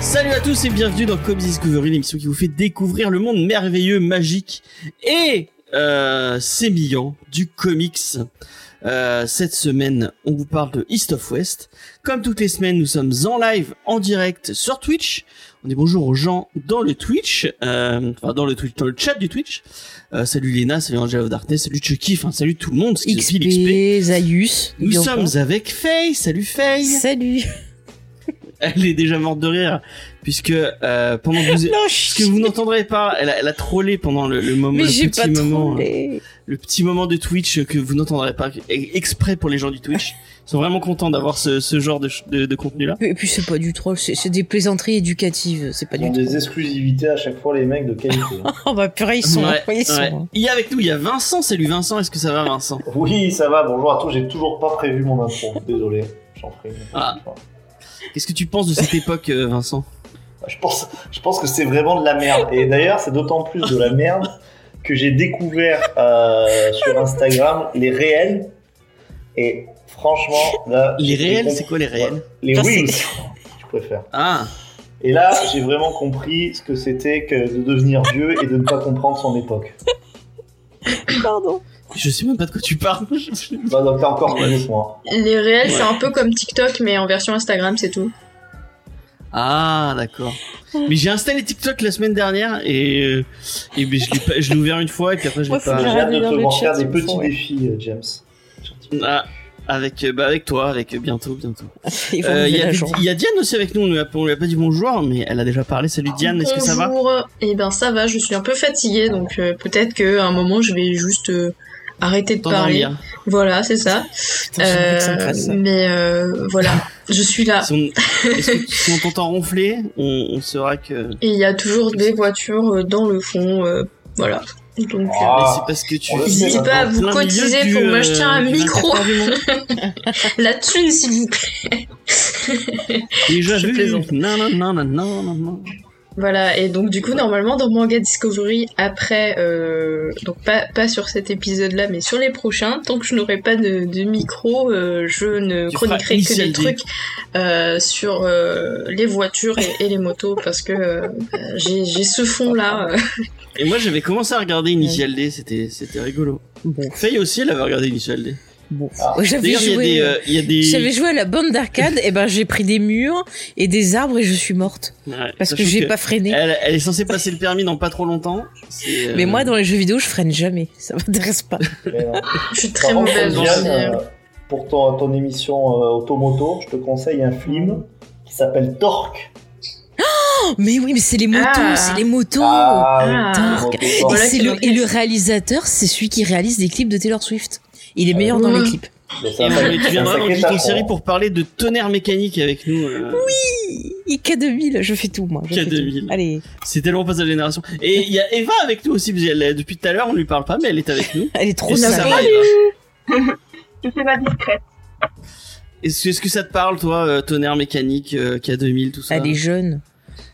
Salut à tous et bienvenue dans Comics Discovery, l'émission qui vous fait découvrir le monde merveilleux, magique et euh, sémillant du comics. Euh, cette semaine, on vous parle de East of West. Comme toutes les semaines, nous sommes en live, en direct sur Twitch. On dit bonjour aux gens dans le Twitch, euh, enfin dans le Twitch, dans le chat du Twitch. Euh, salut Lena, salut Angel of Darkness, salut Chucky, enfin salut tout le monde. l'XP. XP, Zaius. Nous sommes avec Faye, salut Faye. Salut. Elle est déjà morte de rire puisque euh, pendant que vous Non, ce que vous n'entendrez pas, elle a, elle a trollé pendant le, le moment, Mais le j'ai petit moment, trollé. le petit moment de Twitch que vous n'entendrez pas, exprès pour les gens du Twitch. Ils sont vraiment contents d'avoir ce, ce genre de, ch- de, de contenu là. Et puis c'est pas du troll, c'est des plaisanteries éducatives, c'est pas Ils ont du des exclusivités à chaque fois, les mecs de qualité. hein. Oh bah purée, ils sont, Ouais, ils sont. ouais. Il y a avec nous, il y a Vincent. Salut Vincent, est-ce que ça va Vincent? Oui, ça va, bonjour à tous, j'ai toujours pas prévu mon intro. Désolé, j'en une Ah. Qu'est-ce que tu penses de cette époque, euh, Vincent? Je pense, je pense que c'est vraiment de la merde. Et d'ailleurs, c'est d'autant plus de la merde que j'ai découvert euh, sur Instagram les réels. Et franchement, là. Les réels, c'est quoi les réels Les Ça, reels, je préfère. Ah, Et là, j'ai vraiment compris ce que c'était que de devenir vieux et de ne pas comprendre son époque. Pardon. je sais même pas de quoi tu parles. Bah, donc t'es encore plus moi. Les réels, c'est un peu comme TikTok, mais en version Instagram, c'est tout. Ah, d'accord. Mais j'ai installé TikTok la semaine dernière et, euh, et ben, je l'ai ouvert une fois et puis après je l'ai Ouais, faut pas. que J'ai hâte de te faire des c'est petits ouais. défis, euh, James. Ah, avec euh, bah avec toi, avec euh, bientôt, bientôt. Euh, Il lever y, a- y a Diane aussi avec nous. On lui a, on lui a pas dit bonjour, mais elle a déjà parlé. Salut Diane, est-ce que ça va? Bonjour. Eh ben ça va, je suis un peu fatiguée, donc euh, peut-être qu'à un moment je vais juste euh, arrêter de parler. Voilà, c'est ça. Putain, Euh, mais euh, voilà, je suis là. Si on, est-ce que si on t'entend ronfler, on, on saura que. Et il y a toujours des voitures euh, dans le fond, euh, voilà. Donc. Mais c'est parce que tu. N'hésitez pas à vous cotiser du, pour euh, m'acheter un micro. 24 heures du monde. la thune, s'il vous plaît. Déjà Je vu. plaisante. Non non non non non non non. Voilà, et donc du coup, normalement, dans Manga Discovery, après, euh, donc pas, pas sur cet épisode-là, mais sur les prochains, tant que je n'aurai pas de, de micro, euh, je ne Tu chroniquerai que des trucs euh, sur les voitures et, et les motos, parce que j'ai ce fond-là. Et moi j'avais commencé à regarder Initial D, c'était c'était rigolo. Bon, Faye aussi, elle avait regardé Initial D. bon. Ah. J'avais D'ailleurs, il y a joué. des, euh, des. Joué à la bande d'arcade, et ben j'ai pris des murs et des arbres et je suis morte Ouais, parce que j'ai pas freiné. Elle, elle est censée passer le permis dans pas trop longtemps. C'est, euh, Mais moi, dans les jeux vidéo, je freine jamais. Ça m'intéresse pas. Mais non. Je suis très mauvaise aussi. euh, pour ton, ton émission euh, Automoto, je te conseille un film qui s'appelle Torque. Oh, mais oui, mais c'est les motos, Ah. c'est les motos. Ah. Torque. Le, et le réalisateur, c'est celui qui réalise des clips de Taylor Swift. Il est Ah, meilleur dans clips. Mais Et sacré- tu viendras dans taf, série hein. pour parler de tonnerre mécanique avec nous. euh, K2000, je fais tout, moi. je fais tout. K2000. Allez, C'est tellement pas sa génération. Et il y a Eva avec nous aussi. parce Depuis tout à l'heure, on lui parle pas, mais elle est avec nous. elle est trop ça Eva Je fais ma discrète. Est-ce que, ça te parle, toi, euh, tonnerre mécanique, euh, K2000, tout ça? Elle est jeune.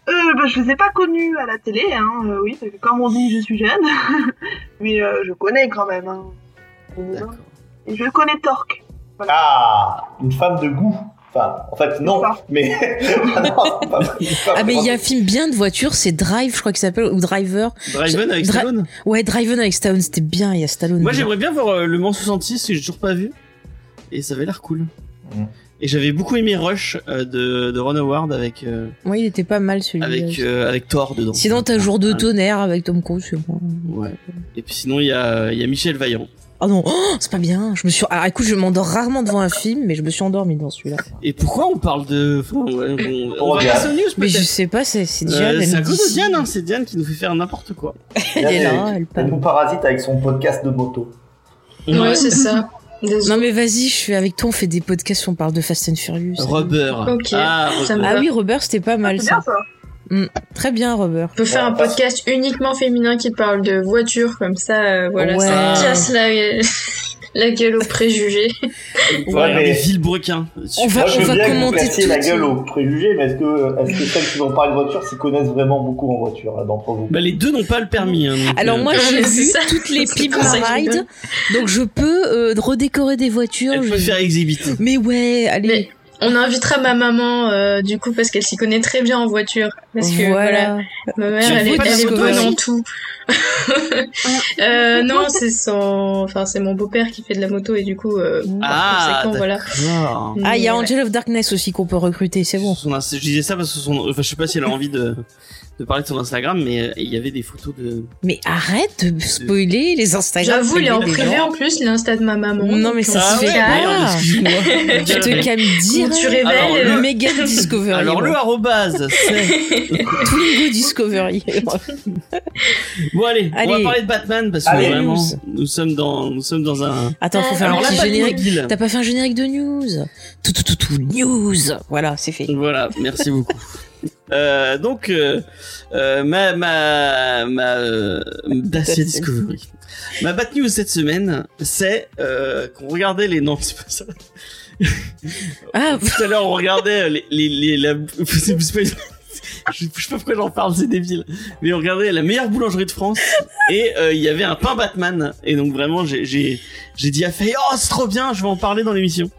Euh, bah, je les ai pas connus à la télé, hein, euh, oui, parce que comme on dit, je suis jeune. Mais euh, je connais quand même. Hein. D'accord. Et je connais Torque. Ah, une femme de goût. Enfin, en fait, non, mais. Ah non, pas- Ah, mais il y a un film bien de voiture, c'est Drive, je crois qu'il s'appelle, ou Driver. Driven avec Dra- Stallone Ouais, Driven avec Stallone, c'était bien, il y a Stallone. Moi, j'aimerais bien voir euh, Le Mans 66, que j'ai toujours pas vu. Et ça avait l'air cool. Mm. Et j'avais beaucoup aimé Rush euh, de, de Ron Howard avec, euh, Ouais, il était pas mal celui-là. avec, euh, avec Thor dedans. Sinon, t'as Jour de tonnerre avec Tom Cruise, c'est bon. Ouais. Et puis sinon, il y a, il y a Michel Vaillant. Oh non, oh, c'est pas bien. Je me suis. Ah, écoute, je m'endors rarement devant un film, mais je me suis endormi dans celui-là. Et pourquoi on parle de. Enfin, ouais, on, on va Diane. passer aux news Mais je sais pas, c'est c'est Euh, Diane. elle c'est à cause de. Diane, hein, c'est Diane qui nous fait faire n'importe quoi. Elle est là, elle Elle parle. nous parasite avec son podcast de moto. Ouais, c'est ça. Désolé. Non mais vas-y, je fais avec toi, on fait des podcasts on parle de Fast and Furious. Rubber. Ok, Ah, Ah oui, Rubber, c'était pas mal C'est ça. bien ça. Très bien, Rubber. On peut faire Ouais, un parce- podcast uniquement féminin qui parle de voitures, comme ça, euh, voilà, Ouais. ça casse la... La gueule aux préjugés. Voilà, mais- des vilebrequins. On va- Moi, je veux va bien que vous commenter cassiez la gueule aux préjugés, mais est-ce que, est-ce que celles qui n'ont pas de voiture s'y connaissent vraiment beaucoup en voiture, là, d'entre vous? Bah, les deux n'ont pas le permis. Hein, donc, Alors euh, moi Ouais, j'ai vu ça. toutes les pipes ride, donc je peux euh, redécorer des voitures. elle je- faire exhibit. Mais ouais, allez. Mais on invitera ma maman euh, du coup parce qu'elle s'y connaît très bien en voiture. Parce que voilà, voilà. ma mère Tu elle est, elle est bonne en tout. euh, non, c'est son, enfin c'est mon beau-père qui fait de la moto et du coup, euh, par Ah, conséquent, voilà. Ah, il y a Mais, Angel of Darkness aussi qu'on peut recruter, c'est bon. Je disais ça parce que son, enfin, je sais pas si elle a envie de, de parler de son Instagram, mais euh, il y avait des photos de. Mais arrête de spoiler les Instagram. J'avoue, il est en privé en plus, l'insta de ma maman. Non, mais ça se fait calme. pas. Tu te calmes direct. tu révèles, Alors, euh, le- Megan Discovery. Alors le arrobase, c'est. Twingo Discovery. Bon allez, on va parler de Batman parce que Allez. vraiment, nous sommes dans, nous sommes dans un. Attends, faut faire Alors un petit générique. T'as pas fait un générique de news? Tout, tout, tout, tout, news Voilà, c'est fait. Voilà, merci beaucoup. Euh, donc, euh, euh, ma ma ma euh, Dacia Discovery. Ma Bat News cette semaine, c'est euh, qu'on regardait les non, c'est pas ça. Ah, Tout à l'heure, on regardait les les, les la. c'est pas- Je, je sais pas pourquoi j'en parle, c'est débile. Mais on regardait la meilleure boulangerie de France et euh, il y avait un pain Batman et donc vraiment j'ai j'ai j'ai dit à Faye oh c'est trop bien, je vais en parler dans l'émission.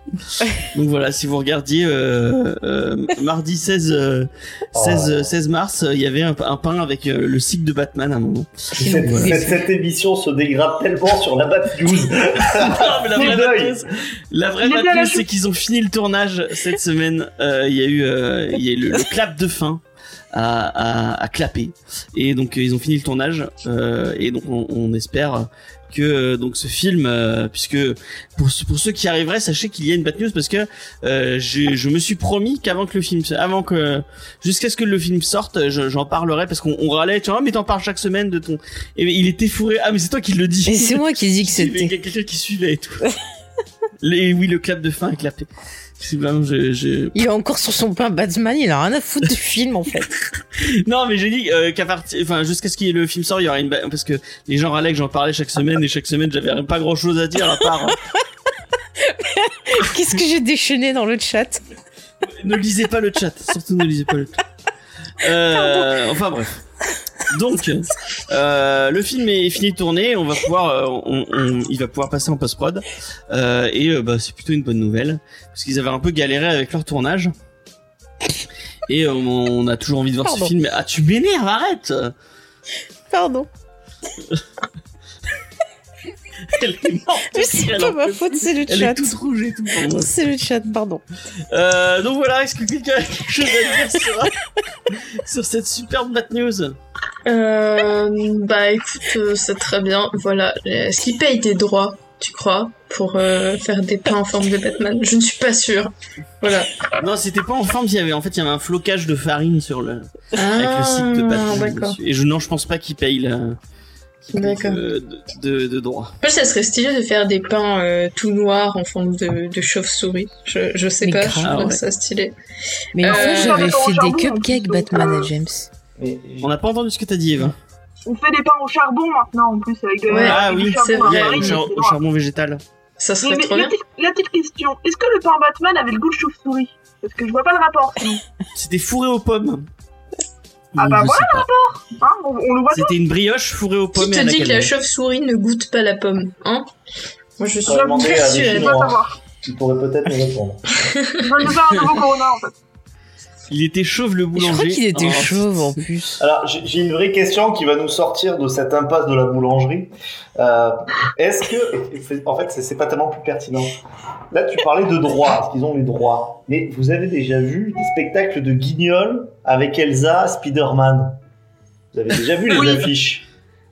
donc voilà, si vous regardiez euh, euh, mardi 16 euh, 16 euh, 16 mars, il y avait un, un pain avec euh, le cycle de Batman à un moment. cette, Voilà. cette- cette émission se dégrade tellement sur la Bat News. non, mais la vraie news, la vraie la news, c'est qu'ils ont fini le tournage cette semaine. Euh, Il y a eu, euh, il y a eu le, le clap de fin à, à, à clapper. Et donc euh, ils ont fini le tournage. Euh, et donc on, on espère que euh, donc ce film, euh, puisque pour, ceux- pour ceux qui arriveraient, sachez qu'il y a une bad news parce que euh, je, je me suis promis qu'avant que le film, avant que jusqu'à ce que le film sorte, je- j'en parlerai parce qu'on on râlait. Tu vois, mais t'en parles chaque semaine de ton. Et il était fourré. Ah mais c'est toi qui le dis. et c'est moi qui dis que Il y c'était. quelqu'un qui suivait et tout. Les, oui, le clap de fin est clapé. Il est encore sur son pain Batman, il a rien à foutre du film en fait. Non, mais j'ai dit euh, qu'à partir, enfin, jusqu'à ce que le film sorte, il y aura une, ba- parce que les gens râlaient que j'en parlais chaque semaine et chaque semaine, j'avais pas grand chose à dire à part, euh, Qu'est-ce que j'ai déchaîné dans le chat? Ne lisez pas le chat, surtout ne lisez pas le chat. Euh, enfin bref. Donc, euh, le film est fini de tourner, on va pouvoir, euh, on, on- il va pouvoir passer en post prod, euh, et bah, c'est plutôt une bonne nouvelle parce qu'ils avaient un peu galéré avec leur tournage. Et euh, on a toujours envie de voir Pardon. ce film. Ah, tu m'énerves, arrête Pardon. Elle est morte. Mais c'est Elle pas ma faute, c'est le Elle chat. est toute rouge et tout. pardon. C'est le chat, pardon. Euh, donc voilà, est-ce que quelqu'un a quelque chose à dire sur, sur cette superbe bad news Euh, bah écoute, euh, c'est très bien. Voilà. Est-ce qu'il paye des droits, tu crois, pour euh, faire des pains en forme de Batman Je ne suis pas sûre. Voilà. Non, c'était pas en forme, il y avait en fait il y avait un flocage de farine sur le avec le site de Ah, Batman. Et je non, je pense pas qu'il paye la. De, de, droit. En plus, ça serait stylé de faire des pains euh, tout noirs en forme de, de chauve-souris. Je, je sais Mais pas, grave. je Ah trouve ouais. ça stylé. Mais en Euh, fait, j'avais Pardon, fait des cupcakes Batman euh, à James. Mais- On n'a pas entendu ce que t'as dit, Eva. On fait des pains au charbon maintenant en plus avec de Ouais. Ah oui, charbon c'est vrai, au, char- etc. au charbon végétal. Ça serait mais trop la, bien. petite, la petite question, est-ce que le pain Batman avait le goût de chauve-souris? Parce que je vois pas le rapport. C'était fourré aux pommes. Ah bah voilà pas. Hein, on, on le voit. C'était une brioche fourrée aux pommes Qui et à te dit que la chauve-souris ne goûte pas la pomme Hein Moi, je suis persuadée. Dois savoir. Tu pourrais peut-être me répondre. Je vais nous faire un nouveau Corona en fait. Il était chauve le Je boulanger. crois qu'il était Oh, chauve en plus. Alors, j'ai une vraie question qui va nous sortir de cette impasse de la boulangerie. Euh, Est-ce que, en fait, c'est- pas tellement plus pertinent. Là, tu parlais de droits, parce qu'ils ont les droits. Mais vous avez déjà vu des spectacles de Guignol avec Elsa, Spider-Man? Vous avez déjà vu les Oui. affiches?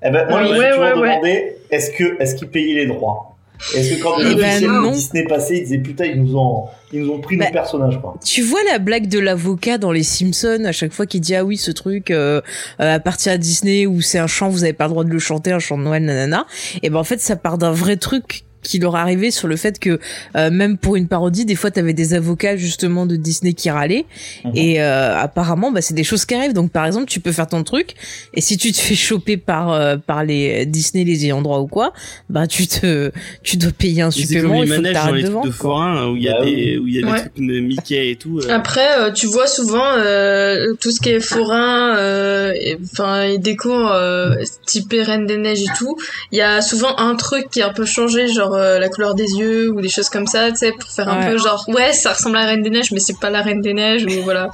Eh ben, moi, Oui. je me suis Ouais, toujours ouais, ouais. demandé, est-ce que, est-ce qu'ils payaient les droits? Est-ce que quand Eh le ben, film non. Disney passait, ils disaient putain, ils nous ont, ils nous ont pris Bah, nos personnages, quoi. Tu vois la blague de l'avocat dans les Simpsons à chaque fois qu'il dit ah oui ce truc euh, euh, à partir à Disney où c'est un chant vous avez pas le droit de le chanter un chant de Noël nanana et ben en fait ça part d'un vrai truc qui leur arrivait sur le fait que euh, même pour une parodie, des fois t'avais des avocats justement de Disney qui râlaient Mhm. et euh, apparemment bah c'est des choses qui arrivent. Donc par exemple, tu peux faire ton truc et si tu te fais choper par euh, par les Disney les ayants droit ou quoi, bah tu te tu dois payer un comme supplément, les il faut que dans t'arrêtes les de trucs de forain hein, où il y a Bah des où il y a des trucs de Mickey et tout. euh. Après, euh, tu vois souvent euh, tout ce qui est forain, euh, et- enfin et déco euh, type Reine des Neiges et tout. Il y a souvent un truc qui a un peu changé, genre euh, la couleur des yeux ou des choses comme ça, tu sais, pour faire un Ouais. peu genre ouais, ça ressemble à la Reine des Neiges, mais c'est pas la Reine des Neiges ou voilà.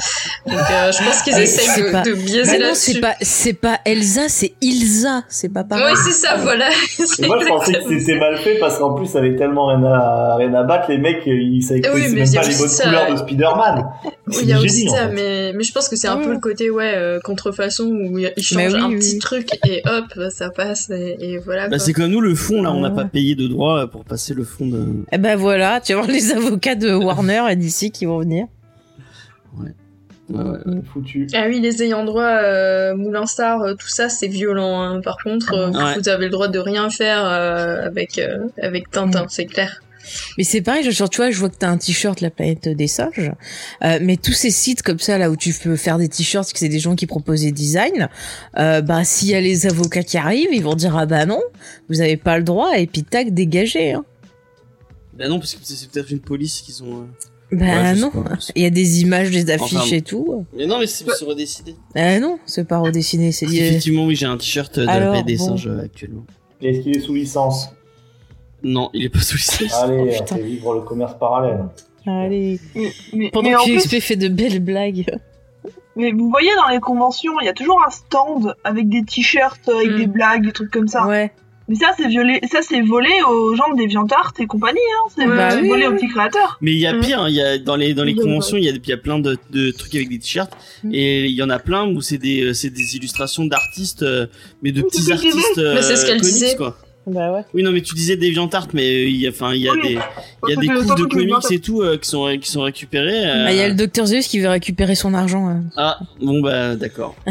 Donc euh, je pense qu'ils essayent de, pas- de Bah biaiser non, là-dessus. c'est pas c'est pas Elsa, c'est Ilsa, c'est pas pareil. Oui, c'est ça, voilà. Et moi, je pensais que c'était mal fait parce qu'en plus, ça avait tellement rien à, rien à battre. Les mecs, ils savaient Oui, même pas les bonnes ça, couleurs ouais. de Spider-Man. Oui, C'est il y a aussi ça, fait. mais, mais je pense que c'est un Ouais. peu le côté ouais euh, contrefaçon où ils changent Mais oui, un oui. petit truc et hop ça passe et, et voilà. Bah, c'est comme nous le fond là, on n'a pas payé de droit pour passer le fond de. Eh ben voilà, tu vas voir les avocats de Warner et d'ici qui vont venir. Ouais, ouais. Foutu. Ah oui, les ayants droit, euh, Moulin Star, euh, tout ça, c'est violent. hein. Par contre, euh, Ouais. vous avez le droit de rien faire euh, avec euh, avec Tintin, c'est clair. Mais c'est pareil, genre, tu vois, je vois que t'as un t-shirt La planète des singes, euh, mais tous ces sites comme ça, là où tu peux faire des t-shirts, que c'est des gens qui proposent des designs, euh, bah s'il y a les avocats qui arrivent, ils vont dire ah bah non, vous avez pas le droit, et puis tac, dégagez. Hein. Bah non, parce que c'est peut-être une police qu'ils ont. euh. Bah Ouais, je non, pas, je il y a des images, des affiches Enfin, et tout. Mais non, mais c'est c'est redessiné. Euh, non, c'est pas redessiné, c'est. Effectivement, oui, j'ai un t-shirt de la Alors, paix des bon. singes euh, actuellement. Et Est-ce qu'il est sous licence? Non, il est pas sous licence. Allez, Oh, fait vivre le commerce parallèle. Allez. Mais, mais, Pendant mais que plus, XP fait de belles blagues. mais vous voyez dans les conventions, il y a toujours un stand avec des t-shirts, euh, avec Mm. des blagues, des trucs comme ça. Ouais. Mais ça, c'est violé, ça, c'est volé aux gens de DeviantArt et compagnie, hein. C'est Bah oui, volé oui. aux petits créateurs. Mais il y a Mm. pire, hein, il y a dans les dans les conventions, il y a il y a plein de, de trucs avec des t-shirts Mm. et il y en a plein où c'est des euh, c'est des illustrations d'artistes euh, mais de petits artistes euh, Mais c'est ce qu'elle disait. quoi. Bah ouais. Oui non mais tu disais DeviantArt mais euh, il y a enfin il y a Oui. des il y a Ça des fait coups de comics et tout euh, qui sont qui sont récupérés. euh, Ah, il y a le docteur Zeus qui veut récupérer son argent. Ah bon bah d'accord.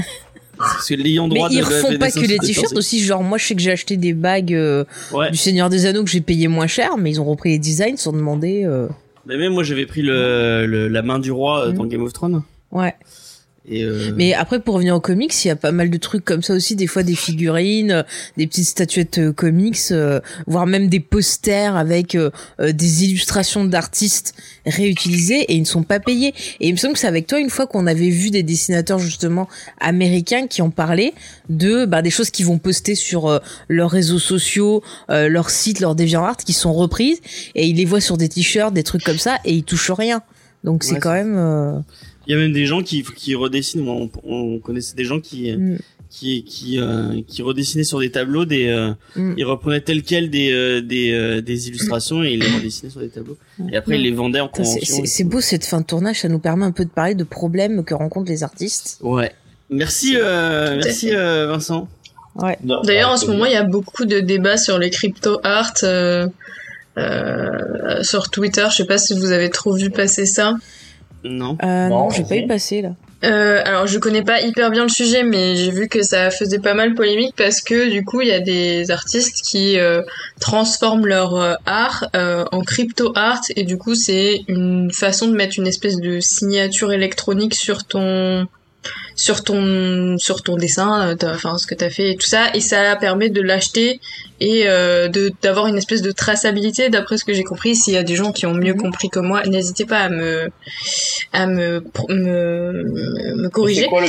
Parce que l'ayant Mais droit ils de la refont pas que les t-shirts aussi. Genre, moi, je sais que j'ai acheté des bagues euh, Ouais. du Seigneur des Anneaux que j'ai payé moins cher, mais ils ont repris les designs sans demander. euh, Mais même moi j'avais pris le, le- la main du roi euh, dans Mm. Game of Thrones Ouais. Et euh, Mais après, pour revenir aux comics, il y a pas mal de trucs comme ça aussi. Des fois, des figurines, euh, des petites statuettes euh, comics, euh, voire même des posters avec euh, des illustrations d'artistes réutilisées et ils ne sont pas payés. Et il me semble que c'est avec toi une fois qu'on avait vu des dessinateurs justement américains qui ont parlé de bah, des choses qu'ils vont poster sur leurs réseaux sociaux, leurs sites, leurs DeviantArt qui sont reprises et ils les voient sur des t-shirts, des trucs comme ça et ils touchent rien. Donc c'est quand même. Il y a même des gens qui qui redessinent on, on connaissait des gens qui Mm. qui qui euh, qui redessinaient sur des tableaux des euh, Mm. ils reprenaient tel quel des euh, des des illustrations et ils les redessinaient sur des tableaux et après ils les vendaient en convention C'est beau cette fin de tournage, ça nous permet un peu de parler de problèmes que rencontrent les artistes. ouais merci euh, merci euh, Vincent Ouais. D'ailleurs, en ce moment, il y a beaucoup de débats sur les crypto art euh, euh, sur Twitter. Je sais pas si vous avez trop vu passer ça. Non Euh, non, Non, j'ai pas eu passé là. Euh, alors je connais pas hyper bien le sujet, mais j'ai vu que ça faisait pas mal polémique parce que du coup il y a des artistes qui euh, transforment leur euh, art euh, en crypto art et du coup c'est une façon de mettre une espèce de signature électronique sur ton sur ton sur ton dessin, euh, enfin ce que t'as fait et tout ça, et ça permet de l'acheter et euh, de d'avoir une espèce de traçabilité. D'après ce que j'ai compris, s'il y a des gens qui ont mieux Mhm. compris que moi, n'hésitez pas à me à me me, me C'est corriger. quoi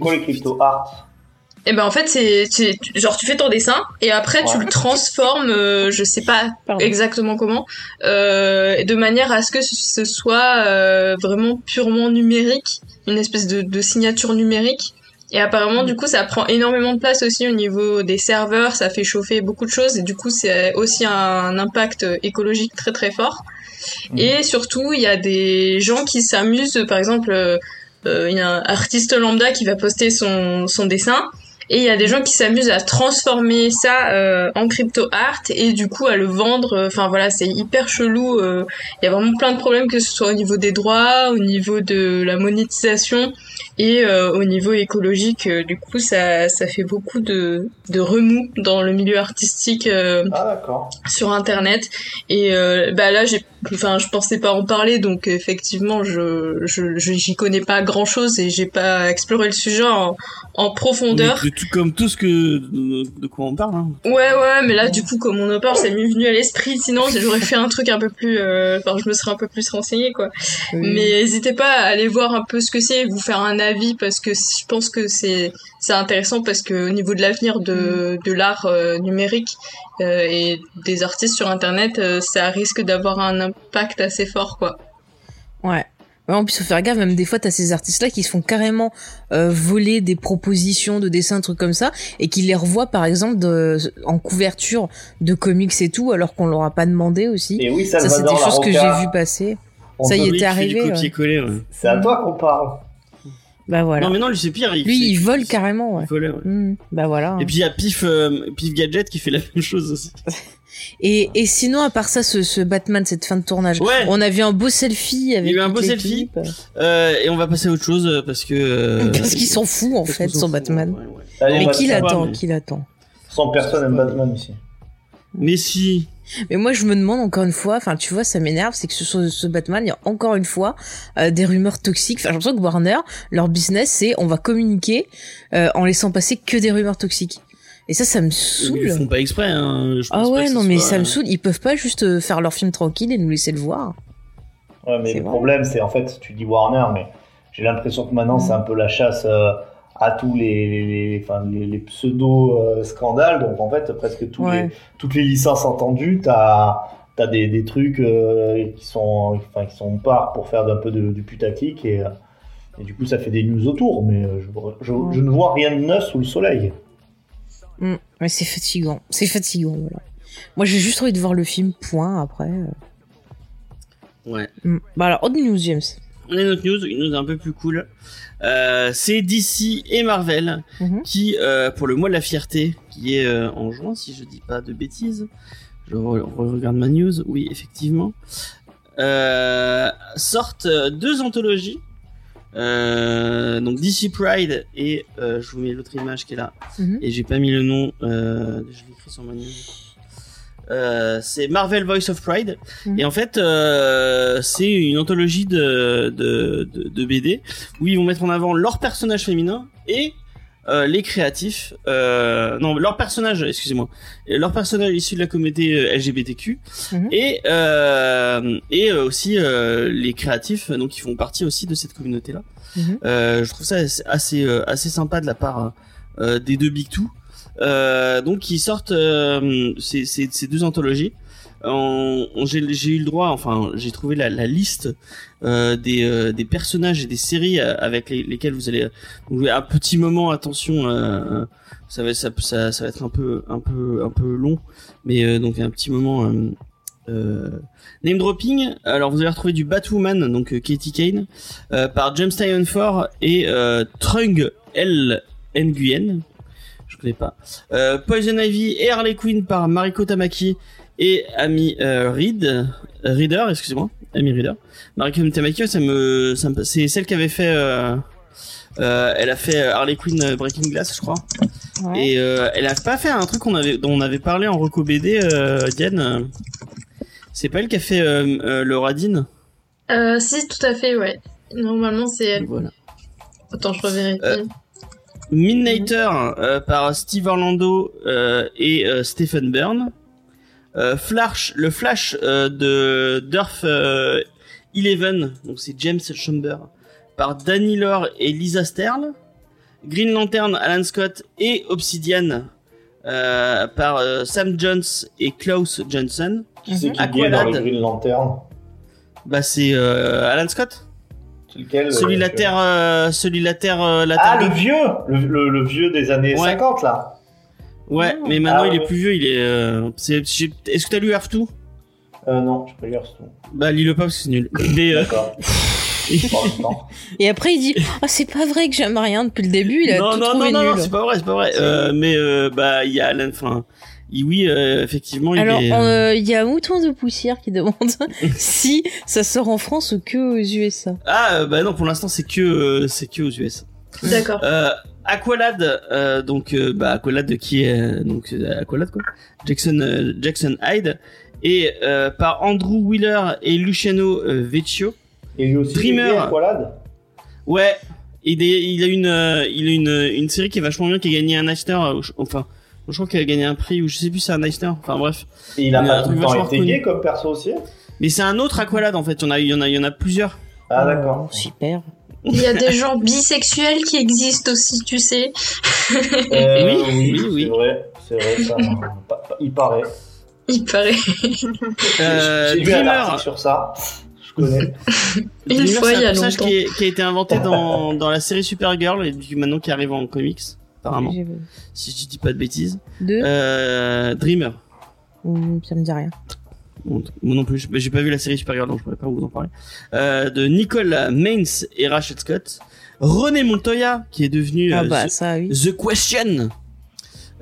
quoi le crypto art? Et ben en fait c'est c'est genre tu fais ton dessin et après tu le transformes, euh, je sais pas Pardon. exactement comment, euh, de manière à ce que ce- soit euh, vraiment purement numérique, une espèce de, de signature numérique. Et apparemment, du coup, ça prend énormément de place aussi au niveau des serveurs, ça fait chauffer beaucoup de choses, et du coup, c'est aussi un impact écologique très très fort. Mhm. Et surtout, il y a des gens qui s'amusent, par exemple, euh, euh, il y a un artiste lambda qui va poster son, son dessin, Et il y a des gens qui s'amusent à transformer ça euh, en crypto art et du coup à le vendre. Enfin voilà, c'est hyper chelou. euh, Il y a vraiment plein de problèmes que ce soit au niveau des droits, au niveau de la monétisation et euh, au niveau écologique. Euh, Du coup, ça, ça fait beaucoup de, de remous dans le milieu artistique. euh, Ah, d'accord. sur internet et euh, bah là j'ai enfin je pensais pas en parler donc effectivement je je je- j'y connais pas grand chose et j'ai pas exploré le sujet en, en profondeur comme tout ce que de, de quoi on parle. Hein. ouais ouais mais là du coup comme on en parle ça m'est venu à l'esprit sinon j'aurais fait un truc un peu plus euh, enfin je me serais un peu plus renseignée quoi Oui. mais n'hésitez pas à aller voir un peu ce que c'est et vous faire un avis parce que je pense que c'est c'est intéressant parce que au niveau de l'avenir de, de l'art euh, numérique euh, et des artistes sur internet, euh, ça risque d'avoir un impact assez fort quoi. Ouais. Ouais, en plus, faut faire gaffe, même des fois, t'as ces artistes-là qui se font carrément euh, voler des propositions de dessins, trucs comme ça, et qui les revoient, par exemple, de, en couverture de comics et tout, alors qu'on leur a pas demandé aussi. Et oui, ça, c'est Salvador des choses que j'ai vu passer. on ça y était arrivé, ouais. C'est à toi qu'on parle. Bah voilà. Non mais non, lui c'est pire. Il, Lui, c'est- il vole carrément, ouais. il volait, ouais. Hmm, bah voilà. Et puis il y a Pif, euh, Pif Gadget qui fait la même chose aussi. Et, et sinon, à part ça, ce, ce Batman, cette fin de tournage, Ouais. on a vu un beau selfie avec Il y a eu un beau l'équipe. Euh, et on va passer à autre chose euh, parce que. euh, Parce qu'ils s'en fout, en fait, son fout, Batman. ouais, ouais. Allez, Mais qui l'attend, mais- qui l'attend 100 personnes aiment Batman ici. Mais si. Mais moi, je me demande encore une fois, enfin, tu vois, ça m'énerve, c'est que ce, ce ce Batman, il y a encore une fois euh, des rumeurs toxiques. Enfin, j'ai l'impression que Warner, leur business, c'est on va communiquer euh, en laissant passer que des rumeurs toxiques. Et ça, ça me Ils le saoule. font pas exprès. Hein. Je Ah pense ouais, non, mais soit- ça me saoule. Ils peuvent pas juste euh, faire leur film tranquille et nous laisser le voir. Ouais, mais le vrai. problème, c'est en fait, tu dis Warner, mais j'ai l'impression que maintenant, c'est un peu la chasse euh, à tous les, les, les- enfin, les, les pseudo-scandales. Donc, en fait, presque tous Ouais. les, toutes les licences entendues, t'as as des, des trucs euh, qui, sont, enfin, qui sont par pour faire un peu de, du putatique. Et, euh, et du coup, ça fait des news autour. Mais euh, je, je, je ne vois rien de neuf sous le soleil. Mais c'est fatigant. C'est fatigant, voilà. Moi, j'ai juste envie de voir le film, point, après. euh. Ouais. Mm. Bah alors, autre news, James. On a une autre news, une news un peu plus cool. Euh, c'est DC et Marvel Mhm. qui, euh, pour le mois de la fierté, qui est euh, en juin, si je dis pas de bêtises, je re- re- regarde ma news, oui, effectivement, sortent deux anthologies. Euh, donc DC Pride et euh, je vous mets l'autre image qui est là Mhm. et j'ai pas mis le nom euh, je l'ai écrit sur news euh, c'est Marvel Voice of Pride Mhm. et en fait euh, c'est une anthologie de, de, de, de BD où ils vont mettre en avant leurs personnages féminins et euh, les créatifs euh, non leurs personnages excusez-moi leurs personnages issus de la communauté euh, LGBTQ Mhm. et euh, et aussi euh, les créatifs donc qui font partie aussi de cette communauté là Mhm. euh, je trouve ça assez assez, euh, assez sympa de la part euh, des deux Big Two euh, donc ils sortent euh, ces, ces, ces deux anthologies j'ai eu le droit enfin j'ai trouvé la, la liste euh, des, euh, des personnages et des séries euh, avec les- lesquelles vous allez donc, un petit moment attention euh, ça va ça, ça, va être un peu un peu un peu long mais euh, donc un petit moment euh, euh, name dropping. Alors vous allez retrouver du Batwoman donc euh, Katie Kane euh, par James Tynion Ford et euh, Trung L Nguyen. Je connais pas. Euh, Poison Ivy et Harley Quinn par Mariko Tamaki et Amy euh, Reed Reader excusez-moi Amy Reader Mariko Tamaki ça me, ça me- c'est celle qui avait fait euh, euh, elle a fait Harley Quinn Breaking Glass je crois Ouais. et euh, elle a pas fait un truc qu'on avait, dont on avait parlé en Reco BD, euh, Diane. C'est pas elle qui a fait le Radin? Euh, si tout à fait ouais. Normalement c'est elle. Voilà. Attends je. Euh, Midnighter par Steve Orlando et Stephen Byrne. Euh, Flash, le Flash euh, de Durf euh, Eleven, donc c'est James Chamber, par Danny Lore et Lisa Sterl. Green Lantern, Alan Scott et Obsidian euh, par euh, Sam Jones et Klaus Johnson. Qui c'est qui est dans le. Green Lantern Bah c'est euh, Alan Scott, lequel celui la Terre, celui la Terre, euh, la Ah, Terre le vieux le, le- le vieux des années Ouais. 50, là Ouais, mais maintenant Ah, il est ouais. plus vieux, il est. euh, c'est- Est-ce que t'as lu Earth 2 euh, Non, je peux lire ce tout. Bah lis-le pas parce que c'est nul. Euh, D'accord. Et après, il dit Ah, c'est pas vrai que j'aime rien depuis le début, il a non, tout non, trouvé non, non, nul. c'est pas vrai, c'est pas vrai. Euh, mais euh, bah, il y a Alan, enfin, il- oui, euh, effectivement, il Alors, est. euh, il y a Mouton de Poussière qui demande si ça sort en France ou que aux USA. Ah, euh, bah non, pour l'instant, c'est que, euh, c'est que aux US. D'accord. Euh, Aqualad, euh, donc euh, bah Aqualad qui est donc Aqualad quoi, Jackson euh, Jackson Hyde et euh, par Andrew Wheeler et Luciano euh, Vecchio. Et lui aussi, Dreamer. Aqualad Ouais, il, est- il a une euh, il a une une série qui est vachement bien qui a gagné un Eisner euh, enfin je crois qu'il a gagné un prix ou je sais plus si c'est un Eisner enfin bref Et il a Il a pas un tout truc le temps vachement été reconnu. gay comme perso aussi mais c'est un autre Aqualad en fait il y en a il y en a il y en a plusieurs Ah d'accord. Oh, super. Il y a des gens bisexuels qui existent aussi, tu sais. Euh, Oui, oui, oui, oui. C'est vrai, c'est vrai, ça. il paraît. Il paraît. euh, J'ai vu un Dreamer article sur ça. Je connais. Une Dreamer, fois, il y un a personnage longtemps. qui, est- qui a été inventé dans dans la série Supergirl et du maintenant qui arrive en comics apparemment si je dis pas de bêtises Deux euh, Dreamer Hum, Ça me dit rien. Moi non plus, j'ai- pas vu la série Supergirl donc je pourrais pas vous en parler. Euh, de Nicole Maines et Rachel Scott. René Montoya qui est devenu Ah euh, bah, The, ça, oui. The Question.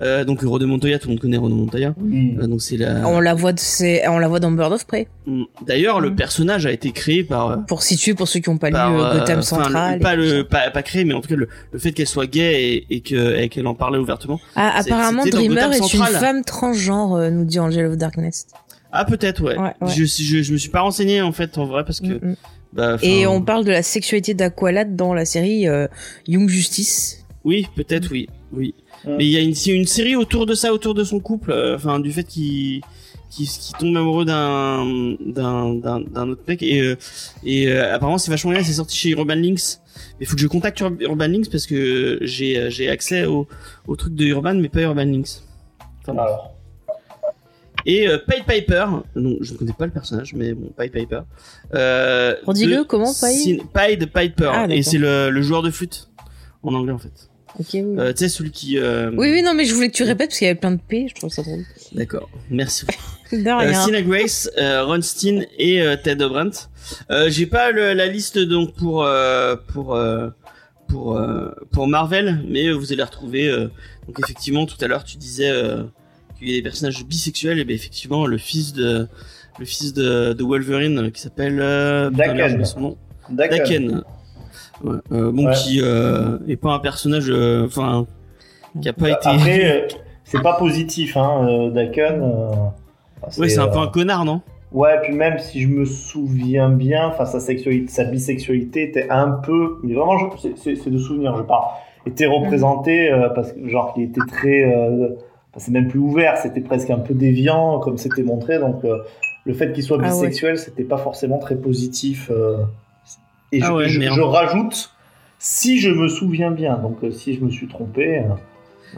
Euh, donc René Montoya, tout le monde connaît René Montoya. Euh, donc c'est la. On la voit, c'est- on la voit dans Bird of Prey. Mm. D'ailleurs, le Mm. personnage a été créé par. euh, Pour situer, pour ceux qui n'ont pas par, lu euh, Gotham le- Central. pas le, créé, mais en tout cas le, le fait qu'elle soit gay et, et que et qu'elle en parlait ouvertement. Ah, apparemment, Dreamer est une femme transgenre, nous dit Angel of Darkness. Ah peut-être ouais. Ouais, ouais. Je, je je me suis pas renseigné en fait en vrai parce que. Mm, mm. bah, Et on parle de la sexualité d'Aqualad dans la série euh, Young Justice. Oui, peut-être, oui, oui. Mais il y a une, c'est une série autour de ça, autour de son couple, euh, enfin du fait qu'il qu'il qu'il tombe amoureux d'un d'un d'un autre mec et euh, et euh, apparemment c'est vachement bien, c'est sorti chez Urban Links. Mais faut que je contacte Ur- Urban Links parce que j'ai euh, j'ai accès au au truc de Urban mais pas Urban Links. Enfin. Alors. Et euh, Pied Piper, non, je ne connais pas le personnage, mais bon, Pied Piper. Euh, Redis-le, comment, Pied Pied Piper, Ah, et c'est le, le joueur de flûte en anglais en fait. Ok, oui. Euh, tu sais celui qui. euh, oui, oui, non, mais je voulais que tu répètes parce qu'il y avait plein de P, je trouve ça drôle. D'accord, merci. De Euh, rien. Sina Grace, Ron Steen et Ted Brandt. J'ai pas le- la liste donc pour pour pour pour Marvel, mais vous allez retrouver. donc effectivement, tout à l'heure, tu disais qu'il y a des personnages bisexuels, et ben effectivement, le fils de le fils de, de Wolverine qui s'appelle euh, Daken. son nom. Daken. Ouais, euh, bon, Ouais. qui euh, est pas un personnage, euh, enfin, qui a pas été. Après, c'est pas positif, hein, Daken. enfin, ouais, c'est un peu un connard, non? Ouais, puis même si je me souviens bien, enfin sa sexualité, sa bisexualité était un peu, mais vraiment, c'est- de souvenirs, je parle, était représentée euh, parce que genre il était très, euh, c'est même plus ouvert, c'était presque un peu déviant comme c'était montré, donc euh, le fait qu'il soit Ah ouais. bisexuel, c'était pas forcément très positif. euh, et Ah je, ouais, je- merde. je rajoute, si je me souviens bien, donc euh, si je me suis trompé.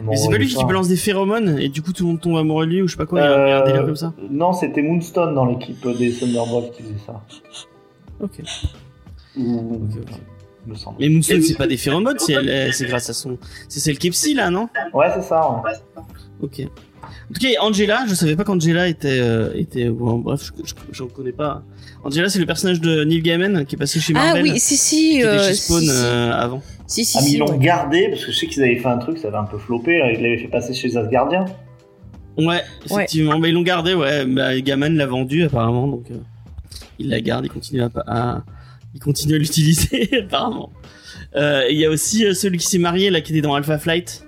Mais c'est pas lui qui balance des phéromones et du coup tout le monde tombe amoureux de lui ou je sais pas quoi, il y a un- il y a un délire comme ça. Non, c'était Moonstone dans l'équipe des Thunderbolts qui faisait ça. Ok. Ou- Ok, ok. me semble. Mais Moonstone c'est pas des phéromones, c'est grâce à son. C'est celle qui est psy là, non? Ouais, c'est ça. ouais. Ok. En tout cas, Angela, je savais pas qu'Angela était. euh, était bon, bref, je, je, je connais pas. Angela, c'est le personnage de Neil Gaiman qui est passé chez Ah Marvel. oui, si, si. Qui était euh, chez Spawn si, si. euh, avant. Si, si, Ah, mais si, ils l'ont ouais. gardé parce que je sais qu'ils avaient fait un truc, ça avait un peu floppé. là, Ils l'avaient fait passer chez Asgardien. Ouais, effectivement. Mais ils l'ont gardé, ouais. Bah, Gaiman l'a vendu apparemment, donc euh, il la garde, il continue à, à il continue à l'utiliser apparemment. Euh, Il y a aussi euh, celui qui s'est marié là, qui était dans Alpha Flight.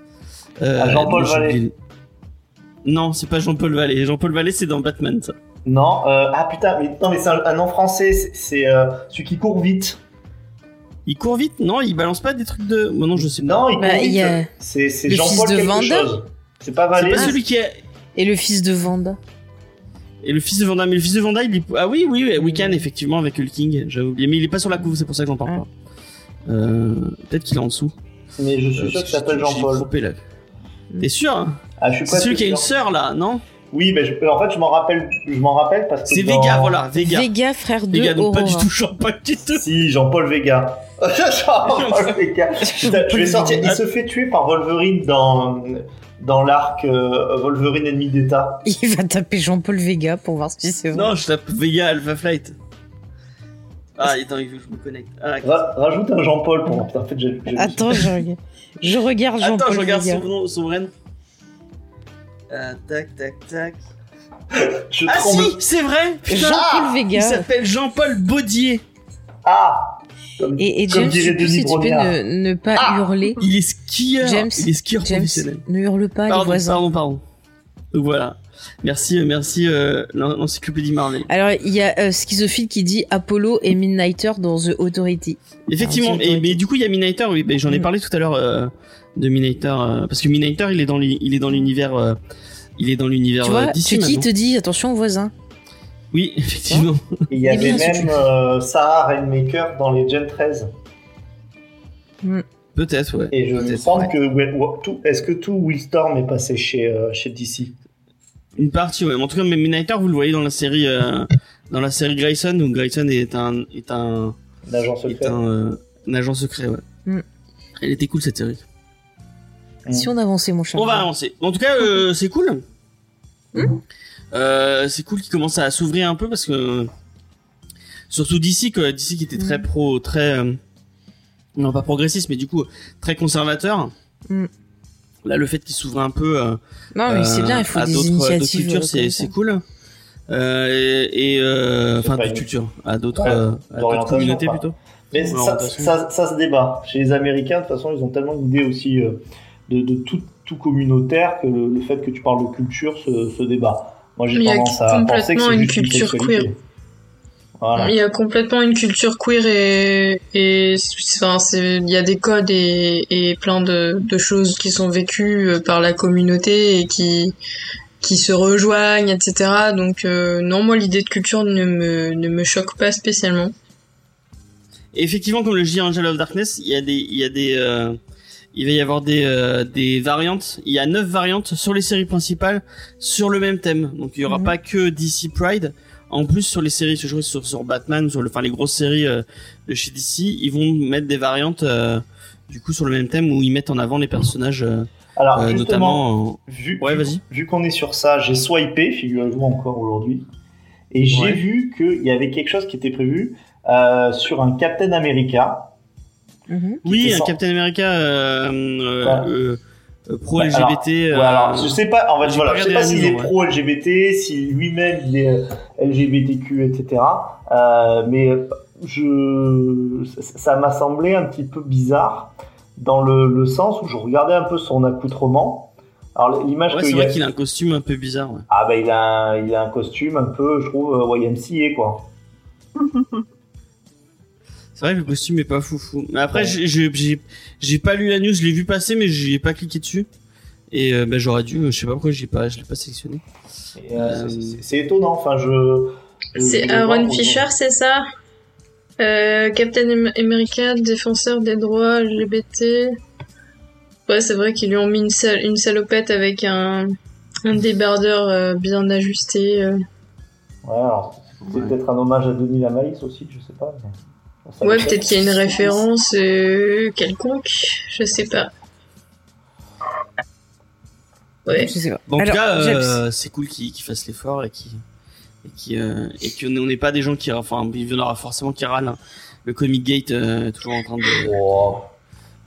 Euh, Ah, Jean-Paul Vallée. Non, c'est pas Jean-Paul Vallée. Jean-Paul Vallée, c'est dans Batman. Ça. Non, euh, ah putain, mais non, mais c'est un, un nom français. c'est- C'est euh, celui qui court vite. Il court vite, non Il balance pas des trucs de. Bon, non, je sais pas. Non, il court Bah, vite. a C'est c'est le Jean-Paul fils de quelque Vanda. chose. C'est pas C'est Vallée. pas celui qui est. Et le fils de Vanda. Et le fils de Vanda, mais le fils de Vanda, il est... Ah oui, oui, oui, Weekend, effectivement, avec Hulk King, j'avais oublié. Mais il est pas sur la couve, c'est pour ça que j'en parle Ah. pas. Euh, Peut-être qu'il est en dessous. Mais je suis Euh, sûr parce qu'il s'appelle Jean-Paul. là. T'es sûr hein? Ah, je suis C'est pas celui qui a une sœur, là, non? Oui, mais je- en fait, je m'en rappelle. Je m'en rappelle parce que. C'est dans- Vega, voilà, Vega. Vega, frère de Vega, donc pas du tout champagne du tout. Si, Jean-Paul Vega. Jean-Paul Vega. Putain, je vais sortir. Il se fait tuer par Wolverine dans, dans l'arc euh, Wolverine ennemi d'État. Il va taper Jean-Paul Vega pour voir si c'est vrai. Non, je tape Vega Alpha Flight. Ah, attends, il faut que je me connecte. Ah, Ra- rajoute un Jean-Paul pour. En fait, j'ai. j'ai- Attends, je regarde. Je regarde Jean-Paul Attends, je regarde Vega. Euh, tac, tac, tac. Je Ah tremble. si, c'est vrai Putain, Jean-Paul Il Vega. s'appelle Jean-Paul Baudier. Ah Comme- Et, et comme James, plus Denis si tu peux ne, ne pas Ah hurler. Il est skieur. James, il est skieur James, professionnel. ne hurle pas les Pardon, voisins. pardon, pardon. Donc voilà. Merci, euh, merci euh, l'en- l'encyclopédie Marvel. Alors, il y a euh, Schizophile qui dit Apollo et Midnighter dans The Authority. Effectivement, Ah, et, mais du coup il y a Minator, oui, j'en ai Mm. parlé tout à l'heure euh, de Minator, euh, parce que Minator il est dans il est dans l'univers, euh, il est dans l'univers Tu vois, euh, d'ici Chucky maintenant. te dit attention aux voisins. Oui, effectivement. Il y avait même euh, Sarah Rainmaker dans les Gen 13. Peut-être, ouais. Et je me semble ouais. que. ouais, ouais, tout- Est-ce que tout Willstorm est passé chez, euh, chez DC Une partie, ouais. Mais En tout cas, mais Minator, vous le voyez dans la série, euh, dans la série Grayson, où Grayson est un, est un, L'agent est secret un, euh, un agent secret, ouais. Mm. Elle était cool cette série. Mm. Si on avançait, mon cher. On va avancer. En tout cas, euh, c'est cool. Euh, c'est cool qu'il commence à s'ouvrir un peu parce que surtout d'ici que d'ici qui était très Mm. pro, très euh, non pas progressiste, mais du coup très conservateur. Mm. Là, le fait qu'il s'ouvre un peu euh, Non, mais c'est euh, bien, il faut à des d'autres initiatives. cultures, euh, c'est ça. cool. Euh, et euh, enfin d'autres cultures, à d'autres Ouais, euh, à d'autres d'orientation, communautés plutôt. Mais ça, orientation. ça, ça se débat. Chez les Américains, de toute façon, ils ont tellement une idée aussi euh, de, de tout, tout communautaire que le, le fait que tu parles de culture se, se débat. Moi, j'ai Il y a tendance à penser que c'est une juste culture. Voilà. Il y a complètement une culture queer et, et enfin, il y a des codes et, et plein de, de choses qui sont vécues euh, par la communauté et qui, qui se rejoignent, etc. Donc, euh, non, moi, l'idée de culture ne me, ne me choque pas spécialement. Et effectivement, comme le dit Angel of Darkness, il y a des, il y a des, euh, il va y avoir des, euh, des variantes. Il y a neuf variantes sur les séries principales sur le même thème. Donc il y aura Mhm. pas que DC Pride. En plus, sur les séries, sur, sur, sur Batman, sur le, enfin les grosses séries euh, de chez DC, ils vont mettre des variantes euh, du coup sur le même thème où ils mettent en avant les personnages, euh, Alors, euh, notamment. vu, Ouais, vu- qu'on est sur ça, j'ai swipé, figurez-vous encore aujourd'hui, et j'ai Ouais. vu qu'il y avait quelque chose qui était prévu euh, sur un Captain America. Mhm. Oui, était un sans- Captain America euh, euh, Ouais. euh, euh, pro Ouais, LGBT. Euh, alors, je sais pas, en fait, voilà, je sais pas s'il est en vrai. pro-LGBT, si lui-même il est LGBTQ, etc. Euh, mais je, ça- m'a semblé un petit peu bizarre dans le, le sens où je regardais un peu son accoutrement. Alors l'image Ouais, que c'est il y vrai a- qu'il a un costume un peu bizarre. Ouais. ah bah il a, un, il a un costume un peu, je trouve, YMCA quoi. C'est vrai que le costume est pas foufou. Mais après, Ouais. j'ai- j'ai j'ai j'ai pas lu la news, je l'ai vu passer, mais j'y ai pas cliqué dessus. Et euh, bah, j'aurais dû, je sais pas pourquoi j'ai pas, je l'ai pas sélectionné. Euh, Euh, c'est- étonnant, enfin je. je- C'est Aaron Fisher, c'est ça? Euh, Captain Am- America, défenseur des droits LGBT. Ouais, c'est vrai qu'ils lui ont mis une, sal- une salopette avec un, un débardeur euh, bien ajusté. euh. Ouais, alors c'est Ouais. peut-être un hommage à Denis Lamaïs aussi, je sais pas. mais- Ouais, peut-être qu'il y a une référence euh, quelconque, je sais pas. Ouais. Je sais pas. Bon, en tout cas, euh, c'est cool qu'il qu'il fasse l'effort et qu'il et qui euh, et qu'on n'est pas des gens qui, enfin, il y en aura forcément qui râlent. hein. Le Comic Gate euh, est toujours en train de.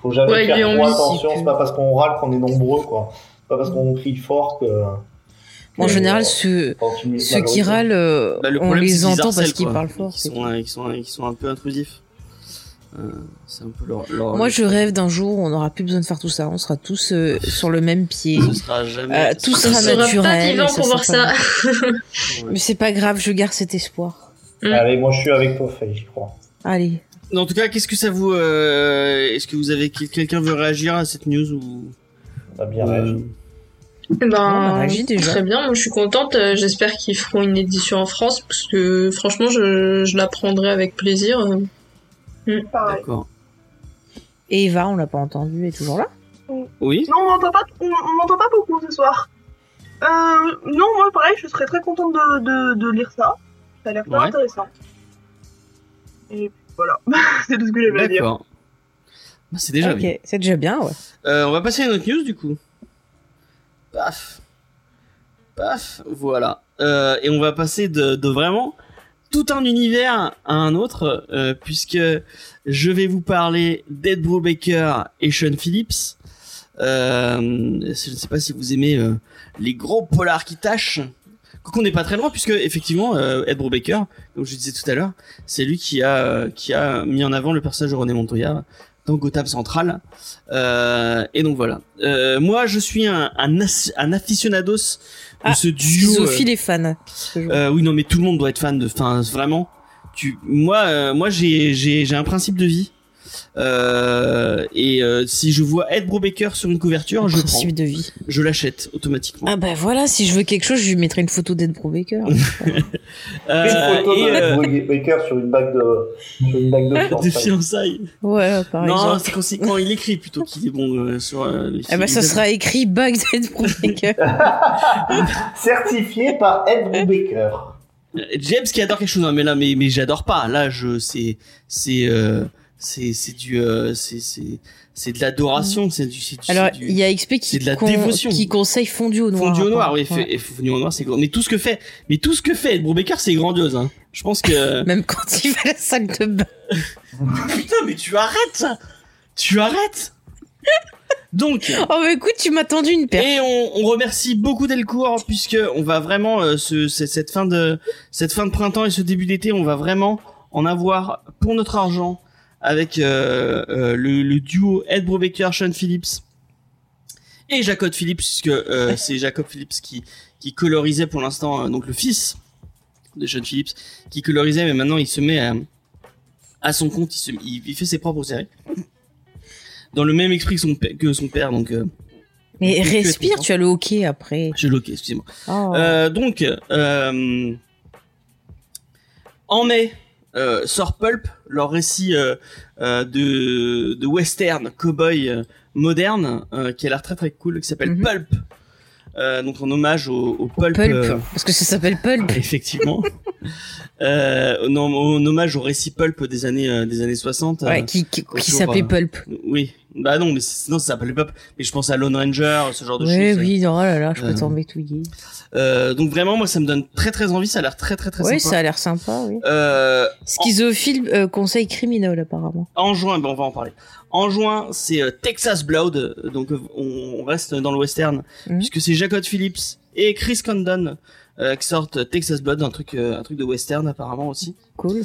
Faut jamais Ouais, faire trop attention, c'est pas parce qu'on râle qu'on est nombreux, quoi. C'est pas parce qu'on crie fort que. En général, ceux, quand une ceux qui râlent, euh, Bah, le on les entend parce qu'ils parlent fort. C'est sont, euh, un peu intrusifs. Euh, c'est un peu leur. leur- Moi, je rêve d'un jour où on n'aura plus besoin de faire tout ça. On sera tous euh, sur le même pied. Ce sera jamais. Euh, tout On sera sera naturel. pas vivant ça pour voir sera ça. pas- Mais c'est pas grave, je garde cet espoir. Allez, moi je suis avec toi, Faye, j'y crois. Allez. En tout cas, qu'est-ce que ça vous euh, Est-ce que vous avez quelqu'un veut réagir à cette news ou On a bien euh, réagi. Ben, déjà. très bien, moi je suis contente. euh, J'espère qu'ils feront une édition en France parce que franchement, je, je la prendrai avec plaisir. euh. Pareil. D'accord. Et Eva, on l'a pas entendu, elle est toujours là? Oui. Non, on m'entend pas, on, on pas beaucoup ce soir. Euh, non, moi pareil, je serais très contente de, de, de lire ça. Ça a l'air très Ouais. intéressant. Et voilà, c'est tout ce que j'avais à dire. D'accord. Bah, c'est déjà Ok, bien. c'est déjà bien, ouais. Euh, on va passer à notre news du coup. Paf. Paf. Voilà. Euh, et on va passer de, vraiment tout un univers à un autre, euh, puisque je vais vous parler d'Ed Brubaker et Sean Phillips. Euh, je ne sais pas si vous aimez euh, les gros polars qui tâchent. Qu'on n'est pas très loin, puisque effectivement, Ed Brubaker, comme je disais tout à l'heure, c'est lui qui a qui a mis en avant le personnage de René Montoya dans Gotham Central. Euh, et donc voilà. Euh, moi, je suis un un, as- un aficionados de Ah, ce duo. euh, Sophie les fans. euh, oui, non, mais tout le monde doit être fan de. Enfin, vraiment. Tu, moi, euh, moi, j'ai, j'ai, j'ai un principe de vie. Euh, et euh, si je vois Ed Brubaker sur une couverture, je prends, de vie. je l'achète automatiquement. Ah bah voilà, si je veux quelque chose, je lui mettrai une photo d'Ed Brubaker. Euh, une photo et, de euh, Ed Baker sur une bague de, sur une bague de des fiançailles. ouais, par non, exemple. c'est quand, c'est quand il écrit plutôt qu'il est bon euh, sur euh, les. Ah bah ça sera écrit bug d'Ed Brubaker. Certifié par Ed Baker. Euh, James qui adore quelque chose, non, mais là, mais mais j'adore pas. Là, je, c'est, c'est, euh, c'est, c'est du, euh, c'est, c'est, c'est de l'adoration. C'est du, c'est du, Alors, c'est du- il y a XP qui, de la con- dévotion. qui conseille fondu au noir. Fondu au noir, oui, Ouais. fondu au noir, c'est grand. Mais tout ce que fait, mais tout ce que fait Brubaker, c'est grandiose, hein. Je pense que, Même quand il va à la salle de bain. putain, mais tu arrêtes ça! Tu arrêtes! Donc, Oh bah écoute, tu m'as tendu une paire. et on, on remercie beaucoup Delcourt puisque on va vraiment euh, ce- cette fin de cette fin de printemps et ce début d'été, on va vraiment en avoir pour notre argent avec euh, euh, le, le duo Ed Brubaker, Sean Phillips et Jacob Phillips puisque euh, c'est Jacob Phillips qui qui colorisait pour l'instant euh, donc le fils de Sean Phillips qui colorisait mais maintenant il se met à, à son compte, il, se, il, il fait ses propres séries dans le même esprit que son, père- que son père donc euh, Mais respire, tu as le hockey après. j'ai loqué, excusez-moi. Oh. Donc, en mai, euh, sort Pulp, leur récit euh, euh, de, de western cowboy euh, moderne, euh, qui a l'air très très cool, qui s'appelle Mhm. Pulp. Euh, donc en hommage au, au Pulp. Pulp, parce que ça s'appelle Pulp. effectivement. euh, non, en hommage au récit Pulp des années euh, des années 60. euh, Ouais, qui, qui, qui s'appelait Pulp. oui. Bah non, mais sinon ça s'appelle Pulp. Mais je pense à Lone Ranger, ce genre de Oui, choses. oui, oh là là, je peux Euh, t'embêtouiller. Euh, donc vraiment, moi ça me donne très très envie. Ça a l'air très très très Oui, sympa. ça a l'air sympa, oui. Euh, Schizophile, euh, conseil criminel, apparemment. en juin, ben on va en parler. En juin, c'est Texas Blood, donc on, reste dans le western, Mhm. puisque c'est Jacob Phillips et Chris Condon qui sortent Texas Blood, un truc, un truc de western apparemment aussi. Cool.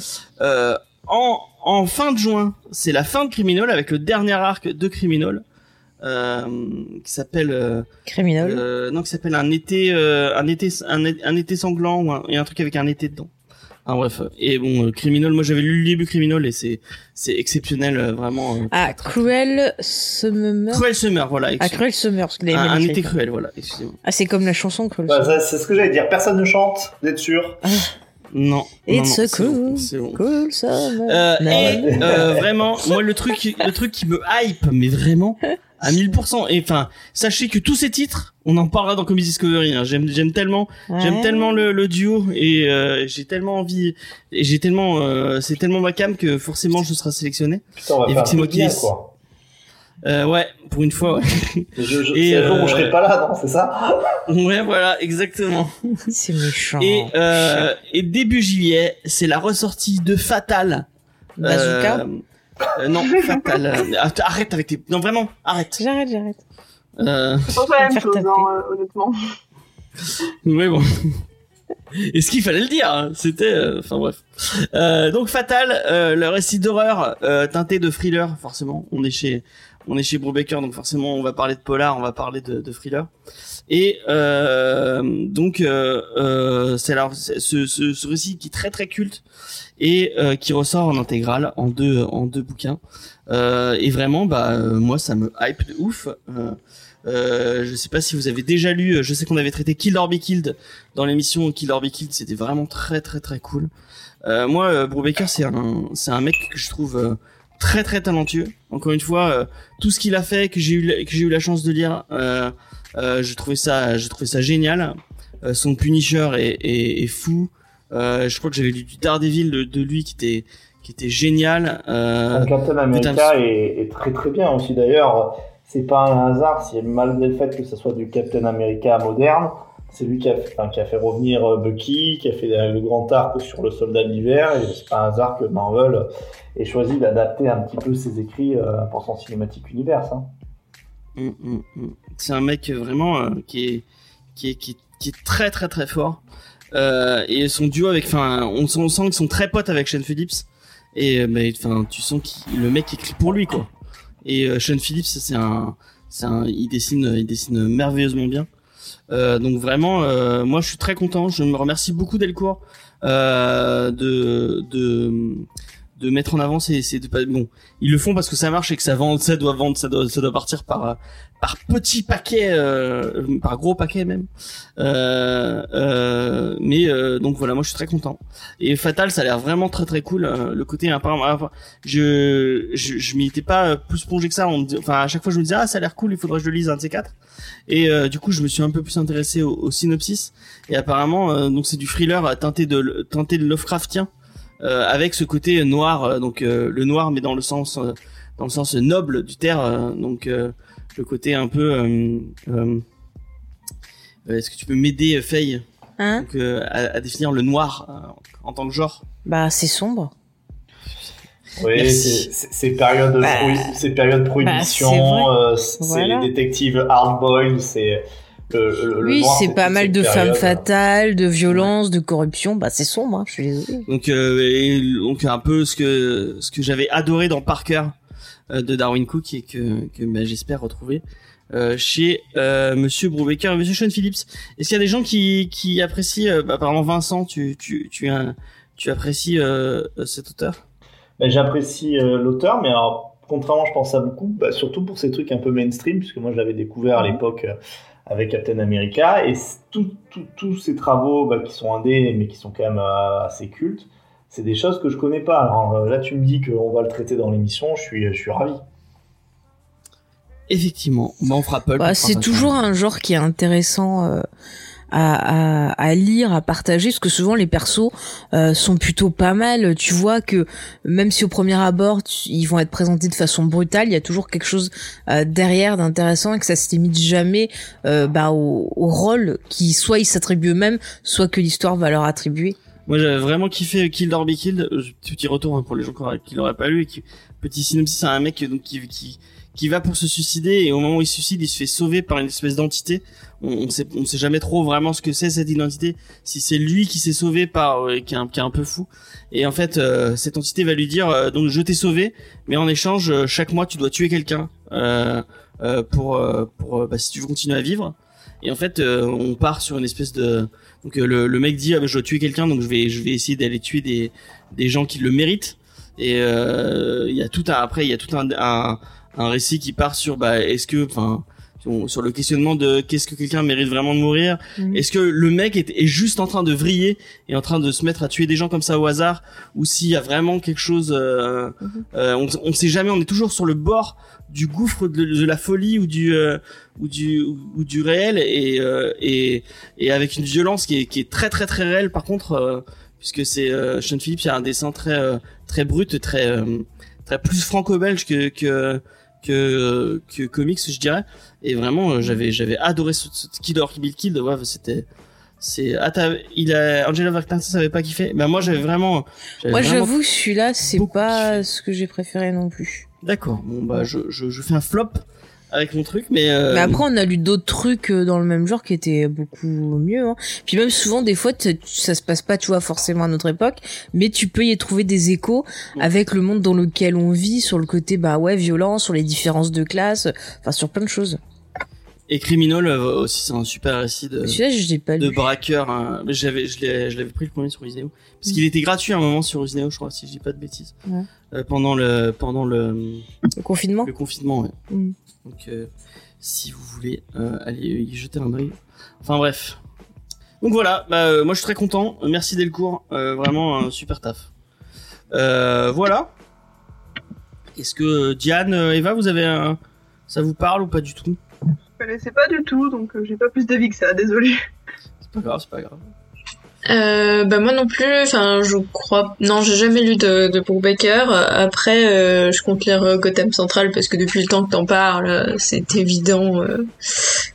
En, en fin de juin, c'est la fin de Criminal avec le dernier arc de Criminal, euh, qui s'appelle, euh, Criminel. euh, non, qui s'appelle un été, euh, un été, un, été sanglant ou un, et un truc avec un été dedans. Ah bref. Et bon, euh, Criminal, moi j'avais lu le début Criminal et c'est, c'est exceptionnel, euh, vraiment. euh, Ah, Cruel Summer. Cruel Summer, voilà. Ah, Cruel Summer, parce qu'il avait un, été cruel, voilà. Excusez-moi. Ah, c'est comme la chanson Cruel Bah, c'est ce que j'allais dire. Personne ne chante, vous êtes sûr Non. It's non, non, a c'est bon, cool, c'est bon. cool summer. Euh, et euh, vraiment, moi le truc, le truc qui me hype, mais vraiment à 1000%. Et enfin, sachez que tous ces titres, on en parlera dans Comedy Discovery. hein. J'aime, j'aime tellement, j'aime tellement le, le duo et euh, j'ai tellement envie, et j'ai tellement, euh, c'est tellement ma cam que forcément je serai sélectionné. Putain, on va faire un bien, Kiss. quoi. Euh, ouais, pour une fois. Ouais, Je, je, Et, le jour euh, où je serai pas là, non, c'est ça? Ouais voilà, exactement. C'est méchant. Et, euh, et début juillet, c'est la ressortie de Fatal. Bazooka? Euh, euh, non, Fatal. euh, arrête avec tes, non vraiment, arrête. J'arrête, j'arrête. Euh, C'est pas la même Faire chose, euh, honnêtement. ouais bon. Est-ce qu'il fallait le dire hein? C'était, euh, enfin bref. Euh, donc Fatal, euh, le récit d'horreur euh, teinté de thriller, forcément. On est chez, on est chez Brubaker, donc forcément on va parler de polar, on va parler de, thriller. Et euh, donc euh, euh, c'est alors ce, récit qui est très très culte et euh, qui ressort en intégrale en deux en deux bouquins. Euh, et vraiment, bah moi ça me hype de ouf. Euh, je sais pas si vous avez déjà lu. Je sais qu'on avait traité Kill or Be Killed dans l'émission Kill or Be Killed. C'était vraiment très très très cool. Moi, Brubaker, c'est un c'est un mec que je trouve très très talentueux. Encore une fois, euh, tout ce qu'il a fait que j'ai eu la- que j'ai eu la chance de lire, euh, euh, j'ai trouvé ça j'ai trouvé ça génial. Euh, son Punisher est, est, est fou. Euh, je crois que j'avais lu du Daredevil de, de lui qui était qui était génial. Euh, Captain America est, est très très bien aussi d'ailleurs. C'est pas un hasard si malgré le fait que ce soit du Captain America moderne, C'est lui qui a, fait revenir euh, Bucky, qui a fait euh, le grand arc sur le soldat de l'hiver, et c'est pas un hasard que Marvel ait choisi d'adapter un petit peu ses écrits euh, pour son cinématique univers. hein. Mm, mm, mm. C'est un mec vraiment qui, est, très très très fort. Et son duo avec, enfin, on, sent- qu'ils sont très potes avec Sean Phillips. Et mais enfin, tu sens que le mec écrit pour lui quoi. Et euh, Sean Phillips, c'est un, il dessine, il dessine merveilleusement bien. Euh, donc vraiment, euh, moi je suis très content. Je me remercie beaucoup Delcourt euh, de, de de mettre en avant ces, ces bon ils le font parce que ça marche et que ça vend ça doit vendre ça doit ça doit partir par par petits paquets euh, par gros paquets même. Euh, euh, mais euh, donc voilà moi je suis très content. Et Fatal ça a l'air vraiment très très cool euh, le côté apparemment enfin, je je, je m'y étais pas plus plongé que ça. Enfin à chaque fois je me disais ah ça a l'air cool il faudrait que je le lise un de ces quatre. Et euh, du coup je me suis un peu plus intéressé au, au synopsis. Et apparemment euh, donc c'est du thriller euh, teinté de teinté de Lovecraftien. euh, avec ce côté noir euh, donc euh, le noir mais dans le sens euh, dans le sens noble du terme euh, donc euh, le côté un peu euh, euh, euh, est-ce que tu peux m'aider euh, Faye Hein donc, euh, à, à définir le noir euh, en tant que genre? Bah, c'est sombre. Oui, Merci. c'est- c'est c'est période, Bah, prohi- c'est période prohibition, c'est euh, Voilà. les détectives hardboiled, c'est le- le oui, c'est pas mal de femmes période. fatales, de violence, de corruption. Bah, c'est sombre, hein, je suis désolée. donc euh, et donc un peu ce que ce que j'avais adoré dans Parker euh, de Darwin Cook et que que bah, j'espère retrouver euh, chez euh, Monsieur Brubaker et Monsieur Sean Phillips. Est-ce qu'il y a des gens qui qui apprécient euh, bah, apparemment Vincent, tu tu tu as- tu apprécies euh, euh, cet auteur? Ben, J'apprécie euh, l'auteur, mais alors, contrairement, je pense à beaucoup, bah, surtout pour ces trucs un peu mainstream, puisque moi je l'avais découvert à l'époque euh, avec Captain America, et c- tout- tout- tous ces travaux bah, qui sont indés, mais qui sont quand même euh, assez cultes, c'est des choses que je connais pas. Alors euh, là, tu me dis qu'on va le traiter dans l'émission, je suis, je suis ravi. Effectivement, bah, on fera Pulp, Bah, c'est toujours un genre qui est intéressant euh, à, à, à lire, à partager, parce que souvent les persos euh, sont plutôt pas mal. Tu vois que même si au premier abord tu- ils vont être présentés de façon brutale, il y a toujours quelque chose euh, derrière d'intéressant et que ça se limite jamais euh, bah, au, au rôle qui soit ils s'attribuent eux-mêmes, soit que l'histoire va leur attribuer. Moi, j'avais vraiment kiffé Kill or Be Killed. Petit retour hein, pour les gens qui l'auraient pas lu. Et qui, petit synopsis, c'est un mec donc qui, qui qui va pour se suicider et au moment où il se suicide, il se fait sauver par une espèce d'entité. On, on sait on sait jamais trop vraiment ce que c'est cette identité. Si c'est lui qui s'est sauvé par euh, qui, est un, qui est un peu fou. Et en fait, euh, cette entité va lui dire euh, donc je t'ai sauvé, mais en échange euh, chaque mois tu dois tuer quelqu'un euh, euh, pour pour bah, si tu veux continuer à vivre. Et en fait, on part sur une espèce de donc le, le mec dit ah, bah, je dois tuer quelqu'un donc je vais je vais essayer d'aller tuer des des gens qui le méritent et il y a tout un après il y a tout un, un un récit qui part sur bah est-ce que enfin sur- sur le questionnement de qu'est-ce que quelqu'un mérite vraiment de mourir Mhm. est-ce que le mec est, est juste en train de vriller et en train de se mettre à tuer des gens comme ça au hasard ou s'il y a vraiment quelque chose euh, Mhm. euh, on, on sait jamais on est toujours sur le bord du gouffre de, de la folie ou du euh, ou du ou, ou du réel et, euh, et et avec une violence qui est qui est très très très réelle par contre euh, puisque c'est euh, Sean Phillips il y a un dessin très euh, très brut très euh, très plus franco-belge que que que que comics je dirais et vraiment euh, j'avais j'avais adoré ce, ce Killer Bill Killed ouais c'était c'est ah il a Angela Valentine ça avait pas kiffé ben moi j'avais vraiment Moi, j'avoue, celui-là, c'est pas kiffé. ce que j'ai préféré non plus. d'accord bon bah je, je je fais un flop avec mon truc mais euh, Mais après, on a lu d'autres trucs euh, dans le même genre qui étaient beaucoup mieux. Hein. Puis même souvent, des fois, ça se passe pas, tu vois, forcément à notre époque, mais tu peux y trouver des échos avec le monde dans lequel on vit, sur le côté, bah ouais, violent, sur les différences de classe, enfin sur plein de choses. Et Criminal euh, aussi c'est un super récit de je pas de braqueur hein. J'avais je l'avais pris le premier sur Usineo parce qu'il était gratuit à un moment sur Usineo je crois si je dis pas de bêtises. Ouais. Euh, pendant le pendant le Le confinement. le confinement ouais. Mm. donc euh, si vous voulez euh, aller y jeter un œil enfin bref. Donc voilà. Bah, moi je suis très content. Merci Delcourt. Vraiment un super taf. Voilà. Est-ce que Diane Eva vous avez un ça vous parle ou pas du tout? Connaissais pas du tout, donc euh, j'ai pas plus d'avis que ça, désolé. c'est pas grave c'est pas grave Euh, bah moi non plus, enfin je crois, non j'ai jamais lu de, de Brubaker. Après euh, je compte lire Gotham Central parce que depuis le temps que t'en parles, c'est évident euh,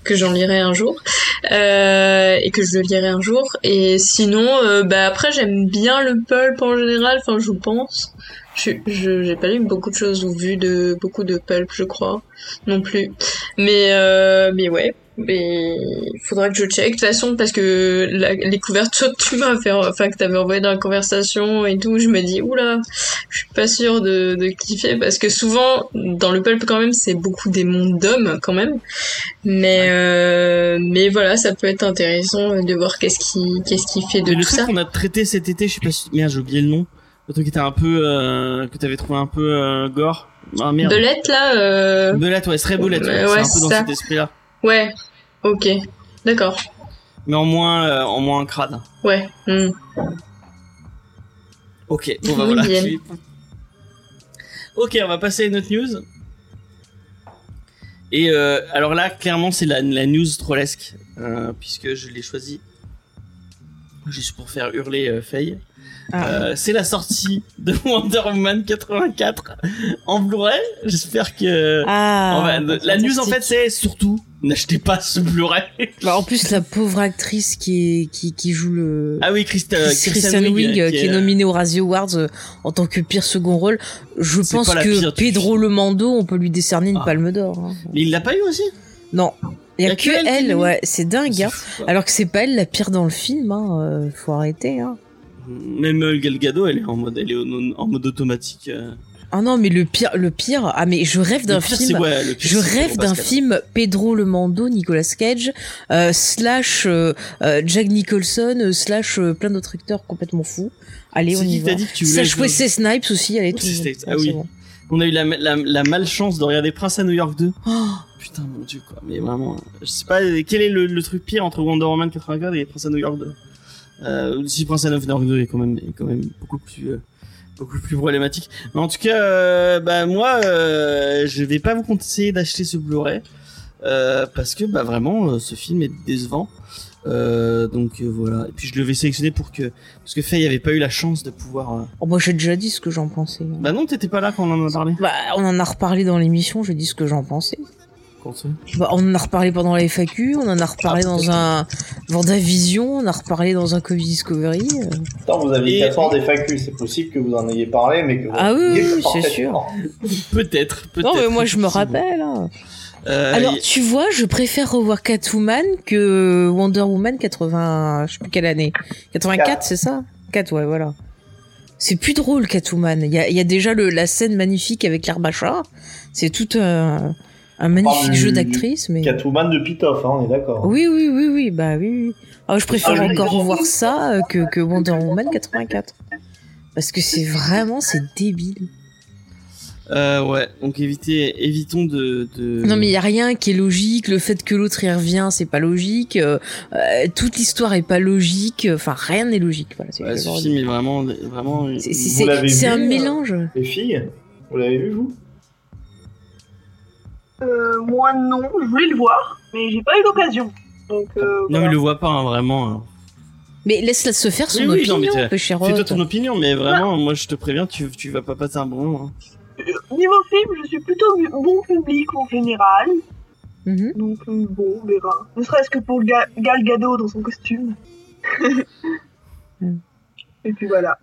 que j'en lirai un jour euh, et que je le lirai un jour. Et sinon, euh, bah après j'aime bien le pulp en général, enfin je pense. Je je- j'ai pas lu beaucoup de choses ou vu de beaucoup de pulp je crois non plus. Mais euh, mais ouais. Mais il faudra que je check de toute façon parce que la- les couvertures que tu m'as fait, enfin que t'avais envoyé dans la conversation et tout, je me dis oula, je suis pas sûre de, de kiffer parce que souvent dans le pulp quand même c'est beaucoup des mondes d'hommes quand même, mais euh, mais voilà ça peut être intéressant de voir qu'est-ce qui qu'est-ce qui fait de Mais le tout truc ça. qu'on a traité cet été, je sais pas si... Merde, j'ai oublié le nom. Le truc qui était un peu... Euh, que t'avais trouvé un peu euh, gore. Ah merde. Belette là, euh... Belette, ouais, serait Belette. Ouais, Ouais, ouais, c'est un peu dans ça. cet esprit-là. ouais, ok, d'accord, Mais en moins, euh, en moins crade. ouais. hmm. Ok, bon bah Oui, voilà. bien. Ok, on va passer à une autre news. Et euh, alors là, clairement, c'est la, la news trollesque, euh, puisque je l'ai choisi juste pour faire hurler euh, Faye. Ah. Euh, c'est la sortie de Wonder Woman 84 en Blu-ray. J'espère que Ah, va- la news en fait c'est surtout n'achetez pas ce Blu-ray. Bah, en plus, la pauvre actrice qui, est, qui, qui joue le. ah oui, Christ, euh, Chris- Kristen Kristen Wiig, euh, euh, qui est nominée aux Razzie Awards euh, en tant que pire second rôle. Je pense que pire Pedro film. Le Mando, on peut lui décerner une Ah. palme d'or. hein. Mais il l'a pas eu aussi? Non, il y a, Y a que que elle elle, ouais, c'est dingue. Hein. Alors que c'est pas elle la pire dans le film, hein. euh, faut arrêter. Hein. Même euh, Gal Gadot, elle est en mode, elle est en, en mode automatique. euh. Ah non, mais le pire, le pire. Ah mais je rêve d'un Le pire, c'est- film. ouais, le pire, Je c'est rêve Pedro d'un Pascal. film Pedro Le Mando, Nicolas Cage, euh, slash euh, euh, Jack Nicholson, euh, slash euh, plein d'autres acteurs complètement fous. Allez, on C'est y qui va. t'a dit que tu voulais Slash jouer Wesley Snipes aussi, allez, tout le Wesley monde. Snipes, ah Ouais, c'est oui. bon. On a eu la, la, la malchance de regarder Prince à New York 2. Oh, Putain, mon dieu, quoi. Mais vraiment, je sais pas, quel est le, le truc pire entre Wonder Woman 84 et Prince à New York 2 euh, Si Prince New York 2 est quand même, est quand même beaucoup plus, euh, beaucoup plus problématique. Mais en tout cas, euh, bah, moi, euh, je vais pas vous conseiller d'acheter ce Blu-ray. Euh, parce que, bah, vraiment, euh, ce film est décevant. Euh, donc voilà. Et puis je l'avais sélectionné pour que, parce que Faye avait pas eu la chance de pouvoir. euh, Oh, moi j'ai déjà dit ce que j'en pensais. Bah non, t'étais pas là quand on en a parlé. Bah, on en a reparlé dans l'émission, j'ai dit ce que j'en pensais. Bah, on en a reparlé pendant la FAQ, on en a reparlé Ah, dans un Vendavision, on a reparlé dans un Covid Discovery. euh. Attends, vous aviez Et- 4 ans des FAQ, c'est possible que vous en ayez parlé, mais que vous Ah oui, en c'est parfaitement. Peut-être, peut-être. Non, mais moi je me rappelle. hein. Euh, Alors, y- tu vois, je préfère revoir Catwoman que Wonder Woman 80, je sais plus quelle année. 84, Quatre. c'est ça? 4, ouais, voilà. C'est plus drôle, Catwoman. Il y a, il y a déjà le, la scène magnifique avec l'Herbacha. C'est tout un, un magnifique jeu d'actrice, mais... Catwoman de Pitoff, hein, on est d'accord. Oui, oui, oui, oui, bah oui, oui. Ah, je préfère Ah, encore revoir ça euh, que, que Wonder Woman 84. Parce que c'est vraiment, c'est débile. Euh, ouais, donc évitez, évitons de, de... Non mais il y a rien qui est logique. Le fait que l'autre y revient, c'est pas logique. Euh, euh, toute l'histoire est pas logique. Enfin, rien n'est logique. Voilà, c'est Ouais, ce film est vraiment, vraiment. C'est- un mélange. Les filles, vous l'avez vu, vous? Euh, moi non, je voulais le voir, mais j'ai pas eu l'occasion. Donc, euh, Non, mais voilà. le vois pas, hein, vraiment. hein. Mais laisse-la se faire son Oui, oui, non, mais opinion, peu cher Fais-toi ton opinion, mais vraiment, moi, je te préviens, tu, tu vas pas passer un bon moment. hein. Niveau film, je suis plutôt bu- bon public en général. Mhm. Donc euh, bon, on verra. Ne serait-ce que pour Ga- Gal Gadot dans son costume. Et puis voilà.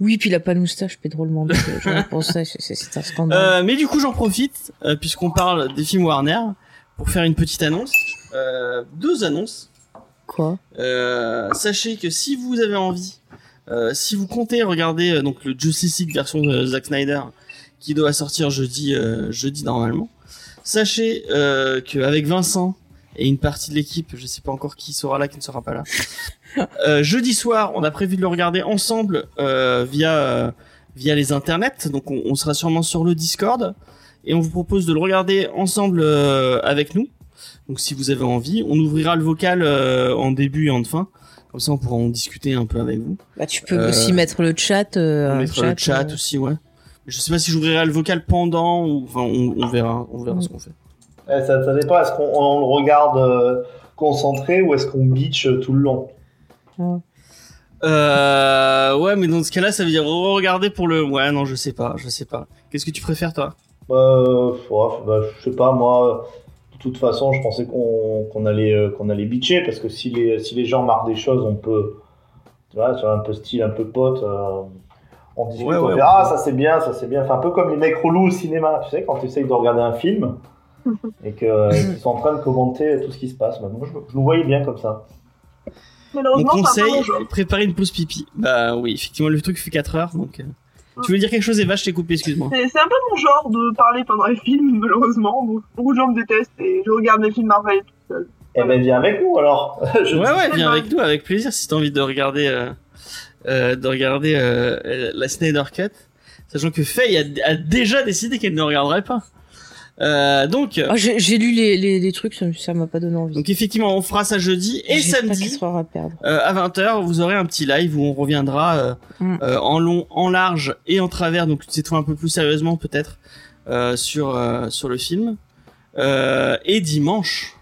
Oui, puis il a pas de moustache, Pedro le Mando. J'en pensais, c'est- un scandale. Euh, mais du coup, j'en profite, euh, puisqu'on parle des films Warner, pour faire une petite annonce. Euh, deux annonces. Quoi? Euh, sachez que si vous avez envie, euh, si vous comptez regarder euh, donc le Justice League version de Zack Snyder, qui doit sortir jeudi, euh, jeudi normalement, sachez euh, qu'avec Vincent et une partie de l'équipe, je sais pas encore qui sera là, qui ne sera pas là, euh, jeudi soir, on a prévu de le regarder ensemble euh, via euh, via les internets, donc on, on sera sûrement sur le Discord et on vous propose de le regarder ensemble euh, avec nous. Donc si vous avez envie, on ouvrira le vocal euh, en début et en fin. Comme ça, on pourra en discuter un peu avec vous. Bah, tu peux euh, aussi mettre le chat. Euh, On un mettra le chat euh, aussi, ouais. Je sais pas si j'ouvrirai le vocal pendant ou enfin on, on verra, on verra Mm. ce qu'on fait. Eh, ça, ça dépend, est-ce qu'on on le regarde euh, concentré ou est-ce qu'on bitch euh, tout le long? Euh, ouais, mais dans ce cas-là, ça veut dire regarder pour le. Ouais, non, je sais pas, je sais pas. Qu'est-ce que tu préfères, toi? Euh, ouais, bah, je sais pas, moi, de toute façon, je pensais qu'on qu'on allait, euh, qu'on allait bitcher, parce que si les, si les gens marquent des choses, on peut, tu vois, sur un peu style, un peu pote, euh, on discute, Ouais, on ouais, fait, on ah, ça c'est bien, ça c'est bien. Enfin, un peu comme les mecs relous au cinéma, tu sais, quand tu essayes de regarder un film, et qu'ils sont en train de commenter tout ce qui se passe. Bah, moi, je, je nous voyais bien comme ça. Mon conseil, préparer une pause pipi. Bah oui, effectivement, le truc fait 4 heures, donc. euh, Tu veux dire quelque chose, Eva Je t'ai coupé, excuse-moi. C'est un peu mon genre de parler pendant les films, malheureusement. Beaucoup- de gens me détestent et je regarde les films Marvel tout seul. Eh ben, viens avec nous alors. Je- Ouais, ouais, viens avec nous, avec plaisir, si t'as envie de regarder, euh, euh, de regarder euh, la Snyder Cut, sachant que Faye a, a déjà décidé qu'elle ne regarderait pas. Euh, donc, Ah, j'ai j'ai lu les, les, les trucs, ça m'a pas donné envie. donc effectivement, on fera ça jeudi et pas samedi. heures à perdre. Euh, à 20h, vous aurez un petit live où on reviendra euh, Mm. euh, en long, en large et en travers, donc cette fois un peu plus sérieusement peut-être euh, sur euh, sur le film. Euh, et dimanche,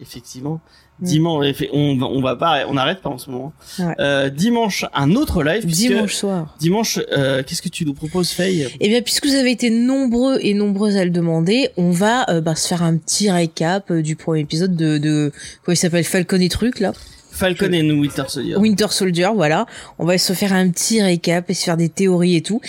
effectivement. Dimanche, effe- on va on va pas, on n'arrête pas en ce moment. Ouais. Euh, dimanche, un autre live. puisque Dimanche soir. Dimanche, euh, qu'est-ce que tu nous proposes, Faye? Eh bien, puisque vous avez été nombreux et nombreuses à le demander, on va euh, bah, se faire un petit récap du premier épisode de, de comment il s'appelle? Falcon et trucs là. Falcon et Winter Soldier. Winter Soldier, voilà. On va se faire un petit récap et se faire des théories et tout.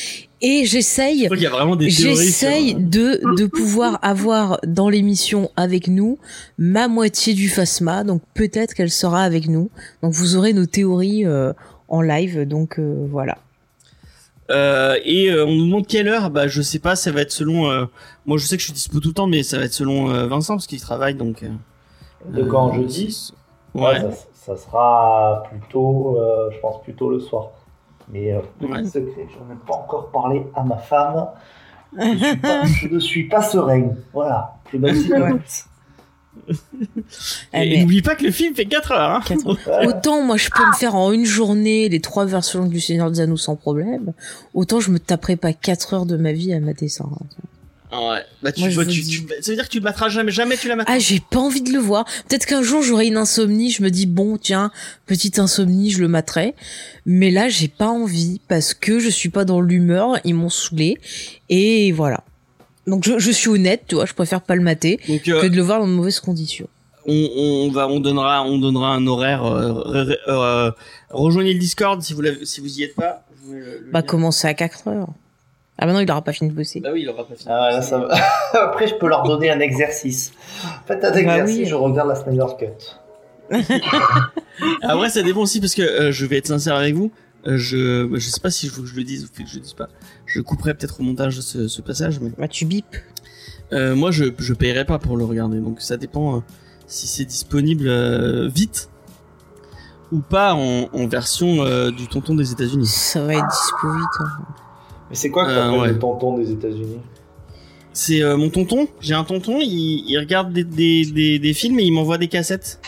Et Je j'essaye, crois qu'il y a vraiment des théories. j'essaye sur- de de pouvoir avoir dans l'émission avec nous ma moitié du Phasma. Donc peut-être qu'elle sera avec nous. Donc vous aurez nos théories euh, en live. Donc euh, voilà. Euh, et euh, on nous demande quelle heure? Bah je sais pas, ça va être selon. euh, moi je sais que je suis dispo tout le temps, mais ça va être selon euh, Vincent parce qu'il travaille donc. euh, De quand euh, jeudi? Ouais. Ouais, ça, ça sera plutôt, euh, je pense plutôt le soir. Mais euh, Ouais. secret, j'en ai pas encore parlé à ma femme. Je, suis pas, je ne suis pas serein. Voilà. Et, n'oublie pas que le film fait 4 heures. Hein. Autant moi je peux me faire en une journée les trois versions du Seigneur des Anneaux sans problème, autant je me taperai pas quatre heures de ma vie à mater ça. Ouais. Bah tu, Moi, je bah, tu, tu- ça veut dire que tu le battras jamais, jamais tu la mettras. Ah j'ai pas envie de le voir. Peut-être qu'un jour j'aurai une insomnie, je me dis bon tiens petite insomnie je le materai, mais là j'ai pas envie parce que je suis pas dans l'humeur, ils m'ont saoulé et voilà. Donc je, je suis honnête, tu vois, je préfère pas le mater Donc euh, que de le voir dans de mauvaises conditions. on, on va, on donnera, on donnera un horaire. Euh, euh, rejoignez le Discord si vous si vous y êtes pas. Je le Bah lien. commencer à 4 heures. Ah bah non il aura pas fini de bosser. Bah oui, il aura pas fini. Ah, là, ça va. Après, je peux leur donner un exercice. Faites un Bah exercice, oui. je regarde la Snyder Cut. Après, ça dépend aussi parce que euh, je vais être sincère avec vous. Euh, je, je sais pas si je veux que je le dise ou que je le dise pas. Je couperai peut-être au montage ce, ce passage, mais Bah tu bipes. euh, moi je je paierai pas pour le regarder. Donc ça dépend euh, si c'est disponible euh, vite ou pas en, en version euh, du tonton des États-Unis. Ça va être dispo vite. hein. Mais c'est quoi que Euh, t'appelles ouais. le tonton des États-Unis? C'est euh, mon tonton. J'ai un tonton. Il, il regarde des, des, des, des films et il m'envoie des cassettes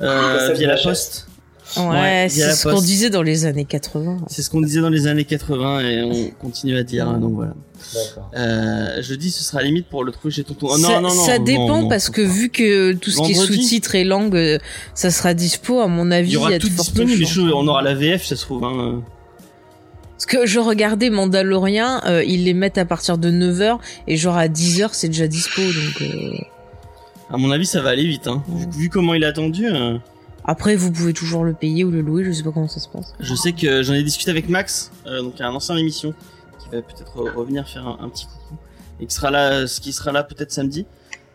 euh, Cassettes via la poste. Ouais, c'est ce qu'on disait dans les années 80. C'est ce qu'on disait dans les années 80 et on continue à dire. hein, donc voilà. D'accord. Euh, je dis ce sera limite pour le trouver chez tonton. Oh, ça, non, non, non, ça non, dépend non, parce que pas. vu que tout ce qui est sous-titres et langue, ça sera dispo, à mon avis, il y aura a de tout disponible. Choses, on aura la VF, ça se trouve. Hein. Parce que je regardais Mandalorian, euh, ils les mettent à partir de 9h et genre à 10h c'est déjà dispo donc euh, À mon avis, ça va aller vite. Hein. Vu, vu comment il a attendu, euh, après vous pouvez toujours le payer ou le louer, je sais pas comment ça se passe. je sais que j'en ai discuté avec Max, euh, donc un ancien émission, qui va peut-être re- revenir faire un, un petit coucou et qui sera là, ce qui sera là peut-être samedi.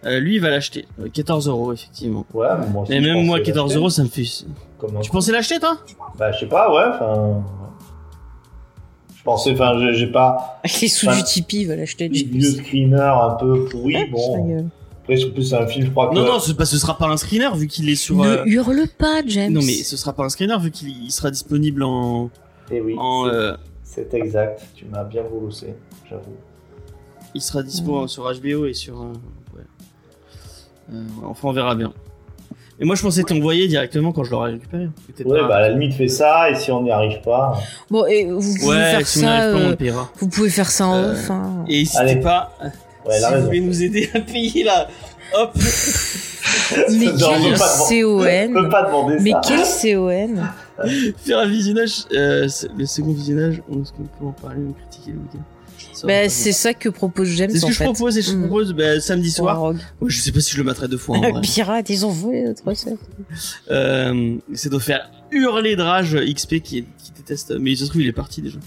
Euh, lui, il va l'acheter, Euh, 14 euros effectivement. Ouais, mais moi aussi. Mais même moi, pensais 14 l'acheter. euros, ça me fait. Comme un Tu coup. pensais l'acheter, toi? Bah, je sais pas, ouais, enfin. Pensais, enfin, j'ai- pas. Les sous du Tipeee, il va l'acheter. Les vieux screeners un peu pourris, Ta bon. Après, en plus, c'est un film, je crois que. Non, non, ce, pas- ce sera pas un screener vu qu'il est sur. euh, Ne hurle pas, James. Non, mais ce sera pas un screener vu qu'il il sera disponible en. Eh oui, en c'est- euh, c'est exact. Tu m'as bien volossé, j'avoue. il sera dispo sur HBO et sur. euh, ouais. Euh, enfin, on verra bien. Et moi, je pensais t'envoyer directement quand je l'aurai récupéré. Ouais, pas. bah, à la limite, fais ça, et si on n'y arrive pas. Bon, et vous pouvez Ouais, faire si on n'y ça. arrive pas, on euh, le paiera. vous pouvez faire ça en Euh, off. Hein. Et n'hésitez Allez. pas, Ouais, si vous voulez nous aider à payer là, hop, Mais on quel peut pas demander- on peut CON pas demander Mais ça. quel CON Faire un visionnage, euh, le second visionnage, on peut en parler, ou critiquer le week-end? Bah, c'est ça que propose James C'est ce en que je fait. propose et je Mm. propose bah, samedi soir. Ouais, je sais pas si je le mettrai deux fois en vrai. Pirate, ils ont volé notre recette. Euh, c'est de faire hurler de rage XP qui, est- qui déteste. Mais il se trouve il est parti déjà.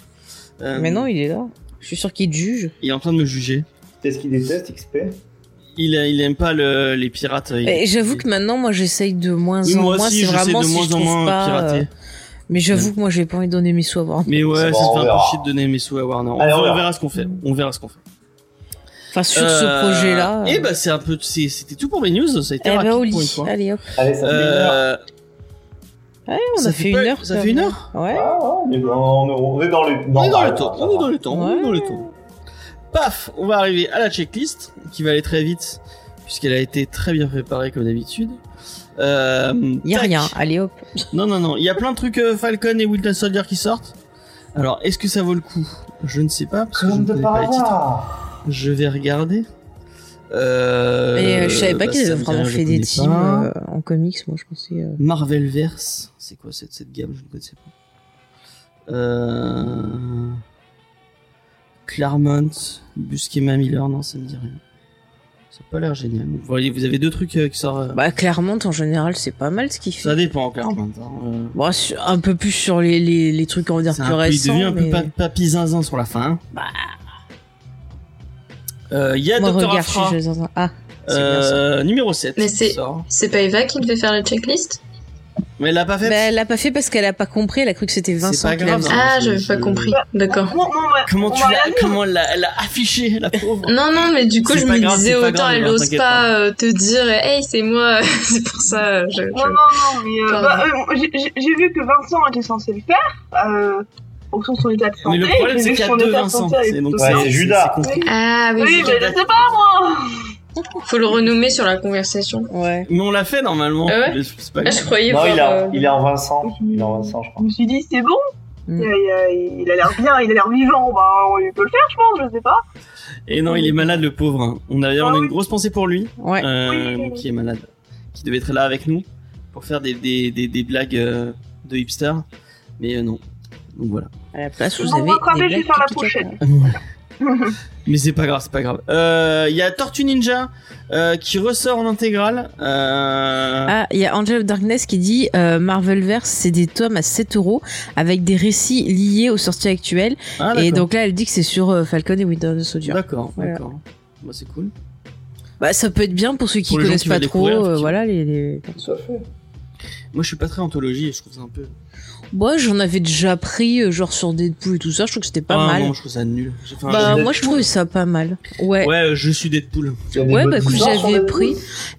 Euh, Mais non, il est là. Je suis sûr qu'il te juge. il est en train de me juger. Qu'est-ce qu'il déteste, XP Il, il aime pas le, les pirates. j'avoue que maintenant, moi, j'essaye de moins Oui, en moi moins. aussi, C'est vraiment de si moins je en moins pas. pirater. euh, Mais j'avoue que moi, j'ai pas envie de donner mes sous à voir. Mais ouais, C'est ça bon, fait un peu chier de donner mes sous à Warner. On, Allez, on verra, verra. on verra ce qu'on fait. On verra ce qu'on fait. Enfin, sur ce Euh, projet-là. Et euh, bah c'est un peu, c'était tout pour mes news. Ça a été eh rapide ben, au pour une fois. Allez, hop. Allez, ça fait une heure. Euh, Ouais, on Ça a fait fait une heure. ça fait une heure Ouais. Ah, ouais, on est dans- on est dans le on est dans le temps. On est dans le temps. On est dans le temps. Paf, on va arriver à la checklist qui va aller très vite puisqu'elle a été très bien préparée comme d'habitude. Euh, Y a tac. rien. Allez, hop. Non, non, non. Il y a plein de trucs euh, Falcon et Winter Soldier qui sortent. Alors, est-ce que ça vaut le coup? Je ne sais pas parce que je ne connais pas les titres. Je vais regarder. Euh, Et euh, je savais pas bah, qu'ils avaient vraiment fait des teams euh, en comics. Moi, je pensais. euh, Marvelverse, c'est quoi cette, cette gamme? Je ne connaissais pas. Euh... Claremont, Buscema Miller, non, ça me dit rien. Ça a pas l'air génial. Vous voyez, vous avez deux trucs euh, qui sortent. euh, Bah, Claremont, en général, c'est pas mal ce qu'il fait. ça dépend, Claremont. hein, euh. Bon, sur- un peu plus sur les, les, les trucs, on va dire, C'est plus un peu- il récents. devient un peu mais- pa- papy zinzin sur la fin. hein. Euh, Il y a Moi, Dr. regarde, Afra, je suis dans un- Ah, c'est bien ça. euh, numéro 7. Mais c'est- sort. C'est pas Eva qui devait faire la checklist Mais elle l'a pas fait. Bah, elle l'a pas fait parce qu'elle a pas compris, elle a cru que c'était Vincent pas grave, hein. Ah, je- j'avais pas compris. D'accord. Comment tu l'as, comment elle l'a, elle a affiché, la pauvre Non, non, mais du coup, je me grave, disais autant grave, elle Eva, ose t'inquiète pas pas. euh, te dire, hey, c'est moi. c'est pour ça. Je, je- Non, non, non, mais euh, bah, euh, j'ai- vu que Vincent était censé le faire, euh, en fonction de son état de santé. Mais le problème, c'est qu'il y que a deux Vincent. C'est donc plutôt Ouais, bien. c'est Judas. Ah oui, Oui, mais je sais pas, moi faut le renommer sur la conversation. Ouais. Mais on l'a fait normalement. Ah ouais pas Ah, je croyais Non, voir. il, a, euh, il est en Vincent. Il est en Vincent, je Je crois. me suis dit, c'est bon, Mm. il, a- l'air bien, il a l'air vivant, bah, il peut le faire, je pense, je sais pas. Et non, il est malade, le pauvre. hein. On a d'ailleurs on a Ah une grosse pensée pour lui, Ouais. euh, Oui, qui est malade, qui devait être là avec nous pour faire des, des, des, des blagues euh, de hipster. Mais euh, non. Donc voilà. À la place, Bon, vous avez. des je blagues faire la prochaine. Mais c'est pas grave, c'est pas grave. Euh, Il y a Tortue Ninja euh, qui ressort en intégrale. Euh... Ah, il y a Angel of Darkness qui dit euh, Marvelverse, c'est des tomes à 7 euros avec des récits liés aux sorties actuelles. Ah, et d'accord. donc là, elle dit que c'est sur euh, Falcon et Winter Soldier. D'accord, Voilà. d'accord. Bah, c'est cool. Bah, ça peut être bien pour ceux qui Pour connaissent qui pas trop. euh, voilà, les. les... Moi, je suis pas très anthologie et je trouve ça un peu. Moi, j'en avais déjà pris, euh, genre sur Deadpool et tout ça. Je trouve que c'était pas ah, mal. non, je trouve ça nul. Bah, moi, je trouvais ça pas mal. Ouais. Ouais, je suis Deadpool. Ouais, bah écoute, j'avais pris.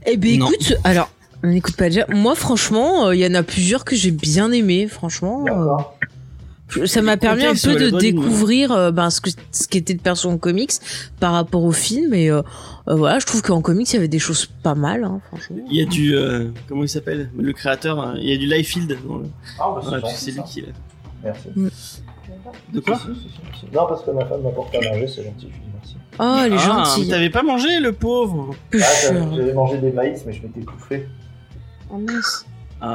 Eh ben Non. écoute, alors, on n'écoute pas déjà. Moi, franchement, euh, il y en a plusieurs que j'ai bien aimé. Franchement, euh, ça m'a permis un peu ouais, de découvrir euh, ben, ce que ce qu'était de perso en comics par rapport au film. Et euh, euh, voilà, je trouve qu'en comics, il y avait des choses pas mal, hein, franchement. Il y a du. euh, comment il s'appelle? Le créateur. hein, Il y a du Liefeld. dans le- Ah, bah, Ouais, c'est c'est gentil, lui ça. qui l'a. Merci. De quoi? Si, si. Non, parce que ma femme m'a porté à manger, c'est gentil, je lui dis merci. Oh, elle est Ah, gentille. mais T'avais pas mangé, le pauvre? Ah, j'avais mangé des maïs, mais je m'étais étouffé. Oh, mince. C'est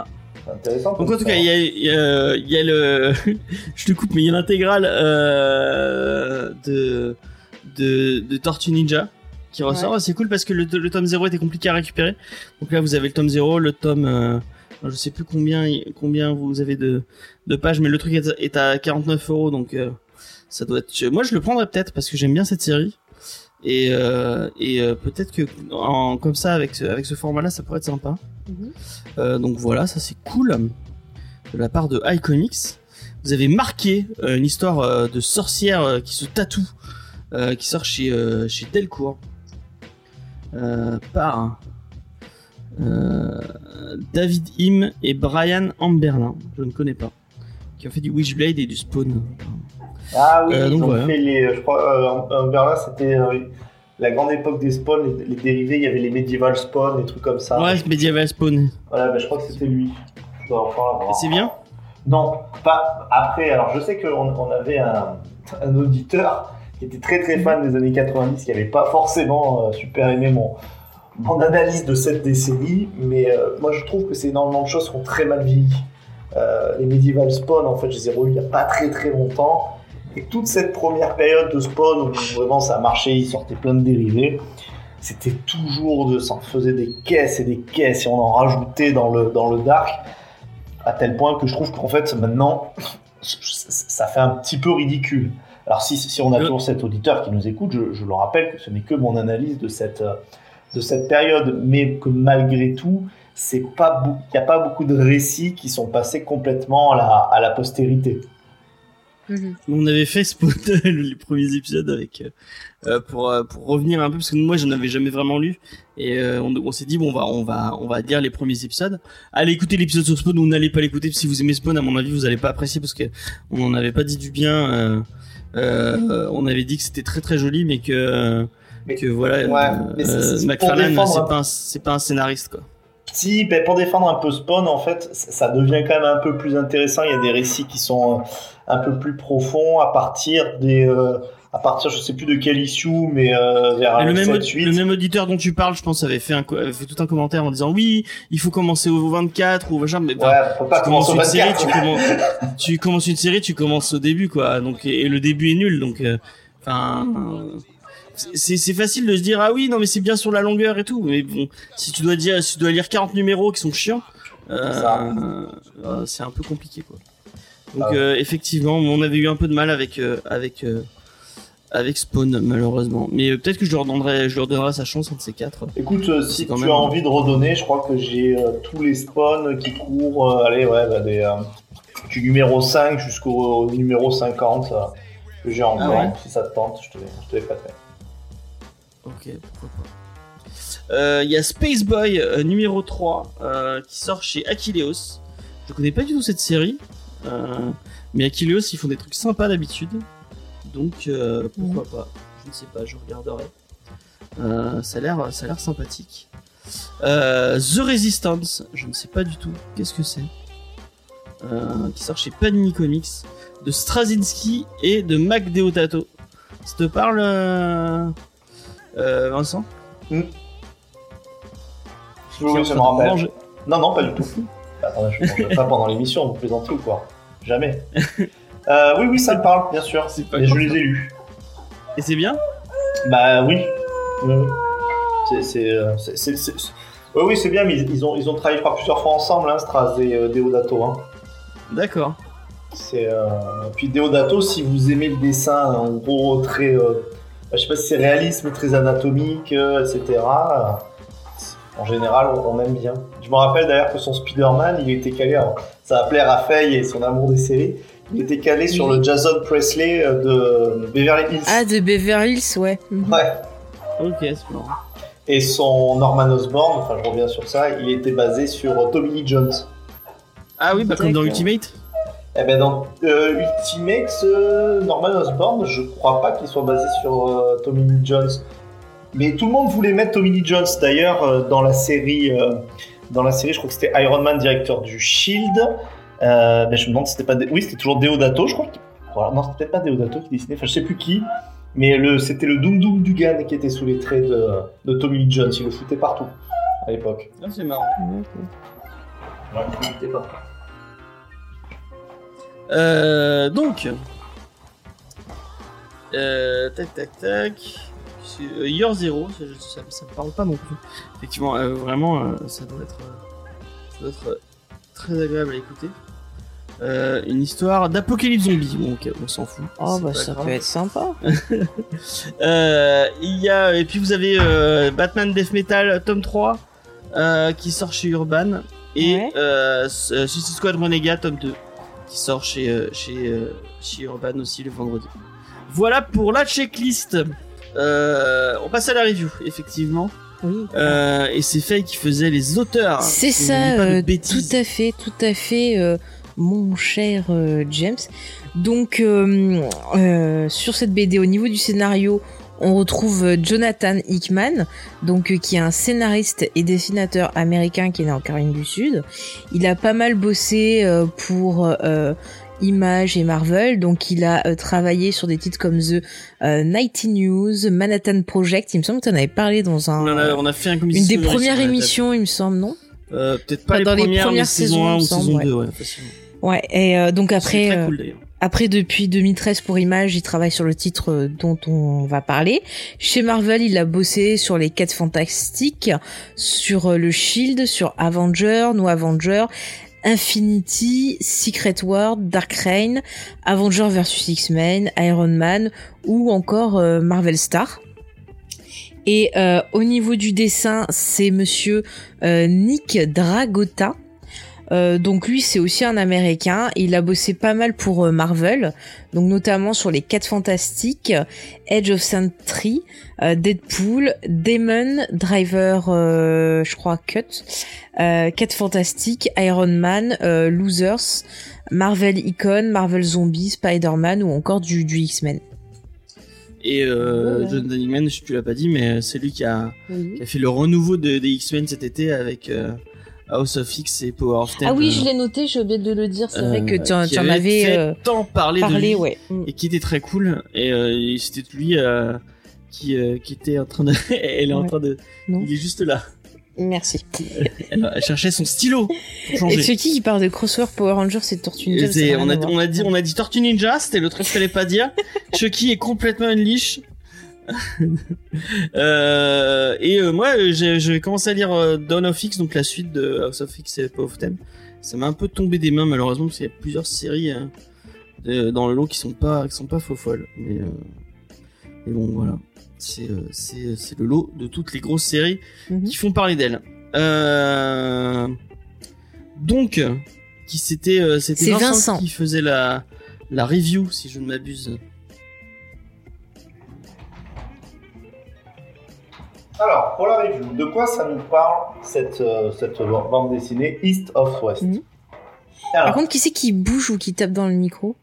intéressant. Donc en tout cas, il y a, il y a- il y a le, je te coupe, mais il y a l'intégrale euh, de, de de Tortue Ninja qui ressort. C'est cool parce que le, le tome 0 était compliqué à récupérer. Donc là, vous avez le tome 0, le tome, euh, je sais plus combien combien vous avez de de pages, mais le truc est, est à 49 euros, donc euh, ça doit être. Moi, je le prendrais peut-être parce que j'aime bien cette série. Et, euh, et euh, peut-être que en, comme ça avec ce, avec ce format-là, ça pourrait être sympa. Mhm. Euh, donc voilà, ça c'est cool de la part de iComics. Vous avez marqué une histoire de sorcière qui se tatoue, qui sort chez chez Delcourt par David Im et Brian Amberlin. Je ne connais pas. Qui ont fait du Witchblade et du Spawn. Ah oui, Euh, ils donc ont voilà. fait les. Je crois, euh, en Berlin, c'était euh, la grande époque des spawns, les, dérivés, il y avait les medieval spawns, des trucs comme ça. Ouais, Medieval Spawn. Voilà, ben, je crois que c'était lui. C'est bien Non, pas après. Alors, je sais qu'on on avait un, un auditeur qui était très très fan des années 90, qui avait pas forcément euh, super aimé mon, mon analyse de cette décennie, mais euh, moi je trouve que c'est énormément de choses qui ont très mal vieilli. Euh, les Medieval Spawn, en fait, je les ai revus il n'y a pas très très longtemps. Et toute cette première période de Spawn où vraiment ça a marché, ils sortaient plein de dérivés, c'était toujours de. Ça en faisait des caisses et des caisses et on en rajoutait dans le, dans le Dark, à tel point que je trouve qu'en fait maintenant, ça fait un petit peu ridicule. Alors si, si on a Le- toujours cet auditeur qui nous écoute, je, je le rappelle que ce n'est que mon analyse de cette, euh, de cette période, mais que malgré tout, il n'y a pas beaucoup de récits qui sont passés complètement à la, à la postérité. Mhm. On avait fait Spawn les premiers épisodes avec euh, euh, pour euh, pour revenir un peu parce que moi j'en avais jamais vraiment lu et euh, on, on s'est dit bon on va on va on va lire les premiers épisodes. Allez écouter l'épisode sur Spawn ou n'allez pas l'écouter si vous aimez Spawn à mon avis vous allez pas apprécier parce que on n'en avait pas dit du bien. euh, euh, on avait dit que c'était très très joli mais que Mais- que voilà Ouais, McFarlane c'est pas un- c'est pas un scénariste quoi. Si, ben, pour défendre un peu Spawn, en fait, ça ça devient quand même un peu plus intéressant. Il y a des récits qui sont euh, un peu plus profonds à partir des, euh, à partir, je sais plus de quel issue, mais euh, vers le, le même, 7, aud- 8. le même auditeur dont tu parles, je pense, avait fait, un, avait fait tout un commentaire en disant oui, il faut commencer au 24 ou machin. Mais Ouais, faut pas tu commencer une série, 24. tu commences, tu commences une série, tu commences au début, quoi. Donc, et, et le début est nul, donc, euh, enfin, euh, c'est c'est facile de se dire ah oui, non mais c'est bien sur la longueur et tout, mais bon, si tu dois dire, si tu dois lire 40 numéros qui sont chiants, euh, euh, c'est un peu compliqué, quoi. Donc, Ah ouais. euh, effectivement, on avait eu un peu de mal avec, euh, avec. euh, avec Spawn malheureusement mais peut-être que je leur donnerai je leur donnerai sa chance un de ces quatre Écoute, si tu même- as envie de redonner, je crois que j'ai tous les spawns qui courent, allez, ouais, bah, des, du numéro 5 jusqu'au au numéro 50 euh, que j'ai encore. Ah ouais Si ça te tente, je te, je te les prêterai. Ok, pourquoi pas. Il y a Space Boy numéro 3 euh, qui sort chez Achilleos. Je connais pas du tout cette série, mais Achilleos ils font des trucs sympas d'habitude. Donc euh, pourquoi pas Je ne sais pas, je regarderai. Euh, ça a l'air, ça a l'air sympathique. Euh, The Resistance, je ne sais pas du tout. Qu'est-ce que c'est Euh, Qui sort chez Panini Comics de Straczynski et de Mac Deodato. Ça te parle, euh, euh, Vincent Oui, oui, ça me rappelle. Non, non, pas du tout. Attendez, je ne pas pendant l'émission, vous plaisantez ou quoi Jamais. Euh, oui, oui, ça me parle, bien sûr. Et je les ai lus. Et c'est bien Bah oui. Oui, oui. C'est, euh, Oui, oui, c'est bien, mais ils ont, ils ont travaillé par plusieurs fois ensemble, hein, Stras et euh, Deodato. Hein. D'accord. C'est, euh... Puis Deodato, si vous aimez le dessin, en gros, très. Je sais pas si c'est réaliste, mais très anatomique, etc. En général, on, on aime bien. Je me rappelle d'ailleurs que son Spider-Man, il était calé. alors, ça va plaire à Faye et son amour des séries. Il était calé sur le Jason Presley euh, de Beverly Hills. Ah, de Beverly Hills, ouais. Mhm. Ouais. Ok, c'est. Et son Norman Osborn, enfin je reviens sur ça, il était basé sur euh, Tommy Lee Jones. Ah oui, bah comme dans. Ultimate Eh ben dans euh, Ultimate, euh, Norman Osborn, je crois pas qu'il soit basé sur euh, Tommy Lee Jones. Mais tout le monde voulait mettre Tommy Lee Jones d'ailleurs euh, dans la série. euh, dans la série, je crois que c'était Iron Man, directeur du Shield. Euh, ben, je me demande si c'était pas. Oui, c'était toujours Deodato, je crois. Voilà, non, c'était peut-être pas Deodato qui dessinait. Enfin, je sais plus qui. Mais le, c'était le Doom Doom Dugan qui était sous les traits de, de Tommy Lee Jones. Il le foutait partout à l'époque. Ah, c'est marrant. Ouais, il le foutait partout. Euh, donc. Euh, tac, tac, tac. Euh, Year Zero, ça, ça, me parle pas non plus. Effectivement, euh, vraiment, euh, ça doit être, ça doit être très agréable à écouter. Euh, une histoire d'apocalypse zombie. Bon, on s'en fout. Oh, bah ça grave. peut être sympa. Il y a et puis vous avez Batman Death Metal tome 3 euh, qui sort chez Urban et Ouais. Suicide Squad Renegade tome 2 qui sort chez chez chez Urban aussi le vendredi. Voilà pour la checklist. Euh, on passe à la review effectivement Oui. Euh, et c'est Faye qui faisait les auteurs. C'est ça, euh, tout à fait, tout à fait, euh, mon cher euh, James. Donc, euh, euh, sur cette BD, au niveau du scénario, on retrouve Jonathan Hickman, donc qui est un scénariste et dessinateur américain qui est né en Caroline du Sud. Il a pas mal bossé euh, pour euh, Image et Marvel. Donc il a euh, travaillé sur des titres comme The euh, Nighty News, Manhattan Project. Il me semble que tu en avais parlé dans un, On, a, on a fait un une des premières émissions, il me semble, non? Euh, Peut-être pas Enfin, les dans les premières, mais premières saison saisons, 1 il ou semble, saison ouais. 2, ouais, facilement. Ouais. Et euh, donc après, très cool. Après, depuis 2013 pour Image, il travaille sur le titre dont on va parler. Chez Marvel, il a bossé sur les quêtes fantastiques, sur le Shield, sur Avenger, No Avenger, Infinity, Secret World, Dark Reign, Avenger vs X-Men, Iron Man ou encore euh, Marvel Star. Et euh, au niveau du dessin, c'est monsieur euh, Nick Dragota. Euh, donc lui, c'est aussi un Américain. Il a bossé pas mal pour euh, Marvel, donc notamment sur les 4 Fantastiques, Edge of Sentry, euh, Deadpool, Demon, Driver, euh, je crois Cut, euh, 4 Fantastiques, Iron Man, euh, Losers, Marvel Icon, Marvel Zombie, Spider-Man ou encore du, du X-Men. Et euh, Voilà. Jonathan Hickman, je tu l'as pas dit, mais c'est lui qui a, qui a fait le renouveau de- des X-Men cet été avec euh, House of X et Power of Ten. Ah oui, euh, je l'ai noté, j'ai oublié de le dire. C'est euh, vrai que tu en, qui tu en avait avais euh, tant de parlé, lui, ouais. Mm. et qui était très cool. Et, euh, et c'était lui euh, qui, euh, qui était en train de. Elle est en Ouais. train de. Non. Il est juste là. Merci. Elle, elle cherchait son stylo. Et. Chucky qui parle de crossover Power Rangers et Tortue Ninja. C'est- on, a, on a dit on a dit Tortue Ninja, c'était le truc qu'il fallait pas dire. Chucky est complètement une liche. Euh, et euh, moi, j'ai commencé à lire euh, Dawn of X, donc la suite de House of X et Power of Ten. Ça m'a un peu tombé des mains malheureusement parce qu'il y a plusieurs séries hein, dans le lot qui sont pas qui sont pas faux folles. Mais, euh, mais bon, voilà, c'est le lot de toutes les grosses séries Mhm. qui font parler d'elle. Euh, donc, qui c'était Vincent, Vincent. qui faisait la la review, si je ne m'abuse. Alors, pour la review, de quoi ça nous parle cette, euh, cette bande dessinée East of West? Mhm. Alors, Par contre, qui c'est qui bouge ou qui tape dans le micro?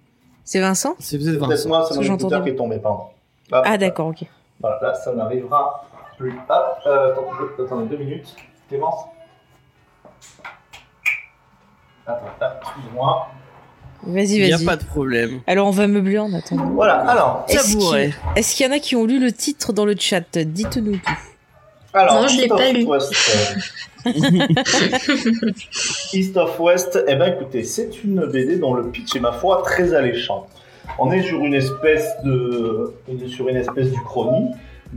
C'est Vincent? C'est peut-être Vincent. moi, c'est mon écouteur qui est tombé, pardon. Hop, Ah d'accord, ok. Voilà, là, ça n'arrivera plus. Hop, euh, attends, deux- attendez deux minutes. Clémence Attends, excuse-moi. Vas-y, Il n'y a vas-y. pas de problème. Alors on va meubler en attendant. Voilà, alors, Est-ce Tabouret. qu'il est-ce qu'il y en a qui ont lu le titre dans le chat? Dites-nous tout. Alors Non, je l'ai East of pas lu. West, euh, East of West, eh ben écoutez, c'est une BD dont le pitch est ma foi très alléchant. On est sur une espèce de, sur une espèce d'Uchronie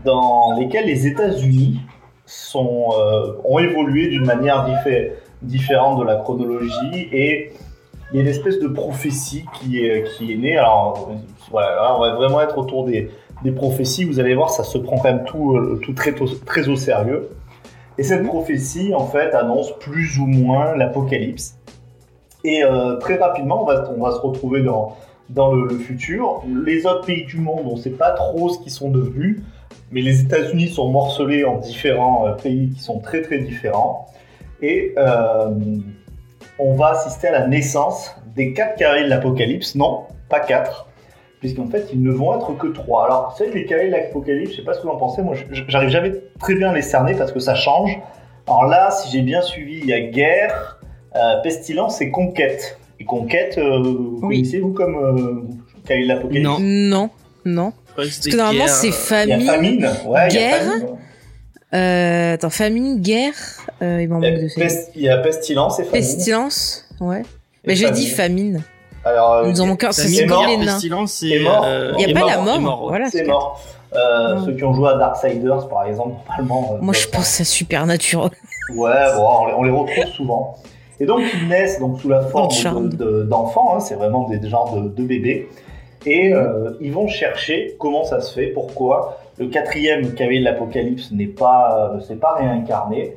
dans lesquelles les États-Unis sont euh, ont évolué d'une manière diffé- différente de la chronologie et il y a une espèce de prophétie qui est qui est née. Alors euh, voilà, là, on va vraiment être autour des des prophéties. Vous allez voir, ça se prend quand même tout euh, très au- sérieux. Et cette prophétie, en fait, annonce plus ou moins l'apocalypse. Et euh, très rapidement, on va, se retrouver dans, le, futur. Les autres pays du monde, on ne sait pas trop ce qu'ils sont devenus, mais les États-Unis sont morcelés en différents euh, pays qui sont très très différents. Et on va assister à la naissance des quatre cavaliers de l'apocalypse. Non, pas quatre, puisqu'en fait, ils ne vont être que trois. Alors, c'est les cavaliers de l'apocalypse, je sais pas ce que vous en pensez, moi, je- j'arrive jamais très bien à les cerner parce que ça change. Alors là, si j'ai bien suivi, il y a guerre, euh, pestilence et conquête. Et conquête, euh, vous Oui. connaissez-vous comme euh, cavalier de l'apocalypse Non. Non, non. Parce que normalement guerre, c'est euh, Il y a famille. famine, ouais, il y a guerre. famine. Euh, attends, famine, guerre. Euh, il m'en manque de Il y a pestilence et famine. Pestilence, ouais. Et Mais j'ai dit famine. Alors, euh, Il nous en manque un, c'est mort, les nains. et, euh, Il n'y a pas mort, la mort. mort, ouais. Voilà. c'est mort. Euh. Ceux qui ont joué à Darksiders, par exemple, normalement. euh, Moi, je pense à Supernatural. Ouais, bon, on les, on les retrouve souvent. Et donc, ils naissent donc, sous la forme Charmed. de- de- d'enfants, hein, c'est vraiment des genres de, de bébés. Et euh, ils vont chercher comment ça se fait, pourquoi le quatrième cavalier de l'Apocalypse n'est pas, euh, s'est pas réincarné,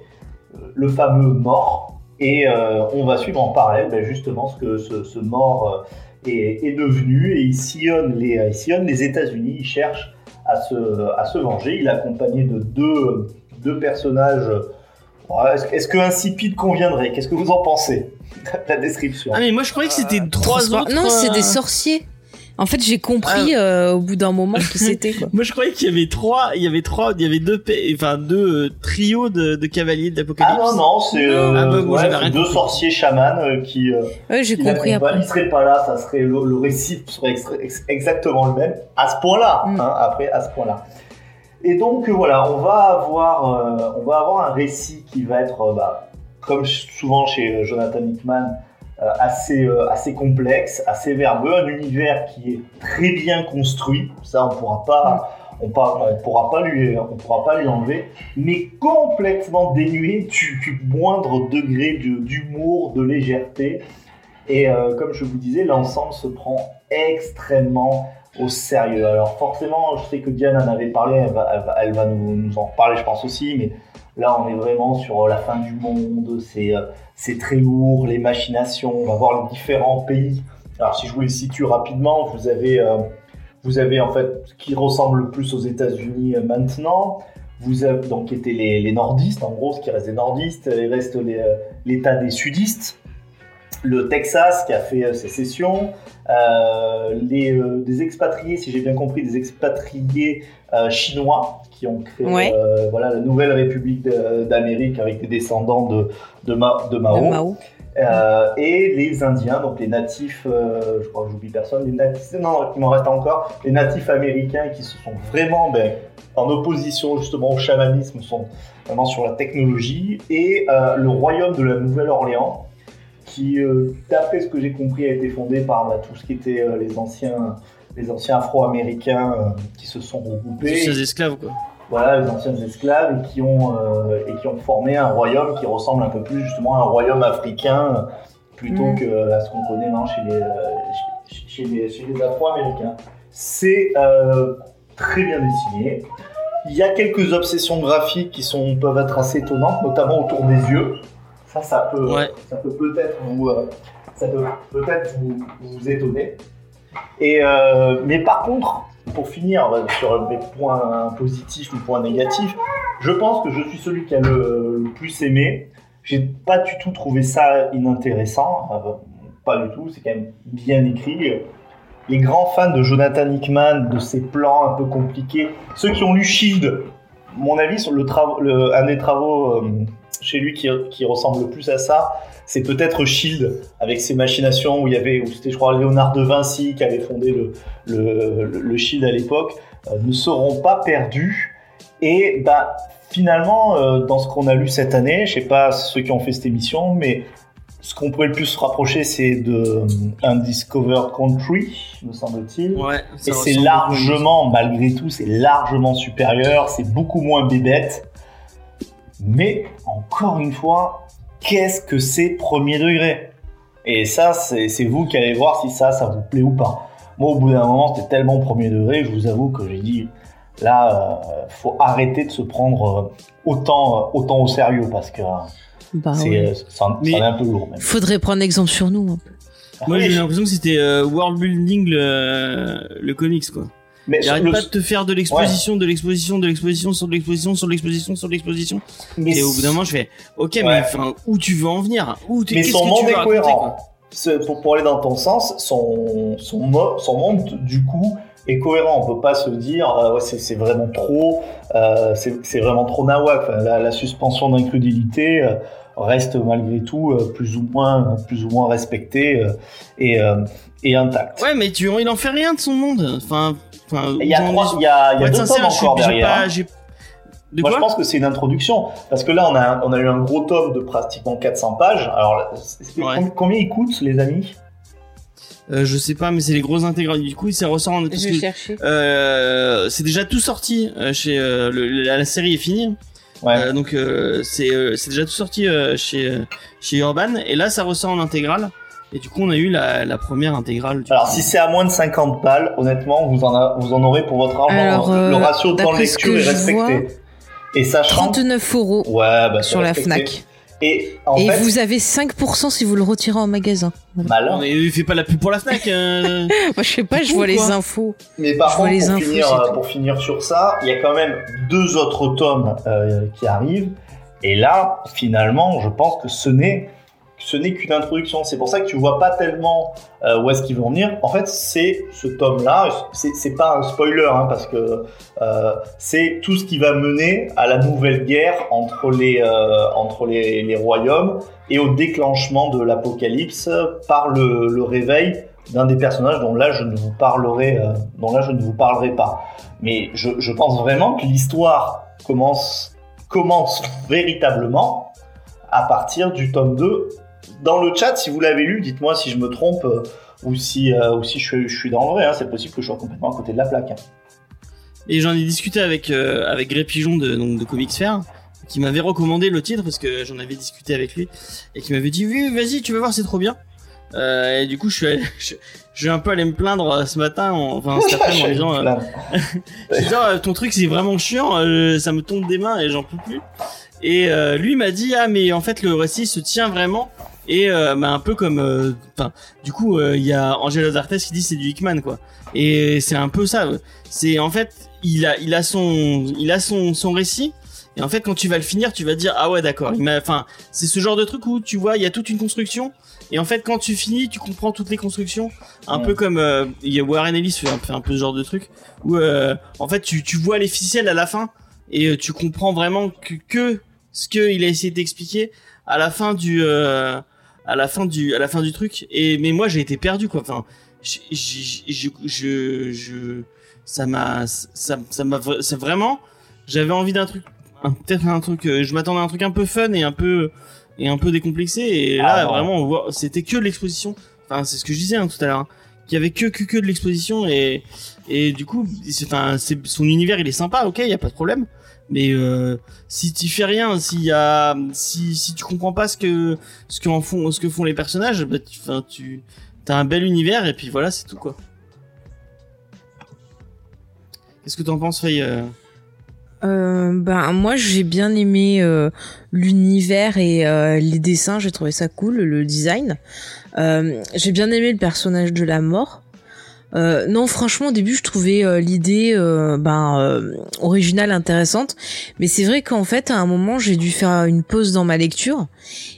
euh, le fameux mort. Et euh, on va suivre en parallèle ben, justement ce que ce, ce mort euh, est, est devenu. Et il sillonne les, il sillonne les États-Unis, il cherche à se, à se venger. Il est accompagné de deux, deux personnages. Est-ce que insipide conviendrait? Qu'est-ce que vous en pensez? La description. Ah mais moi je croyais que c'était trois autres. Non, c'est euh, des sorciers. En fait, j'ai compris euh, au bout d'un moment qui c'était. Moi, je croyais qu'il y avait trois, il y avait trois, il y avait deux, enfin deux euh, trios de, de cavaliers Ah d'Apocalypse. non, non, c'est euh, Ah, bah, ouais, c'est rien deux sorciers chamans euh, qui, euh, Ouais, j'ai compris après. Il serait pas là, ça serait le, le récit serait extra- ex- exactement le même à ce point-là. Mm. hein, après, à ce point-là. Et donc euh, voilà, on va avoir, euh, on va avoir un récit qui va être, euh, bah, comme souvent chez euh, Jonathan Hickman, euh, assez, euh, assez complexe, assez verbeux, un univers qui est très bien construit. Ça, on pourra pas, on, on pourra pas lui, on pourra pas lui enlever, mais complètement dénué du, moindre degré de- d'humour, de légèreté. Et euh, comme je vous disais, l'ensemble se prend extrêmement au sérieux. Alors forcément, je sais que Diane en avait parlé, elle va, elle va- elle va nous, nous en reparler, je pense aussi, mais là, on est vraiment sur la fin du monde, c'est euh, c'est très lourd, les machinations, on va voir les différents pays. Alors si je vous les situe rapidement, vous avez, euh, vous avez en fait ce qui ressemble le plus aux États-Unis euh, maintenant. Vous avez donc étaient les, les nordistes, en gros, ce qui reste des nordistes, il reste euh, l'État des sudistes, le Texas qui a fait euh, sécession, euh, les, euh, des expatriés, si j'ai bien compris, des expatriés euh, chinois qui ont créé Ouais. euh, voilà, la nouvelle République d'Amérique avec des descendants de, de, Ma- de Mao. De Mao. Euh, et les Indiens, donc les natifs, euh, je crois que j'oublie personne, les natifs, non, il m'en reste encore, les natifs américains qui se sont vraiment ben, en opposition justement au chamanisme, sont vraiment sur la technologie, et euh, le royaume de la Nouvelle-Orléans, qui, euh, d'après ce que j'ai compris, a été fondé par bah, tout ce qui était euh, les anciens, les anciens Afro-Américains euh, qui se sont regroupés Ces esclaves, quoi. voilà, les anciens esclaves et qui ont euh, et qui ont formé un royaume qui ressemble un peu plus justement à un royaume africain euh, plutôt Mm. que à ce qu'on connaît non, chez les chez, chez les chez les Afro-Américains. C'est euh, très bien dessiné. Il y a quelques obsessions graphiques qui sont peuvent être assez étonnantes, notamment autour des yeux. Ça, ça peut Ouais. ça peut peut-être vous euh, ça peut peut-être vous, vous étonner. Euh, mais par contre, pour finir sur mes points positifs, mes points négatifs, je pense que je suis celui qui a le, plus aimé. J'ai pas du tout trouvé ça inintéressant, euh, pas du tout. C'est quand même bien écrit. Les grands fans de Jonathan Hickman, de ses plans un peu compliqués, ceux qui ont lu Shield, mon avis sur le- un des travaux euh, chez lui qui, qui ressemble le plus à ça, c'est peut-être Shield avec ses machinations où il y avait, où c'était je crois Léonard de Vinci qui avait fondé le, le, le- le Shield à l'époque, euh, ne seront pas perdus. Et bah, finalement, euh, dans ce qu'on a lu cette année, je sais pas ceux qui ont fait cette émission, mais ce qu'on pourrait le plus se rapprocher, c'est de euh, Undiscovered Country, me semble-t-il. Ouais. Et c'est largement, malgré tout, c'est largement supérieur, c'est beaucoup moins bébête. Mais, encore une fois, qu'est-ce que c'est premier degré? Et ça, c'est vous qui allez voir si ça, ça vous plaît ou pas. Moi, au bout d'un moment, c'était tellement premier degré, je vous avoue que j'ai dit, là, euh, faut arrêter de se prendre euh, autant, euh, autant au sérieux, parce que euh, Bah, c'est ouais. euh, un peu lourd, même. Faudrait prendre exemple sur nous. un peu. Moi, j'ai l'impression que c'était euh, World Building le, le comics, quoi. Mais Il arrête le- pas de te faire de l'exposition, de l'exposition, de l'exposition, sur de l'exposition, sur de l'exposition, sur de l'exposition. mais Et au bout d'un moment, je fais, ok, mais enfin, où tu veux en venir? Où t'es- Mais son que monde est cohérent. Ce- pour, pour aller dans ton sens, son, son, mo- son monde, du coup, est cohérent. On peut pas se dire, euh, ouais, c'est c'est vraiment trop, euh, c'est c'est vraiment trop nawak. Enfin, la, la suspension d'incrédulité euh, reste malgré tout euh, plus ou moins, plus ou moins respectée et, et intacte. Ouais, mais tu, il en fait rien de son monde. Enfin, enfin. Il y a, trois, il y a, il y a pour être deux tomes encore derrière. pas- hein. De Moi, je pense que c'est une introduction. Parce que là, on a, on a eu un gros tome de pratiquement 400 pages. Alors, Ouais. combien il coûte, les amis? Euh, Je sais pas, mais c'est les grosses intégrales. Du coup, ça ressort en. parce que, euh, c'est déjà tout sorti euh, chez euh, le- la, la série est finie Ouais. Euh, donc euh, c'est euh, déjà tout sorti euh, chez chez Urban et là ça ressort en intégrale et du coup on a eu la, la première intégrale du Alors, coup. si c'est à moins de 50 balles, honnêtement, vous en, a- vous en aurez pour votre argent. Alors, le euh, ratio de temps de lecture que est respecté. Et sachant. 39 euros Ouais, bah, sur la. Fnac. Et en Et fait, vous avez 5% si vous le retirez en magasin. malin. On est- fait pas la pub pour la Fnac euh. Moi, je sais pas, je vois les infos. Mais par Je contre, les pour, infos, finir, c'est euh, pour finir sur ça, il y a quand même deux autres tomes euh, qui arrivent. Et là, finalement, je pense que ce n'est ce n'est qu'une introduction. C'est pour ça que tu vois pas tellement euh, où est-ce qu'ils vont venir. En fait, c'est ce tome-là. C'est pas un spoiler hein, parce que euh, c'est tout ce qui va mener à la nouvelle guerre entre les euh, royaumes et au déclenchement de l'apocalypse par le, réveil d'un des personnages dont là je ne vous parlerai dont là je ne vous parlerai pas. Mais je, je pense vraiment que l'histoire commence commence véritablement à partir du tome 2. Dans le chat, si vous l'avez lu, dites-moi si je me trompe euh, ou si, euh, ou si je, suis- je suis dans le vrai. hein. C'est possible que je sois complètement à côté de la plaque. hein. Et j'en ai discuté avec euh, avec Gré Pigeon de donc de Comics Fair qui m'avait recommandé le titre parce que j'en avais discuté avec lui et qui m'avait dit oui vas-y tu vas voir c'est trop bien. Euh, et du coup je suis allé, je, je vais un peu aller me plaindre ce matin en- enfin cet après-midi en disant Là. Je dis, ton truc c'est vraiment chiant, ça me tombe des mains et j'en peux plus. Et euh, lui m'a dit ah mais en fait le récit se tient vraiment et euh, bah, un peu comme euh, enfin du coup euh, il y a Angelo D'Artes qui dit c'est du Hickman quoi. Et c'est un peu ça. C'est en fait il a il a son il a son son récit et en fait quand tu vas le finir tu vas dire ah ouais d'accord. Enfin c'est ce genre de truc où tu vois il y a toute une construction et en fait quand tu finis tu comprends toutes les constructions un Ouais. peu comme euh, il y a Warren Ellis fait un, fait un peu ce genre de truc où euh, en fait tu, tu vois les ficelles à la fin et tu comprends vraiment que, que ce qu'il a essayé d'expliquer à la fin du euh, à la fin du à la fin du truc. Et mais moi j'ai été perdu quoi. Enfin j'ai- je je je ça m'a ça ça m'a c'est vraiment j'avais envie d'un truc peut-être un truc euh, je m'attendais à un truc un peu fun et un peu et un peu décomplexé. Et là Ah vraiment on voit c'était que de l'exposition. Enfin c'est ce que je disais hein, tout à l'heure hein, qu'il y avait que que que de l'exposition et et du coup c'est enfin c'est son univers il est sympa ok il y a pas de problème mais euh, si tu fais rien s'il y a si si tu comprends pas ce que ce en font ce que font les personnages bah tu enfin tu t'as un bel univers et puis voilà c'est tout quoi qu'est-ce que t'en penses Faye euh? Euh, ben moi j'ai bien aimé euh, l'univers et euh, les dessins, j'ai trouvé ça cool, le design. Euh, j'ai bien aimé le personnage de la mort. Euh, non, franchement, au début, je trouvais euh, l'idée euh, ben euh, originale, intéressante, mais c'est vrai qu'en fait, à un moment, j'ai dû faire une pause dans ma lecture,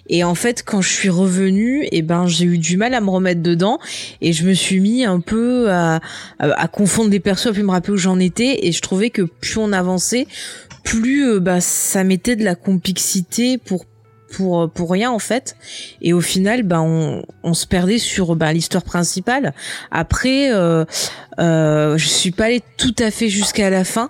et en fait, quand je suis revenue, et ben, j'ai eu du mal à me remettre dedans, et je me suis mis un peu à, à, à confondre des persos, à plus me rappeler où j'en étais, et je trouvais que plus on avançait, plus euh, bah ça mettait de la complexité pour pour pour rien en fait. Et au final bah on, on se perdait sur bah, l'histoire principale. Après euh, euh, je suis pas allée tout à fait jusqu'à la fin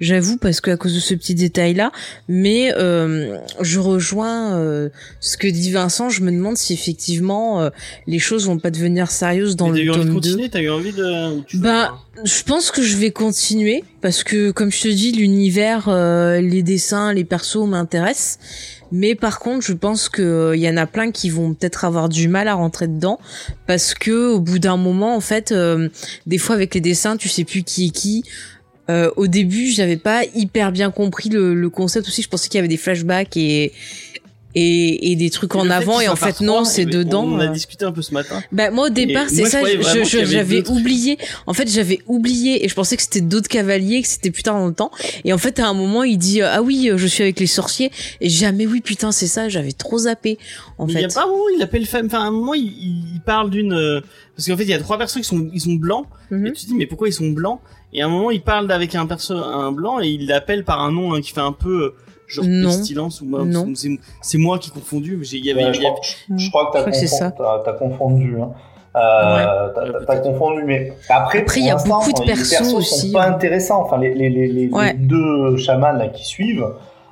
j'avoue parce que à cause de ce petit détail là mais euh, je rejoins euh, ce que dit Vincent. Je me demande si effectivement euh, les choses vont pas devenir sérieuses dans eu le tome 2 continuer t'as eu envie de tu Bah, je pense que je vais continuer parce que, comme je te dis, l'univers, euh, les dessins, les persos m'intéressent. Mais par contre, je pense que il y en a plein qui vont peut-être avoir du mal à rentrer dedans parce que au bout d'un moment, en fait, euh, des fois avec les dessins, tu sais plus qui est qui. Euh, au début, j'avais pas hyper bien compris le, le concept aussi. Je pensais qu'il y avait des flashbacks et et, et des trucs Et en fait avant et en fait non, c'est et dedans. on a euh. discuté un peu ce matin Bah moi au départ c'est ça, j'avais oublié. En fait j'avais oublié et je pensais que c'était d'autres cavaliers, que c'était plus tard dans le temps. Et en fait à un moment il dit euh, ah oui euh, je suis avec les sorciers et jamais oui putain c'est ça j'avais trop zappé en Mais il y fait. a pas un moment il appelle femme. Enfin, à un moment, il, il parle d'une. Parce qu'en fait, il y a trois personnes qui sont, ils sont blancs. Mhm. Et tu te dis, mais pourquoi ils sont blancs? Et à un moment, il parle avec un perso, un blanc, et il l'appelle par un nom hein, qui fait un peu genre Non. pestilence ou. Non. c'est- C'est moi qui ai confondu. mais Il y avait. Ouais, je, y avait- crois, je- je crois que t'as Je crois que c'est confon- ça. t'as- t'as confondu. Hein. Euh, Ouais, t'as- t'as peut-être. confondu, mais après, Après, pour il y a beaucoup de les persos persos aussi. sont pas intéressants. Enfin, les, les, les, les, Ouais. les deux chamans là qui suivent.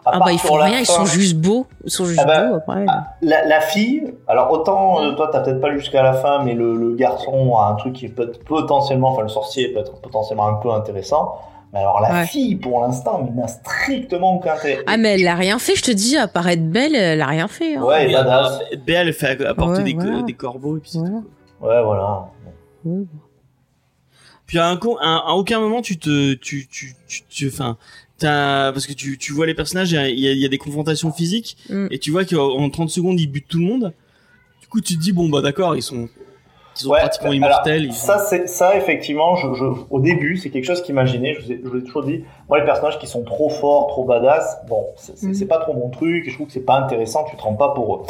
À Ah part bah ils font rien, ils sont juste beaux, ils sont juste Ah bah, beaux après. La, la fille, alors autant euh, toi t'as peut-être pas lu jusqu'à la fin, mais le, le garçon a un truc qui peut être potentiellement, enfin le sorcier peut être potentiellement un peu intéressant. Mais alors la Ouais. fille, pour l'instant, mais n'a strictement aucun intérêt. Ah mais elle a rien fait, je te dis, à part être belle, elle a rien fait. Hein. Ouais, euh, Béa, elle fait apporter Ouais, des, voilà. des corbeaux et puis c'est Voilà. tout. Ouais, voilà. Ouais. Puis à, un, à, à aucun moment tu te, tu, tu, tu, tu- enfin, t'as, parce que tu, tu vois les personnages, y il y a des confrontations physiques, Mm. et tu vois qu'en 30 secondes ils butent tout le monde. Du coup tu te dis bon bah d'accord, ils sont, ils sont Ouais, pratiquement alors, immortels. ils- Ça, c'est ça effectivement. Je, je- au début, c'est quelque chose qui m'a gêné. Je vous, ai, je vous ai toujours dit, moi, les personnages qui sont trop forts, trop badass, bon, c'est c'est- Mhm. c'est pas trop mon truc. Je trouve que c'est pas intéressant. Tu te rends pas pour eux.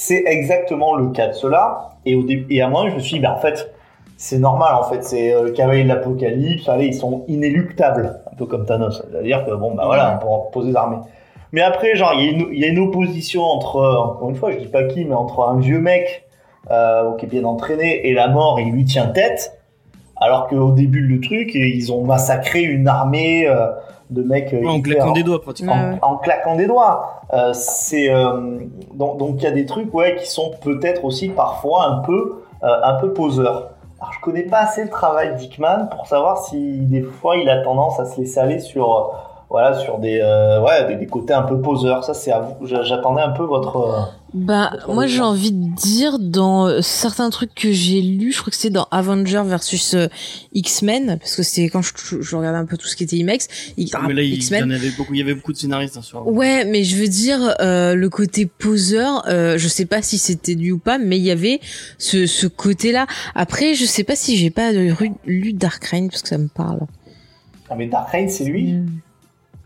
c'est exactement le cas de cela. Et, au dé- et à moi, je me suis dit, bah, en fait, c'est normal, en fait, c'est euh, le cavalier de l'apocalypse, allez, ils sont inéluctables, un peu comme Thanos. C'est-à-dire que, bon, bah voilà, on peut poser des armées. Mais après, genre, il y, a une- il y a une opposition entre, euh, encore une fois, je dis pas qui, mais entre un vieux mec euh, qui est bien entraîné et la mort, il lui tient tête. Alors qu'au début du truc, ils ont massacré une armée euh, de mecs. euh, Ouais, en claquant des doigts pratiquement. Ouais. en, en claquant des doigts. Euh, c'est euh, donc donc il y a des trucs ouais qui sont peut-être aussi parfois un peu euh, un peu poseurs. Alors je connais pas assez le travail d'Hickman pour savoir si des fois il a tendance à se laisser aller sur voilà sur des euh, ouais des, des côtés un peu poseurs. Ça c'est à vous. J'a- J'attendais un peu votre euh, Bah, moi, j'ai envie de dire dans euh, certains trucs que j'ai lus, je crois que c'était dans Avenger versus euh, X-Men, parce que c'est quand je, je regardais un peu tout ce qui était IMAX, I- Mais là, il y en avait beaucoup, il y avait beaucoup de scénaristes hein, sur. Ouais, mais je veux dire euh, le côté poseur. Euh, je sais pas si c'était lui ou pas, mais il y avait ce, ce côté-là. Après, je sais pas si j'ai pas lu, lu Dark Reign parce que ça me parle. ah mais Dark Reign c'est lui? Mm.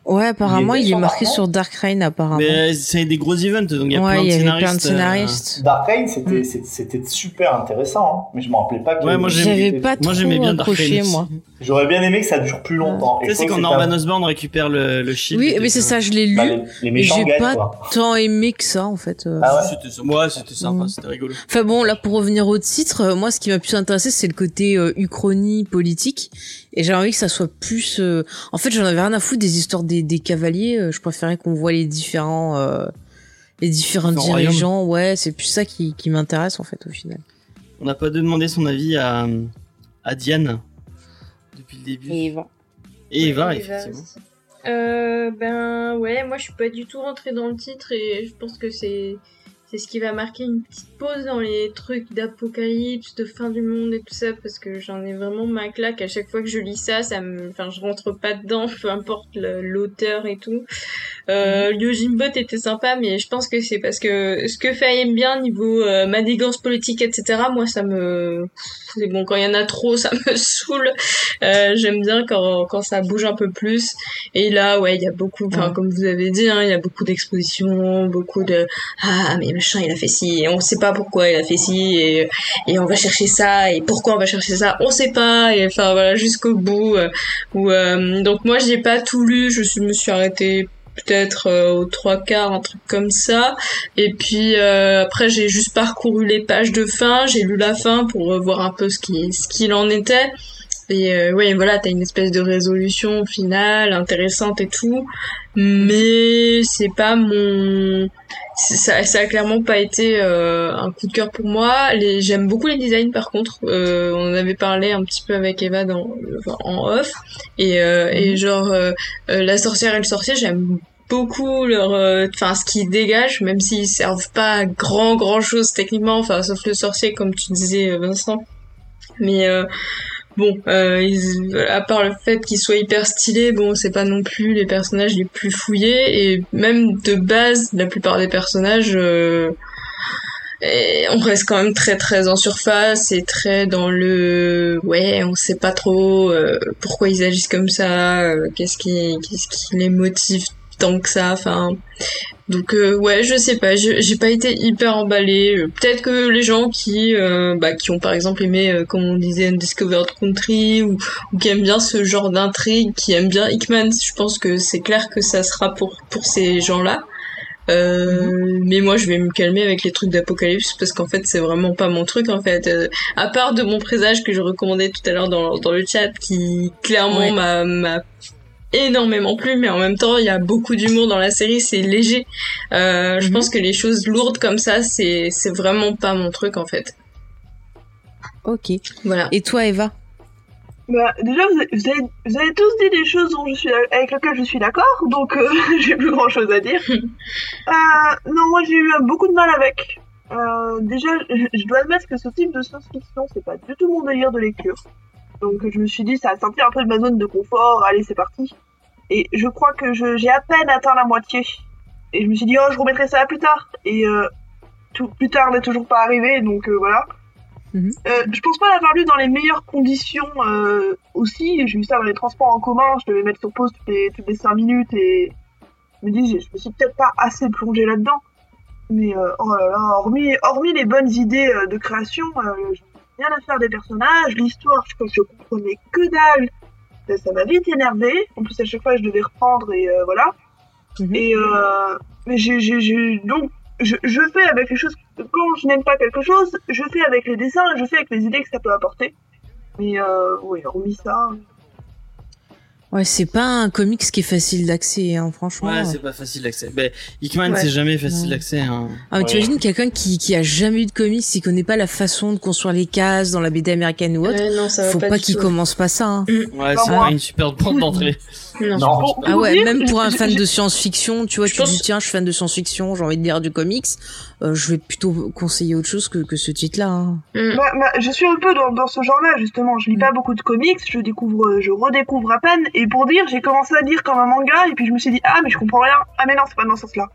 Ouais, apparemment, Il est marqué Dark sur Dark Reign apparemment. Mais c'est des gros events, donc il y a ouais, plein de il y avait scénaristes. plein de euh, scénaristes. Dark Reign c'était Mm. c'était super intéressant hein. mais je me rappelais pas. que- Ouais, moi, J'avais pas Moi trop j'aimais bien Dark Reign. moi. J'aurais bien aimé que ça dure plus longtemps. Et Tu sais, c'est quand Norman Osborn récupère le, le shield. Oui, mais c'est ça, je l'ai lu. bah, les, les méchants j'ai pas quoi. tant aimé que ça en fait. euh. Ah ouais C'était ça. Ouais, c'était sympa, Mm. c'était rigolo. Enfin bon, là pour revenir au titre, euh, moi ce qui m'a plus intéressé c'est le côté euh, uchronie politique et j'ai envie que ça soit plus. euh, En fait, j'en avais rien à foutre des histoires des, des cavaliers. euh, Je préférais qu'on voit les différents, euh, les différents dirigeants. Ouais, c'est plus ça qui, qui m'intéresse en fait au final. On n'a pas demandé son avis à, à Diane depuis le début. Et, Eva, Ouais, effectivement. aussi. Euh, ben ouais, moi je suis pas du tout rentrée dans le titre et je pense que c'est c'est ce qui va marquer une petite pause dans les trucs d'apocalypse, de fin du monde et tout ça parce que j'en ai vraiment ma claque à chaque fois que je lis ça, ça me, enfin je rentre pas dedans, peu importe l'auteur et tout. Euh, Yojimbot était sympa, mais je pense que c'est parce que ce que fait aime bien niveau euh, manigance politique, etc. Moi, ça me, c'est bon quand il y en a trop, ça me saoule. Euh, J'aime bien quand quand ça bouge un peu plus. Et là, ouais, il y a beaucoup, enfin Ouais. comme vous avez dit, hein, il y a beaucoup d'expositions, beaucoup de ah mais il a fait ci, et on sait pas pourquoi il a fait ci, et on va chercher ça, et pourquoi on va chercher ça, on sait pas, et enfin voilà jusqu'au bout. euh, où, euh, donc moi j'ai pas tout lu, je me suis arrêtée peut-être euh, aux trois quarts, un truc comme ça. Et puis euh, après j'ai juste parcouru les pages de fin, j'ai lu la fin pour voir un peu ce qu'il en était. Et euh, ouais, voilà, t'as une espèce de résolution finale intéressante et tout, mais c'est pas mon, ça, ça a clairement pas été euh, un coup de cœur pour moi. Les, j'aime beaucoup les designs par contre. Euh, on en avait parlé un petit peu avec Eva dans, enfin, en off, et euh, et genre euh, euh, la sorcière et le sorcier, j'aime beaucoup leur euh, enfin ce qu'ils dégagent même s'ils servent pas à grand grand chose techniquement enfin sauf le sorcier comme tu disais Vincent mais euh, bon euh, à part le fait qu'ils soient hyper stylés bon c'est pas non plus les personnages les plus fouillés et même de base la plupart des personnages euh, et on reste quand même très très en surface et très dans le ouais on sait pas trop euh, pourquoi ils agissent comme ça qu'est-ce qui qu'est-ce qui les motive tant que ça enfin donc euh, ouais je sais pas j'ai pas été hyper emballée. Euh, peut-être que les gens qui euh, bah, qui ont par exemple aimé euh, comme on disait Undiscovered Country ou, ou qui aiment bien ce genre d'intrigue qui aiment bien Hickman je pense que c'est clair que ça sera pour pour ces gens là euh, mais moi je vais me calmer avec les trucs d'apocalypse parce qu'en fait c'est vraiment pas mon truc en fait. Euh, à part de mon présage que je recommandais tout à l'heure dans, dans le chat qui clairement Ouais. m'a énormément plu mais en même temps il y a beaucoup d'humour dans la série c'est léger euh, je Mhm. pense que les choses lourdes comme ça c'est c'est vraiment pas mon truc en fait Ok. voilà Et toi, Eva? Bah, déjà, vous avez, vous, avez, vous avez tous dit des choses dont je suis, avec lesquelles je suis d'accord, donc euh, j'ai plus grand chose à dire. euh, non, moi j'ai eu beaucoup de mal avec. Euh, déjà, je, je dois admettre que ce type de science-fiction, c'est pas du tout mon délire de lecture. Donc je me suis dit, ça a sorti un peu de ma zone de confort, allez, c'est parti. Et je crois que je- j'ai à peine atteint la moitié. Et je me suis dit, oh, je remettrai ça plus tard. Et euh, tout, plus tard n'est toujours pas arrivé, donc euh, voilà. Mhm. Euh, je pense pas l'avoir lu dans les meilleures conditions aussi. J'ai vu ça dans les transports en commun, je devais mettre sur pause toutes les, toutes les 5 minutes et je me dis, je me suis peut-être pas assez plongée là-dedans. Mais oh là là, hormis, hormis les bonnes idées de création, ai rien à faire des personnages. L'histoire, je crois que je comprenais que dalle. Ça- Ça m'a vite énervé. En plus, à chaque fois, je devais reprendre et euh, voilà. Mhm. Et euh, mais j'ai, j'ai, j'ai- donc je, je fais avec les choses. Quand je n'aime pas quelque chose, je fais avec les dessins, je fais avec les idées que ça peut apporter. Mais euh, oui, hormis ça. Ouais, c'est pas un comics qui est facile d'accès, hein, franchement. Ouais, c'est pas facile d'accès. Ben, Hickman, Ouais. c'est jamais facile Ouais. d'accès. Hein. Ah, mais Ouais. t'imagines quelqu'un qui, qui a jamais eu de comics, qui connaît pas la façon de construire les cases dans la BD américaine ou autre. Ouais, non, ça va Faut pas, pas, qu'il commence pas ça. Hein. Ouais, c'est pas une super porte d'entrée. Non. Non. Ah ouais, même pour un fan de science-fiction, tu vois, Je tu te dis pense- tiens, je suis fan de science-fiction, j'ai envie de lire du comics, euh, je vais plutôt conseiller autre chose que, que ce titre-là. Hein. Mm. Bah, bah, je suis un peu dans, dans ce genre-là, justement. Je lis pas beaucoup de comics, je découvre, euh, je redécouvre à peine. Et pour dire, j'ai commencé à lire comme un manga, et puis je me suis dit, ah, mais je comprends rien. Ah, mais non, c'est pas dans ce sens-là.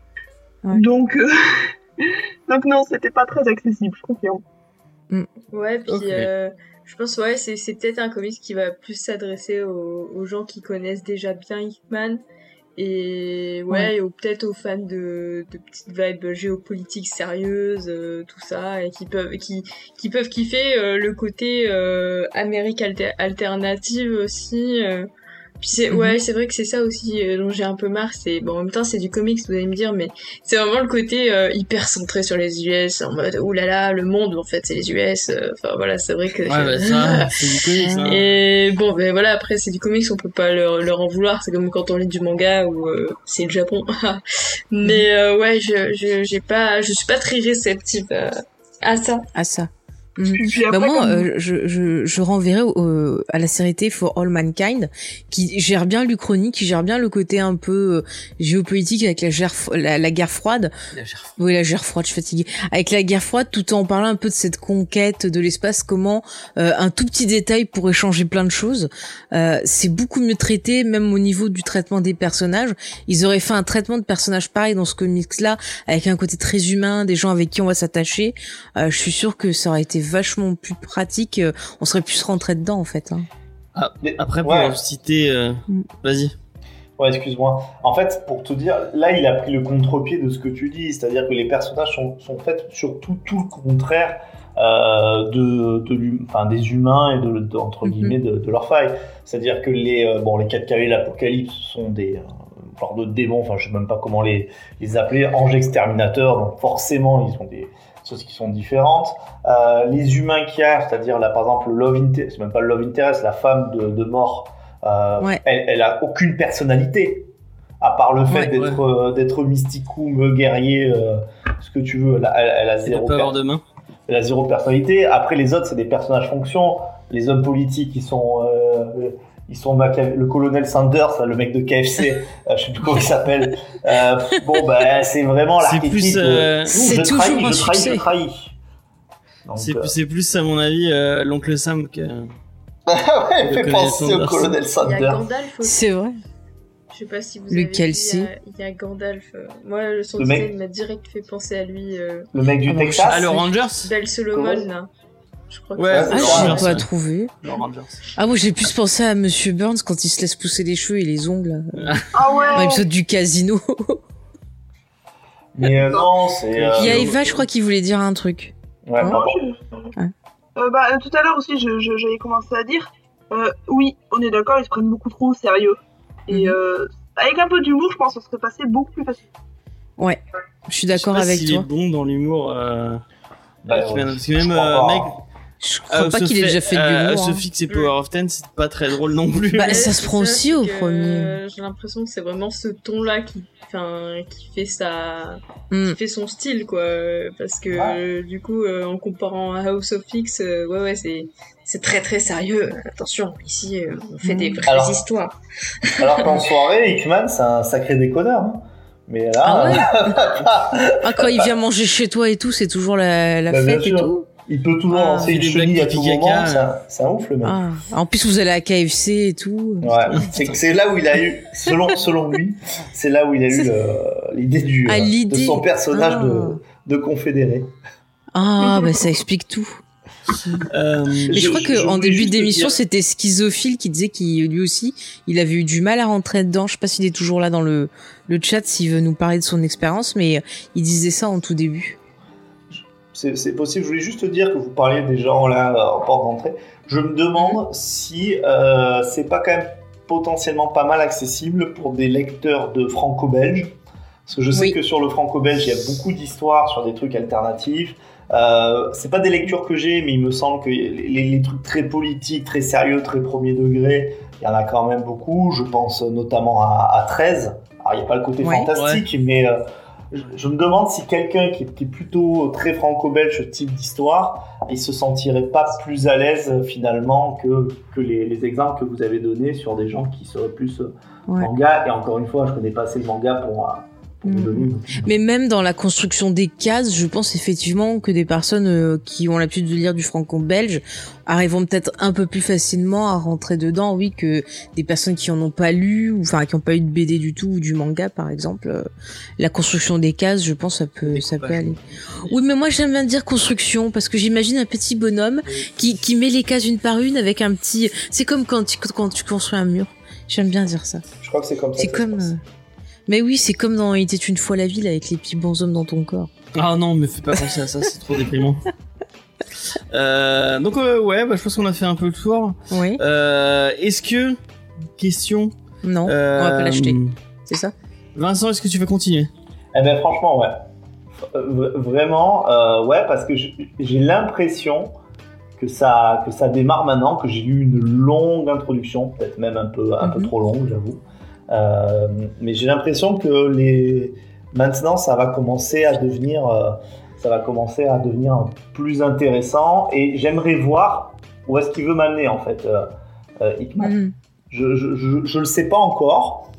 Ouais. Donc, euh, donc non, c'était pas très accessible, je confirme. Ouais, puis euh, je pense ouais, c'est c'est peut-être un comics qui va plus s'adresser aux, aux gens qui connaissent déjà bien Hickman et ouais, ou peut-être aux fans de, de petites vibes géopolitiques sérieuses, euh, tout ça, et qui peuvent qui qui peuvent kiffer euh, le côté euh, Amérique alter- alternative aussi. Puis c'est Mhm. ouais, c'est vrai que c'est ça aussi euh, dont j'ai un peu marre. C'est bon, en même temps c'est du comics, vous allez me dire, mais c'est vraiment le côté euh, hyper centré sur les US, en mode oulala, le monde en fait c'est les US. euh, Enfin voilà, c'est vrai que. Ouais, bah ça, c'est du comics. Hein. Et bon, ben voilà, après c'est du comics, on peut pas leur, leur en vouloir. C'est comme quand on lit du manga où euh, c'est le Japon. Mais euh, ouais, je je j'ai pas, je suis pas très réceptive à, à ça. À ça. Mhm. Puis, Bah après, moi, comme- euh, je, je, je renverrai au- à la série T For All Mankind, qui gère bien l'Uchronie, qui gère bien le côté un peu euh, géopolitique avec la, guerre la, la guerre froide. La Oui, la guerre froide, je suis fatiguée. Avec la guerre froide, tout en parlant un peu de cette conquête de l'espace, comment euh, un tout petit détail pourrait changer plein de choses. Euh, c'est beaucoup mieux traité, même au niveau du traitement des personnages. Ils auraient fait un traitement de personnages pareil dans ce comics-là, avec un côté très humain, des gens avec qui on va s'attacher. Euh, je suis sûre que ça aurait été vachement plus pratique. euh, on serait plus rentrer dedans, en fait. Hein. Mais- Après, pour ouais. citer, euh, Mm. vas-y. Ouais, excuse-moi. En fait, pour te dire, là, il a pris le contre-pied de ce que tu dis, c'est-à-dire que les personnages sont, sont faits surtout tout le contraire euh, de, de l'hum- enfin, des humains et de, de- entre Mhm. guillemets de, de leur faille. C'est-à-dire que les euh, bon, les quatre cavaliers de l'Apocalypse sont des euh, genre de démons, enfin, je sais même pas comment les les appeler, anges exterminateurs. Donc forcément, ils ont des choses qui sont différentes. Euh, les humains qu'il y a, c'est-à-dire là, par exemple, le Love Interest, c'est même pas le Love Interest, la femme de, de mort. euh, Ouais. elle, elle a aucune personnalité à part le fait Ouais, d'être euh, d'être mysticoum guerrier euh, ce que tu veux elle a, elle, elle a Elle zéro peut avoir per- de main. elle a zéro personnalité après les autres c'est des personnages fonction les hommes politiques ils sont euh, ils sont le colonel Sanders le mec de KFC euh, je sais plus comment il s'appelle euh, bon bah c'est vraiment C'est l'archétype euh, C'est toujours trahis, un je trahis, succès. je trahis Donc, C'est euh, c'est plus, à mon avis, euh, l'oncle Sam que. ouais, le fait penser au Sanders. colonel Il y a Sanders Gandalf aussi. C'est vrai. Je sais pas si vous Le avez vu, il y a- il y, a Gandalf. Moi, le son mec- m'a direct fait penser à lui. Euh, le mec du Ah Texas? Ah, le Rangers? Belle Solomon, Comment? là. Je crois que Ouais, c'est Ah, l'ai pas trouvé. Ah, moi, j'ai plus pensé à Monsieur Burns quand il se laisse pousser les cheveux et les ongles. Ah ouais. Dans l'épisode du casino. mais euh, non c'est euh, Il y a Eva, je crois, qui voulait dire un truc. ouais, pardon. Euh, bah, tout à l'heure aussi, je- je- j'avais commencé à dire, euh, oui, on est d'accord, ils se prennent beaucoup trop au sérieux. Et Mhm. euh, avec un peu d'humour, je pense que ça serait passé beaucoup plus facile. Ouais. Je suis d'accord avec s'il toi. est bon dans l'humour. Euh... Bah, que même, je crois euh, pas. qu'il ait déjà fait euh, l'humour. hein. Sophie, c'est Power of Ten, c'est pas très drôle non plus. Bah, ça se prend aussi au premier. J'ai l'impression que c'est vraiment ce ton-là qui, enfin, qui fait sa, Hmm. qui fait son style, quoi. Parce que euh, du coup, euh, en comparant à House of X, euh, ouais, ouais, c'est, c'est très très sérieux. Attention, ici, euh, on fait des vraies Alors- histoires. Alors qu'en soirée, Hickman, c'est un sacré déconneur. hein. Mais là, Ah ouais Ah, quand il vient manger chez toi et tout, c'est toujours la, la Bah, fête et tout. Il peut toujours Ah, lancer une chenille à tout moment. C'est un, ouf, le mec. Ah. En plus, vous allez à KFC et tout. Ouais, c'est là où il a eu, selon, selon lui, c'est là où il a eu l'idée du Ah, euh, de son personnage Ah. de, de confédéré. Ah, bah ça explique tout. Euh, Mais je, Je- crois je- que je en voulais début d'émission, c'était Schizophile qui disait qu'il lui aussi, il avait eu du mal à rentrer dedans. Je sais pas s'il est toujours là dans le le chat s'il veut nous parler de son expérience, mais il disait ça en tout début. C'est possible. Je voulais juste dire que vous parliez des gens là euh, en porte d'entrée. Je me demande si euh, c'est pas quand même potentiellement pas mal accessible pour des lecteurs de franco-belge. Parce que je sais Oui. que sur le franco-belge, il y a beaucoup d'histoires sur des trucs alternatifs. Euh, c'est pas des lectures que j'ai, mais il me semble que les, les trucs très politiques, très sérieux, très premier degré, il y en a quand même beaucoup. Je pense notamment à, à 13. Alors, il n'y a pas le côté Ouais. fantastique, mais euh, je, je me demande si quelqu'un qui, est- qui est plutôt très franco-belge, type d'histoire, il se sentirait pas plus à l'aise euh, finalement que, que les, les exemples que vous avez donnés sur des gens qui seraient plus euh, Ouais. manga. Et encore une fois, je connais pas assez le manga pour, Mais même dans la construction des cases, je pense effectivement que des personnes euh, qui ont l'habitude de lire du franco-belge arriveront peut-être un peu plus facilement à rentrer dedans, oui, que des personnes qui en ont pas lu, ou enfin qui ont pas eu de BD du tout ou du manga par exemple. Euh, La construction des cases, je pense, ça peut, ça peut aller. Oui, mais moi j'aime bien dire construction parce que j'imagine un petit bonhomme qui, qui met les cases une par une avec un petit. C'est comme quand tu, quand tu construis un mur. J'aime bien dire ça. Je crois que c'est comme ça. C'est comme. Mais oui, c'est comme dans Il était une fois la ville avec les petits bonshommes dans ton corps. Ah non, me fais pas penser à ça, c'est trop déprimant. Euh, donc euh, ouais, bah, je pense qu'on a fait un peu le tour. Oui. Euh, est-ce que question Non, euh, on va pas l'acheter. C'est ça? Vincent, est-ce que tu veux continuer? Eh ben franchement, ouais. V- vraiment, euh, ouais, parce que j'ai l'impression que ça, que ça démarre maintenant, que j'ai eu une longue introduction, peut-être même un peu, un peu Mhm. trop longue, j'avoue. Euh, mais j'ai l'impression que les... maintenant, ça va commencer à devenir, euh, ça va commencer à devenir plus intéressant, et j'aimerais voir où est-ce qu'il veut m'amener en fait, euh, euh, Hickman. Mhm. Je, je, je, je le sais pas encore.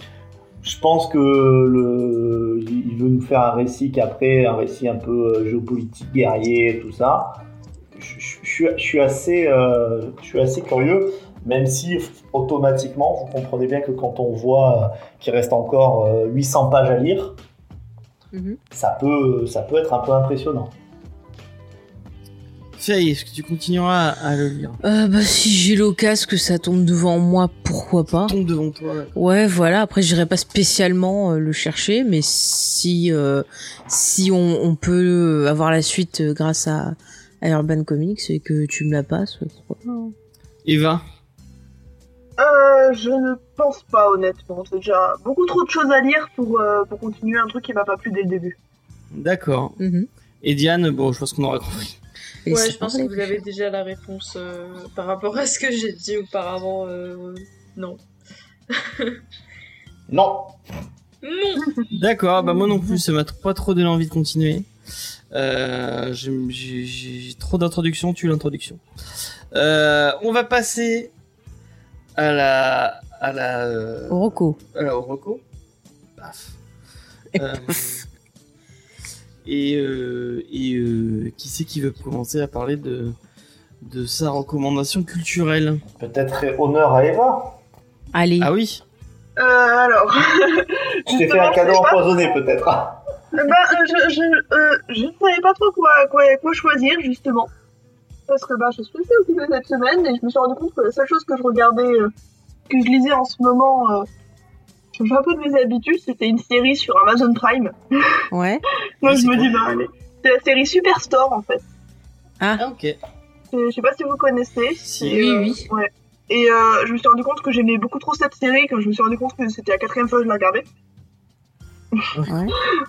Je pense que le, il veut nous faire un récit qu'après, un récit un peu géopolitique, guerrier, tout ça. Je, suis, je suis assez, je suis assez curieux, même si automatiquement, vous comprenez bien que quand on voit euh, qu'il reste encore euh, 800 pages à lire, Mhm. ça peut, ça peut être un peu impressionnant. Faye, est-ce que tu continueras à, le lire? Euh, bah si j'ai l'occasion que ça tombe devant moi, pourquoi pas Tombe devant toi. ouais. Ouais, voilà. Après, j'irai pas spécialement euh, le chercher, mais si euh, si on, on peut avoir la suite euh, grâce à, à Urban Comics et que tu me la passes, pourquoi pas hein. Eva? Euh, je ne pense pas honnêtement. C'est déjà beaucoup trop de choses à lire pour, euh, pour continuer un truc qui m'a pas plu dès le début. D'accord. Mhm. Et Diane, bon, je pense qu'on aura compris. Et Ouais, je pense que vous avez déjà la réponse euh, par rapport à ce que j'ai dit auparavant. euh, non. Non, Non D'accord, bah moi non plus, ça m'a pas trop donné envie de continuer. Euh, j'ai trop d'introduction, tu l'introduction. Euh, on va passer à la à la euh, Rocco. à la Oroco. Paf. Euh, et euh, et euh, qui c'est qui veut commencer à parler de de sa recommandation culturelle? Peut-être honneur à Eva. Allez. Ah oui. Euh, alors. Je t'ai fait un cadeau empoisonné peut-être. Bah, je, je, euh, je ne savais pas trop quoi, quoi, quoi choisir, justement. Parce que bah, je suis assez occupée cette semaine et je me suis rendu compte que la seule chose que je regardais, euh, que je lisais en ce moment, euh, change un peu de mes habitudes, c'était une série sur Amazon Prime. Ouais. Mais je me dis, bah allez. C'est la série Superstore en fait. Ah ok. Je je sais pas si vous connaissez. Si. Et, Oui, euh, oui. Ouais. Et euh, je me suis rendu compte que j'aimais beaucoup trop cette série quand je me suis rendu compte que c'était la quatrième fois que je la regardais. Ouais.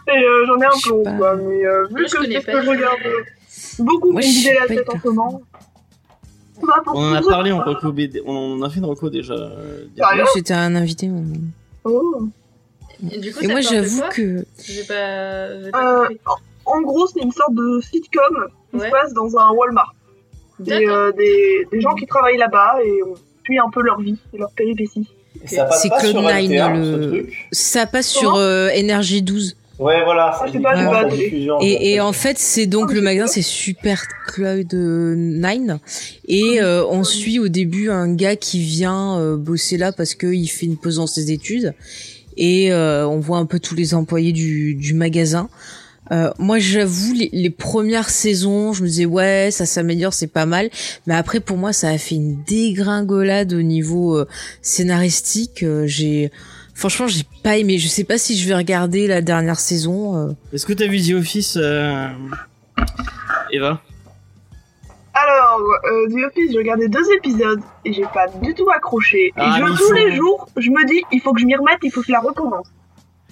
Et euh, j'en ai un Je peu honte, pas. quoi. Mais euh, vu Moi, je que c'est ce que je regarde euh, beaucoup Moi, suis la tête en ce moment. On en a parlé en reco BD. On en a fait une reco déjà. euh, J'étais un invité. on- Oh. Et du coup, Et moi, j'avoue que pas. pas Euh, en gros, c'est une sorte de sitcom qui Ouais. se passe dans un Walmart. Euh, des, des gens qui travaillent là-bas et on suit un peu leur vie et leur péripéties. Et ça passe C'est pas Cloud sur Nine, LT1, le- ce truc. ça passe Comment sur euh, Énergie 12. Ouais, voilà, Ah, c'est pas du bad. Et, et en fait, c'est donc Ah, le magasin, c'est c'est Super Cloud 9. Et euh, on suit au début un gars qui vient euh, bosser là parce qu'il fait une pause dans ses études. Et euh, on voit un peu tous les employés du, du magasin. Euh, moi, j'avoue, les, les premières saisons, je me disais ouais, ça s'améliore, c'est pas mal. Mais après, pour moi, ça a fait une dégringolade au niveau euh, scénaristique. Euh, j'ai, franchement, j'ai pas aimé. Je sais pas si je vais regarder la dernière saison. euh. Est-ce que t'as vu The Office, euh... Eva? Alors, euh, The Office, j'ai regardé deux épisodes et j'ai pas du tout accroché. Et Ah, je, tous faut- les jours, je me dis, il faut que je m'y remette, il faut que je la recommence.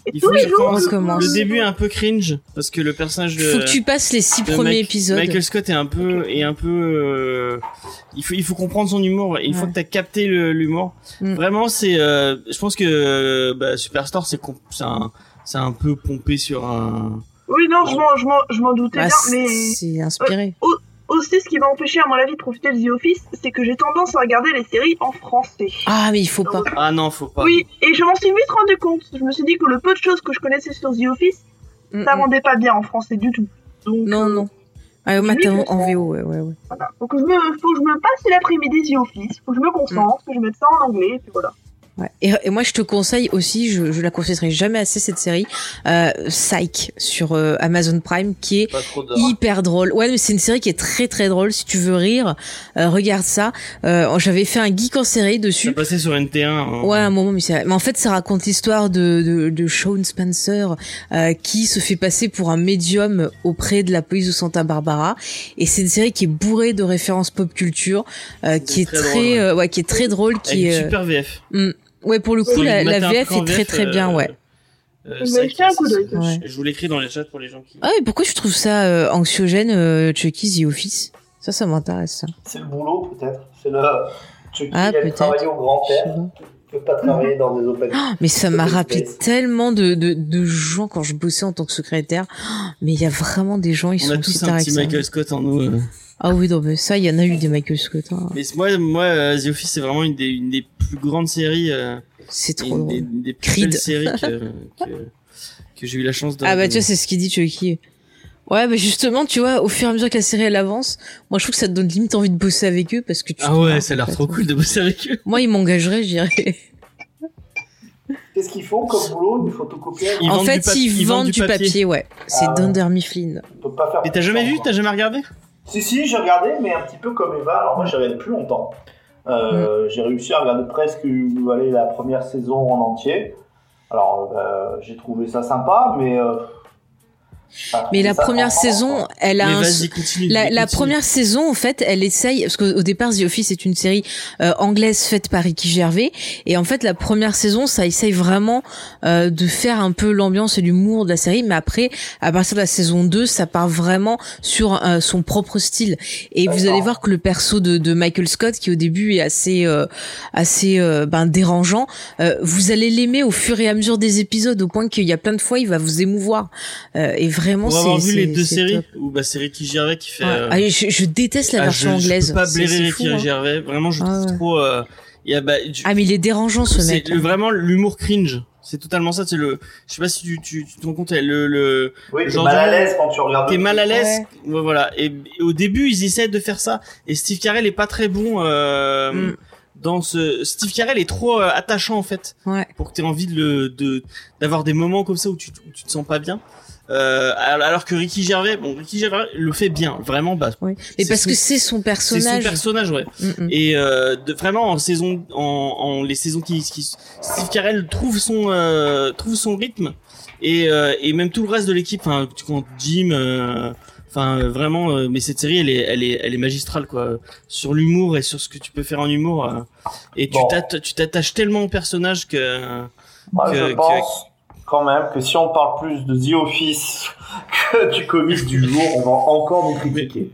Et Il tous faut je recommence. Le début est un peu cringe parce que le personnage de. Faut que tu passes les six premiers Mike- épisodes. Michael Scott est un peu est un peu euh, il faut il faut comprendre son humour et une fois Ouais. que t'as capté l'humour Mm. vraiment c'est euh, je pense que euh, bah, Superstore c'est c'est un c'est un peu pompé sur un Oui, non, je m'en, je m'en, je m'en doutais Ah, bien, mais c'est inspiré. Aussi, ce qui m'a empêché, à mon avis, de profiter de The Office, c'est que j'ai tendance à regarder les séries en français. Ah, mais il faut pas. ah non faut pas Oui, et je m'en suis vite rendu compte. Je me suis dit que le peu de choses que je connaissais sur The Office, Mm, ça mm. rendait pas bien en français du tout. Donc, Non, euh, non. Ah, oui, maintenant en. VO, ouais, ouais, ouais. Voilà. Que je me, faut que je me passe l'après-midi The Office, faut que je me concentre, que je mette ça en anglais, et puis voilà. Ouais. Et, et moi, je te conseille aussi, je, je la conseillerai jamais assez cette série, euh, Psych sur euh, Amazon Prime, qui est hyper drôle. Ouais, mais c'est une série qui est très très drôle. Si tu veux rire, euh, regarde ça. Euh, J'avais fait un geek en série ça dessus. passait sur NT1 hein. Ouais, un moment, mais, c'est- mais en fait, ça raconte l'histoire de, de, de Sean Spencer euh, qui se fait passer pour un médium auprès de la police de Santa Barbara. Et c'est une série qui est bourrée de références pop culture, euh, qui est très très, drôle, ouais. euh, ouais, qui est très drôle, avec qui une est, super VF ouais, pour le coup, la, VF est très très bien, euh, ouais. euh, Je ça, vais jeter un coup d'œil. Ouais. je vous l'écris dans les chats pour les gens qui Ah, et pourquoi tu trouves ça euh, anxiogène, euh, Chucky The Office? Ça, ça m'intéresse. Ça. C'est le boulot, peut-être. C'est le. Chucky Ah, travailler au Je grand-père. Il peut pas travailler dans des open. Mais ça m'a rappelé space. tellement de, de, de gens quand je bossais en tant que secrétaire. Mais il y a vraiment des gens, ils on sont a aussi tous un petit. Michael Scott en nous euh. Ah oui, non, mais ça, il y en a eu des Michael Scott. hein. mais moi moi euh, The Office c'est vraiment une des une des plus grandes séries euh, C'est trop une des, drôle. une des plus Creed. belles séries que, que, que j'ai eu la chance de Ah bah tu vois, c'est ce qu'il dit Chucky. Ouais, bah justement, tu vois, au fur et à mesure que la série elle avance, moi je trouve que ça te donne limite envie de bosser avec eux parce que tu. ah ouais ça a l'air trop cool de bosser avec eux Moi, ils m'engageraient, je dirais. Qu'est-ce qu'ils font comme boulot Des photocopieurs en fait, ils, vendent du papier. ouais. C'est Ah. Dunder Mifflin. Mais t'as jamais vu t'as jamais regardé? Si, si, j'ai regardé, mais un petit peu comme Eva. Alors moi, j'ai regardé plus longtemps. Euh, J'ai réussi à regarder presque allez, la première saison en entier. Alors, euh, j'ai trouvé ça sympa, mais. euh, Mais la ça première saison, elle a un, continue La, première saison, en fait, elle essaye parce qu'au au départ, The Office est une série euh, anglaise faite par Ricky Gervais, et en fait, la première saison, ça essaye vraiment euh, de faire un peu l'ambiance et l'humour de la série, mais après, à partir de la saison 2, ça part vraiment sur euh, son propre style. Et vous allez voir que le perso de, de Michael Scott, qui au début est assez euh, assez euh, ben dérangeant, euh, vous allez l'aimer au fur et à mesure des épisodes, au point qu'il y a plein de fois, il va vous émouvoir. Euh, et vraiment, pour c'est avoir vu les c'est- deux c'est séries où bah c'est Ricky Gervais qui fait Ouais. euh, Ah, je, je déteste la ah, version je, anglaise. je peux pas C'est- blairer c'est Ricky fou, hein. Gervais vraiment je Ah trouve ouais. trop euh, il y a bah je- Ah mais il est dérangeant ce c'est mec. le- vraiment l'humour cringe c'est totalement ça c'est le je sais pas si tu tu, tu te rends compte le le Oui, t'es mal à l'aise quand tu regardes. T'es mal à l'aise, Ouais, voilà. Et, et au début, ils essaient de faire ça. Et Steve Carell est pas très bon euh, Mm. dans ce. Steve Carell est trop euh, attachant en fait Ouais. pour que t'aies envie de le de d'avoir des moments comme ça où tu où tu te sens pas bien. Euh, alors que Ricky Gervais, bon, Ricky Gervais le fait bien, vraiment. Bah, Oui. C'est parce son- que c'est son c'est son personnage. personnage, ouais. Mm, mm. Et euh, de, vraiment en saison, en, en les saisons qui, qui Steve Carell trouve son euh, trouve son rythme et euh, et même tout le reste de l'équipe, enfin tu comptes Jim, euh, enfin euh, vraiment. euh, mais cette série, elle est elle est elle est magistrale quoi, sur l'humour et sur ce que tu peux faire en humour. euh, et tu Bon. t'atta- tu t'attaches tellement au personnage que Moi, que- je que- quand même que si on parle plus de The Office que du comics du jour, on va encore nous critiquer.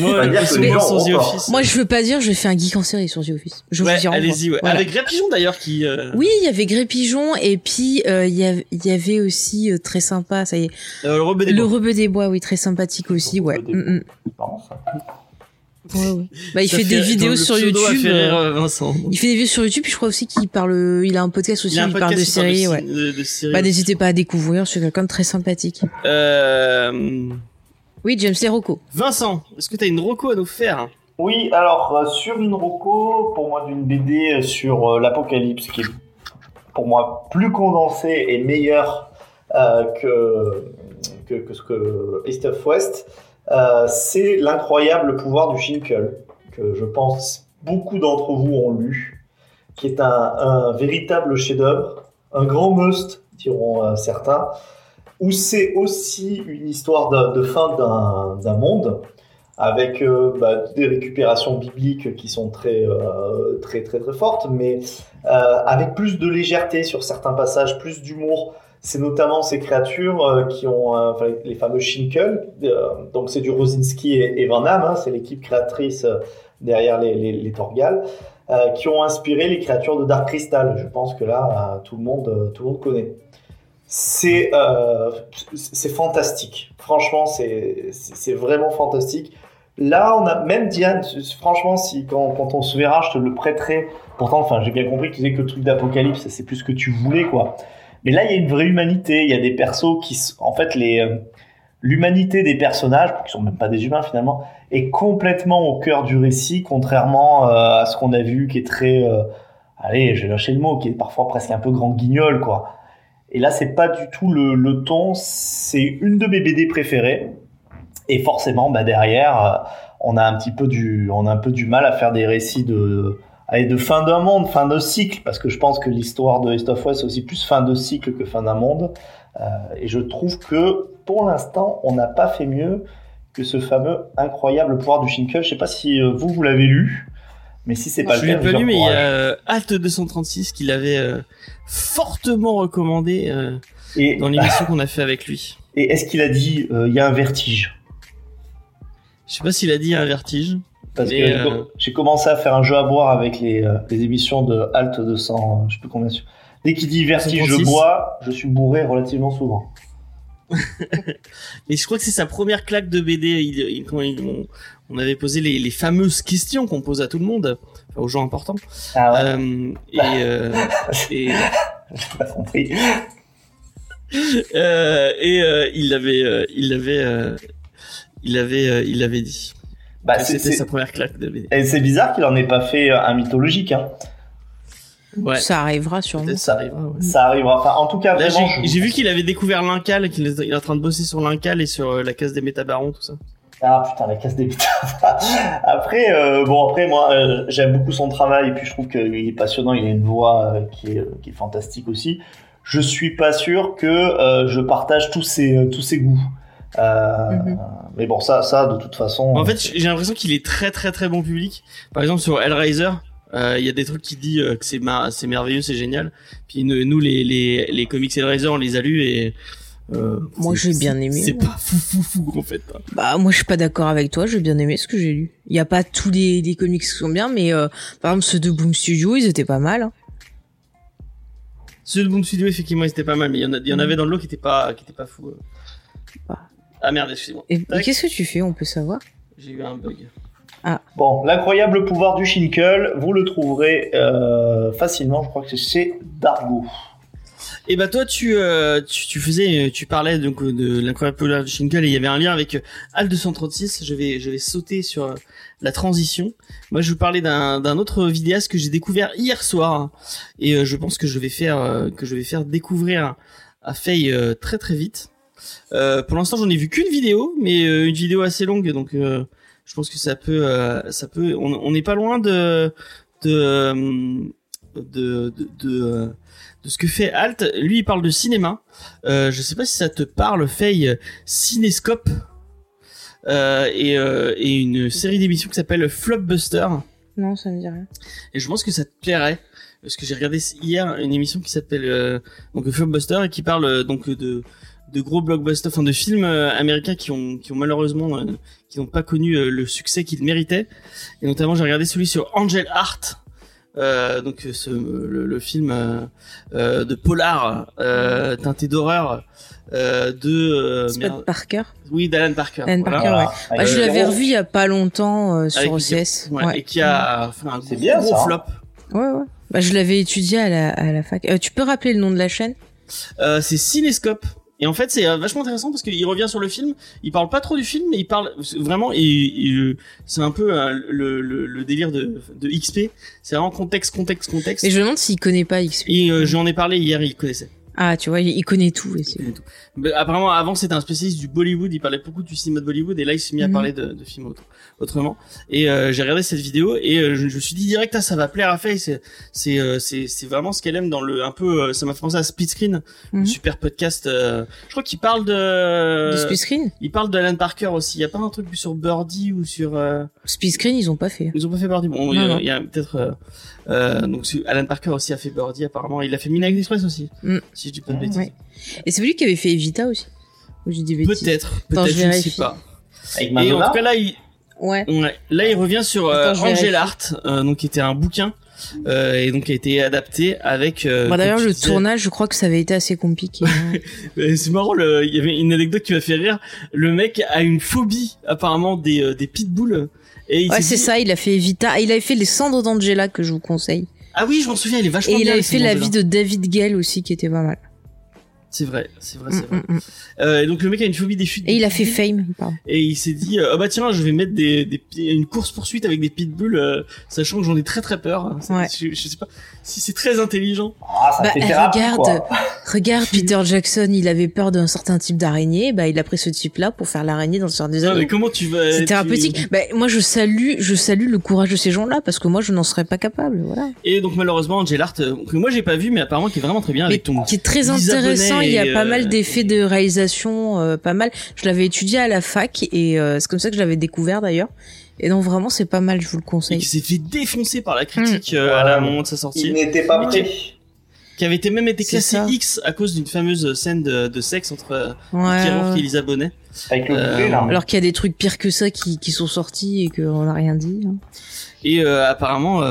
moi, dire le que plus les souvent gens sur ont The peur. Office. Moi je veux pas dire, je vais faire un geek en série sur The Office. Je Ouais, vous allez-y, ouais. Voilà. Avec Greg Pigeon d'ailleurs qui. euh, Oui, il y avait Grey Pigeon et puis euh, il y, avait, il y avait aussi euh, très sympa, ça y est, euh, le rebeu des le Bois. rebeu des bois, oui, très sympathique aussi, Le ouais. Rebeu des Mm, mm. Non, ça. Ouais, ouais. Bah, il Ça fait, des vidéos sur YouTube. fait rire, euh, euh, Vincent. il fait des vidéos sur YouTube, puis je crois aussi qu'il parle, il a un podcast aussi, Il parle de séries, de- ouais. de- de séries Bah n'hésitez pas à découvrir, c'est quelqu'un de très sympathique. Euh, Oui, James Lerocco. Vincent, est-ce que tu as une reco à nous faire? Oui, alors euh, sur une roco, pour moi d'une BD sur euh, l'apocalypse, qui est pour moi plus condensée et meilleure euh, que, que ce que East of West, euh, c'est l'incroyable pouvoir du Shinkel, que je pense beaucoup d'entre vous ont lu, qui est un, véritable chef-d'œuvre, un grand must, diront euh, certains, où c'est aussi une histoire de, fin d'un monde, avec euh, bah, des récupérations bibliques qui sont très, très, très, très fortes, mais avec plus de légèreté sur certains passages, plus d'humour. C'est notamment ces créatures euh, qui ont euh, enfin, les fameux Shinkel, euh, donc c'est du Rosinski et, Van Damme, hein, c'est l'équipe créatrice derrière les, les, qui ont inspiré les créatures de Dark Crystal. Je pense que là, tout le monde, tout le monde connaît. C'est fantastique. Franchement, c'est vraiment fantastique. Là, on a même Diane. Franchement, si quand, quand on se verra, je te le prêterai. Pourtant, enfin, j'ai bien compris que tu disais que le truc d'apocalypse, c'est plus ce que tu voulais, quoi. Mais là, il y a une vraie humanité. Il y a des persos qui, en fait, euh, l'humanité des personnages, qui sont même pas des humains finalement, est complètement au cœur du récit, contrairement euh, à ce qu'on a vu, qui est très, euh, allez, j'ai lâché le mot, qui est parfois presque un peu grand guignol, quoi. Et là, c'est pas du tout le, ton. C'est une de mes BD préférées. Et forcément, bah derrière, on a un petit peu du, on a un peu du mal à faire des récits de, allez, de fin d'un monde, fin de cycle, parce que je pense que l'histoire de East of West c'est aussi plus fin de cycle que fin d'un monde. Euh, et je trouve que pour l'instant, on n'a pas fait mieux que ce fameux incroyable pouvoir du Shinkel. Je sais pas si euh, vous vous l'avez lu, mais si c'est pas je le cas, pas je lu, mais il y a Alt 236 qui l'avait euh, fortement recommandé euh, Et, dans l'émission qu'on a fait avec lui. et est-ce qu'il a dit il y a un vertige? Je sais pas s'il a dit un vertige. Parce Mais, que j'ai euh, j'ai commencé à faire un jeu à boire avec les, euh, les émissions de Alt 200, je sais plus combien. Dès qu'il dit vertige, je 236. bois, je suis bourré relativement souvent. Et je crois que c'est sa première claque de BD. Il, il- il- on, on avait posé les, les fameuses questions qu'on pose à tout le monde, enfin, aux gens importants. Ah ouais, Euh, et, euh, pas compris. euh, et euh, il l'avait, euh, il l'avait, euh, il l'avait, euh, il l'avait dit. Bah, C'était sa première claque de BD. et c'est bizarre qu'il en ait pas fait euh, un mythologique. Hein. Ouais. Ça arrivera sûrement. Ça arrivera. ouais. Ça arrivera. Enfin, en tout cas, Là, vraiment. j'ai vu qu'il avait découvert l'Incal, qu'il est il est en train de bosser sur l'Incal et sur euh, la case des métabarons, tout ça. Ah putain, la casse des putains. après, euh, bon, après, moi, euh, j'aime beaucoup son travail et puis je trouve qu'il est passionnant. Il a une voix euh, qui, est, qui est fantastique aussi. Je suis pas sûr que euh, je partage tous ses, tous ses goûts. Euh. Mais bon, ça, ça, de toute façon. En fait, j'ai l'impression qu'il est très très très bon public. Par exemple, sur Hellraiser, euh, il y a des trucs qui disent euh, que c'est merveilleux, c'est génial. Puis nous, les, les, les comics Hellraiser, on les a lus et... Euh, Moi, j'ai bien aimé, C'est pas fou fou fou en fait. Bah moi je suis pas d'accord avec toi, j'ai bien aimé ce que j'ai lu. Il y a pas tous les, les comics qui sont bien, mais euh, par exemple ceux de Boom Studio, ils étaient pas mal. hein. Ceux de Boom Studio, effectivement, ils étaient pas mal, mais il y en, a, y en avait dans le lot qui étaient pas, qui étaient pas fous. Ah merde, excusez-moi. Et, Tac. qu'est-ce que tu fais, on peut savoir J'ai eu un bug. Bon, l'incroyable pouvoir du Shinkel, vous le trouverez euh, facilement. Je crois que c'est Dargo. Et bah toi tu, euh, tu tu faisais tu parlais donc de l'incroyable pouvoir du Shinkel et il y avait un lien avec euh, Al 236. Je vais je vais sauter sur euh, la transition. Moi je vous parlais d'un d'un autre vidéaste que j'ai découvert hier soir et euh, je pense que je vais faire euh, que je vais faire découvrir à Faye euh, très très vite. Euh, pour l'instant j'en ai vu qu'une vidéo mais euh, une vidéo assez longue donc euh, je pense que ça peut ça peut on n'est pas loin de de de de, de, de ce que fait Alt. Lui, il parle de cinéma. Euh, je sais pas si ça te parle, Faye, Cinescope. Euh, et, euh, et une série d'émissions qui s'appelle Flopbuster. Non, ça me dit rien. Et je pense que ça te plairait. Parce que j'ai regardé hier une émission qui s'appelle donc Flopbuster et qui parle donc de de gros blockbusters, enfin de films euh, américains qui ont qui ont malheureusement euh, qui n'ont pas connu euh, le succès qu'ils méritaient. Et notamment j'ai regardé celui sur Angel Heart, euh, donc ce, le, le film euh, euh, de polar euh, teinté d'horreur euh, de euh, de Parker oui d'Alan Parker. Alan voilà. Parker, ouais. Avec Bah, je l'avais revu il y a pas longtemps euh, sur OCS. Ouais, Ouais. et qui a fait un C'est gros, bien, gros ça, flop. Ouais, ouais. Bah, je l'avais étudié à la, à la fac. Euh, tu peux rappeler le nom de la chaîne? Euh, c'est Cinescope. Et en fait, c'est euh, vachement intéressant parce qu'il revient sur le film. Il parle pas trop du film, mais il parle vraiment. Et, euh, c'est un peu euh, le, le, le délire de, de XP. C'est vraiment contexte, contexte, contexte. Et je me demande s'il connaît pas XP. Et euh, j'en ai parlé hier, il connaissait. Ah, tu vois, il connaît tout. et c'est- Mais apparemment, avant, c'était un spécialiste du Bollywood. Il parlait beaucoup du cinéma de Bollywood. Et là, il s'est mis à Mhm. parler de, de films autre- autrement. Et euh, j'ai regardé cette vidéo et euh, je, je me suis dit direct, ah, ça va plaire à Faye. C'est c'est euh, c'est vraiment ce qu'elle aime dans le un peu. euh, ça m'a fait penser à Split Screen, Mhm. le super podcast. euh, je crois qu'il parle de. De Split Screen? Il parle de Alan Parker aussi. Il y a pas un truc sur Birdie ou sur. euh, Split Screen, ils ont pas fait. Ils ont pas fait Birdie. Bon, il y Non, a- non. il y a, peut-être. euh, euh, donc Alan Parker aussi a fait Birdie apparemment. Il a fait Midnight Express aussi. Si je dis pas de bêtises. Ouais. Et c'est lui qui avait fait Evita aussi. Ou j'ai bêtises. Peut-être. Je Je ne sais pas. Avec Et en tout cas là, il, Ouais. ouais, là il revient sur euh. Angel Art, euh, donc qui était un bouquin euh, et donc qui a été adapté avec. Euh, Bah, D'ailleurs, le disais- tournage, je crois que ça avait été assez compliqué. hein. C'est marrant, le- il y avait une anecdote qui m'a fait rire. Le mec a une phobie apparemment des euh, des pitbulls. Et il ouais, c'est dit- ça, il a fait Evita. Ah, il avait fait Les Cendres d'Angela, que je vous conseille. Ah oui, je m'en souviens, il est vachement Et il avait fait La vie de David Gale aussi, qui était pas mal. C'est vrai, c'est vrai, c'est Mm, vrai. mm, mm. Euh, et donc le mec a une phobie des chutes. Et il a fait. Fame, pardon. Et il s'est dit, euh, oh bah tiens, je vais mettre des, des une course poursuite avec des pitbulls, euh, sachant que j'en ai très très peur. C'est- Ouais. Je, je sais pas si c'est très intelligent. Ah, ça Bah, fait thérapie, regarde, quoi. regarde Peter Jackson, il avait peur d'un certain type d'araignée, bah il a pris ce type-là pour faire l'araignée dans le Seigneur des Anneaux. mais comment tu vas C'est tu- thérapeutique. Bah, moi je salue, je salue le courage de ces gens-là parce que moi je n'en serais pas capable, voilà. Et donc malheureusement, Angel Art, euh, que moi j'ai pas vu, mais apparemment qui est vraiment très bien Mais avec ton. qui est très intéressant. Il y a pas euh, mal d'effets de réalisation, euh, pas mal. Je l'avais étudié à la fac et euh, c'est comme ça que je l'avais découvert d'ailleurs. Et donc vraiment c'est pas mal, je vous le Et conseille. qui s'est fait défoncer par la critique Mm. euh, à la moment de sa Il sortie, n'était pas prêt. qui avait été même été classé ça. X à cause d'une fameuse scène de, de sexe entre euh, Ouais, Mickey Rourke ouais. et Lisa Bonet. Avec le Euh, là. Alors qu'il y a des trucs pires que ça qui, qui sont sortis et qu'on n'a rien dit. hein. Et euh, apparemment, euh,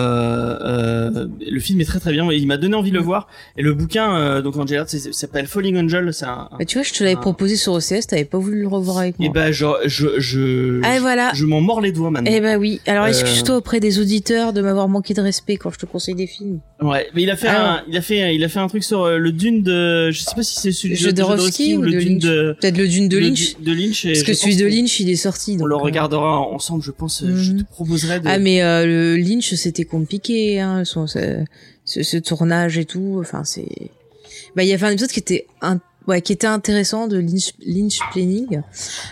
euh, le film est très très bien. Il m'a donné envie de Mm. le voir. Et le bouquin, euh, donc Angel Art, c'est- ça s'appelle Falling Angel. C'est un. Bah, tu vois, je te l'avais Ah. proposé sur OCS, t'avais pas voulu le revoir avec Et moi. ben, genre, je, je, ah et voilà. je m'en mords les doigts maintenant. Eh bah oui. Alors Euh, excuse-toi auprès des auditeurs de m'avoir manqué de respect quand je te conseille des films? Ouais, mais il a fait Ah un, il a fait, il a fait un truc sur le Dune de, je sais pas si c'est celui de Jodorowsky ou le Dune de, Peut-être le Dune de Lynch. De Lynch. et Parce je que celui de Lynch, il est sorti. On le regardera ensemble, je pense. Je Mhm. te proposerai de. Ah mais euh, le Lynch c'était compliqué hein, son, ce, ce, ce tournage et tout. Enfin c'est. Bah il y avait un épisode qui était un ouais, qui était intéressant de Lynch, Lynch Planning,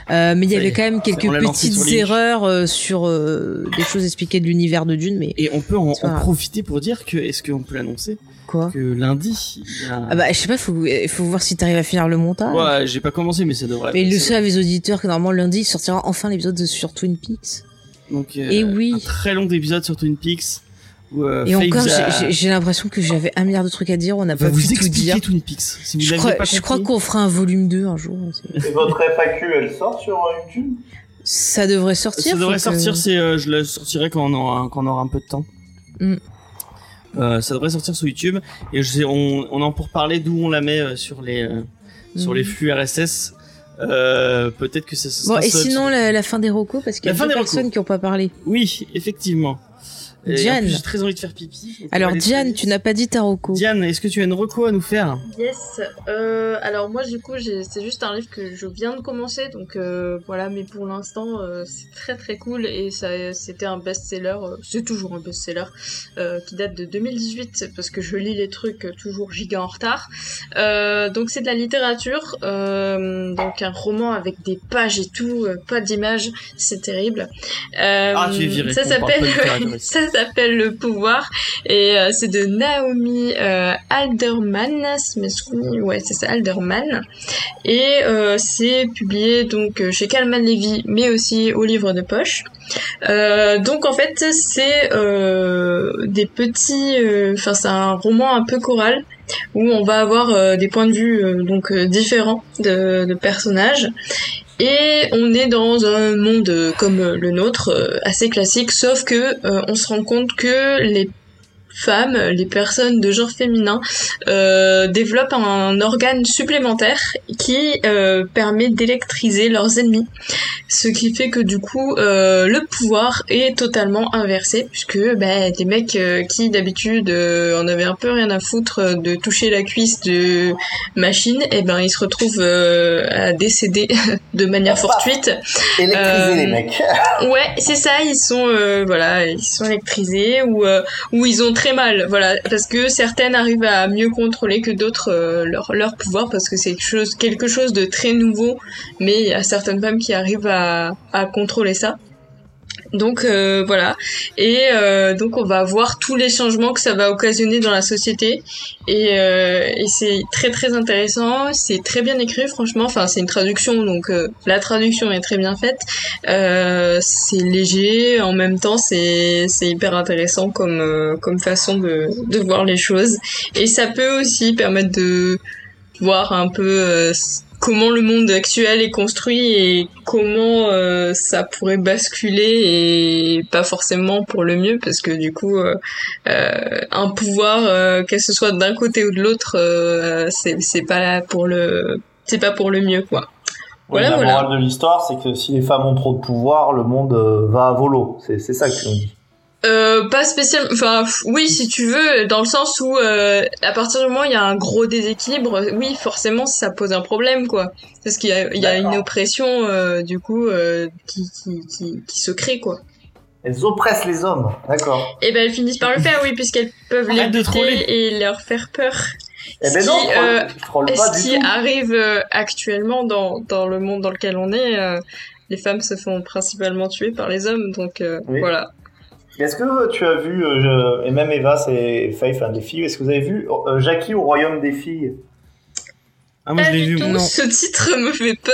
euh, mais il y avait quand même quelques petites sur erreurs euh, sur euh, des choses expliquées de l'univers de Dune, mais Et on peut en, profiter pour dire que, est-ce qu'on peut l'annoncer quoi que lundi, il y a... Ah bah je sais pas, faut il faut voir si t'arrives à finir le montage. ouais, j'ai pas commencé, mais ça devrait. Mais le passer. savent les auditeurs que normalement lundi il sortira enfin l'épisode de- sur Twin Peaks. Donc, euh, Et oui. un très long épisode sur Twin Peaks. Où, euh, Et encore a- j'ai- l'impression que j'avais un milliard de trucs à dire, on n'a va pas vous pu tout expliquer dire. Twin Peaks. Si vous Je crois, pas je crois qu'on fera un volume 2 un jour. c'est- Et votre FAQ, elle sort sur euh, YouTube? Ça devrait sortir. Ça devrait que- sortir, c'est, euh, je le sortirai quand on aura, quand on aura un peu de temps. Mm. Euh, ça devrait sortir sur YouTube et je sais, on, on en pour parler d'où on la met euh, sur les euh, sur Mm. les flux RSS. Euh, peut-être que ça, ça Bon, sera et sinon, la, la fin des recos, parce qu'il y a des personnes qui ont pas parlé. Oui, effectivement. Diane. j'ai très envie de faire pipi. Alors, Diane, tu n'as pas dit ta reco. Diane, est-ce que tu as une reco à nous faire Yes. Euh, alors moi du coup j'ai- c'est juste un livre que je viens de commencer donc euh, voilà mais pour l'instant euh, c'est très très cool et ça c'était un best-seller euh, c'est toujours un best-seller euh, qui date de 2018 parce que je lis les trucs toujours giga en retard. Euh, donc c'est de la littérature euh, donc un roman avec des pages et tout euh, pas d'images c'est terrible. Euh, Ah, tu es viré, Ça s'appelle s'appelle Le Pouvoir et euh, c'est de Naomi euh, Alderman, ouais c'est ça Alderman et euh, c'est publié donc euh, chez Calman Levy mais aussi au livre de poche. Donc en fait c'est des petits, enfin c'est un roman un peu choral où on va avoir des points de vue donc différents de personnages et on est dans un monde euh, comme euh, le nôtre, euh, assez classique, sauf que on se rend compte que les femmes, les personnes de genre féminin, euh, développent un organe supplémentaire qui euh, permet d'électriser leurs ennemis. Ce qui fait que du coup, euh, le pouvoir est totalement inversé, puisque bah, des mecs euh, qui d'habitude euh, en avaient un peu rien à foutre euh, de toucher la cuisse de machine, et ben ils se retrouvent euh, à décéder de manière fortuite. Électriser les mecs. Ouais, c'est ça, ils sont euh, voilà, ils sont électrisés ou euh, ou ils ont très mal, voilà, parce que certaines arrivent à mieux contrôler que d'autres euh, leur pouvoir parce que c'est quelque chose de très nouveau, mais il y a certaines femmes qui arrivent à contrôler ça. Donc euh, voilà, et euh, donc on va voir tous les changements que ça va occasionner dans la société, et, euh, et c'est très très intéressant, c'est très bien écrit franchement, enfin c'est une traduction, donc euh, la traduction est très bien faite, euh, c'est léger, en même temps c'est hyper intéressant comme euh, comme façon de de voir les choses, et ça peut aussi permettre de voir un peu comment le monde actuel est construit et comment euh, ça pourrait basculer et pas forcément pour le mieux parce que du coup euh, euh, un pouvoir euh, que ce soit d'un côté ou de l'autre euh, c'est c'est pas là pour le c'est pas pour le mieux quoi. Ouais, Voilà, la voilà. morale de l'histoire, c'est que si les femmes ont trop de pouvoir, le monde va à volo. C'est c'est ça que tu nous dis. Euh, pas spécialement. Enfin, oui, si tu veux, dans le sens où euh, à partir du moment où il y a un gros déséquilibre, oui, forcément, ça pose un problème, quoi. Parce qu'il y a, il y a une oppression, euh, du coup, euh, qui, qui, qui, qui se crée, quoi. Elles oppressent les hommes, d'accord. Et ben, elles finissent par le faire, oui, puisqu'elles peuvent les buter et leur faire peur. Eh ben Ce non, qui, euh, pas Ce du qui tout. arrive euh, actuellement dans, dans le monde dans lequel on est, euh, les femmes se font principalement tuer par les hommes, donc euh, Oui. voilà. Est-ce que tu as vu, euh, je- et même Eva, c'est Faith, un des filles, est-ce que vous avez vu euh, Jackie au royaume des filles? Ah, moi je l'ai vu. tout. moi. Non. Ce titre me fait peur.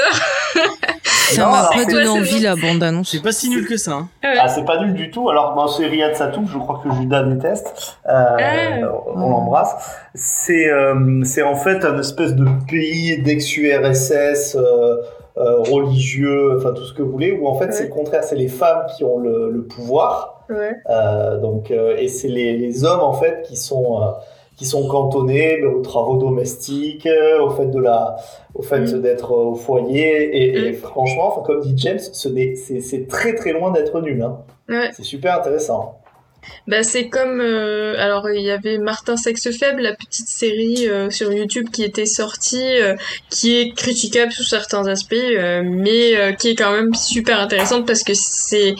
Ça m'a pas donné envie la bande annonce. C'est pas si nul que ça. Hein. Ah, c'est pas nul du tout. Alors, bon, c'est Riyad Satouf, je crois que Judas déteste. Euh, Ah. On l'embrasse. C'est euh, c'est en fait un espèce de pays d'ex-URSS euh, euh, religieux, enfin tout ce que vous voulez, où en fait c'est le contraire, c'est les femmes qui ont le, le pouvoir, Ouais. euh, donc euh, et c'est les, les hommes en fait qui sont euh, qui sont cantonnés aux travaux domestiques, au fait de la, au fait Mm. d'être au foyer. Et, et Mm. franchement, enfin, comme dit James, ce n'est, c'est, c'est très très loin d'être nul. Hein. Ouais. C'est super intéressant. Bah c'est comme euh, alors il y avait Martin Sexe Faible, la petite série euh, sur YouTube qui était sortie, euh, qui est critiquable sous certains aspects, mais qui est quand même super intéressante parce que c'est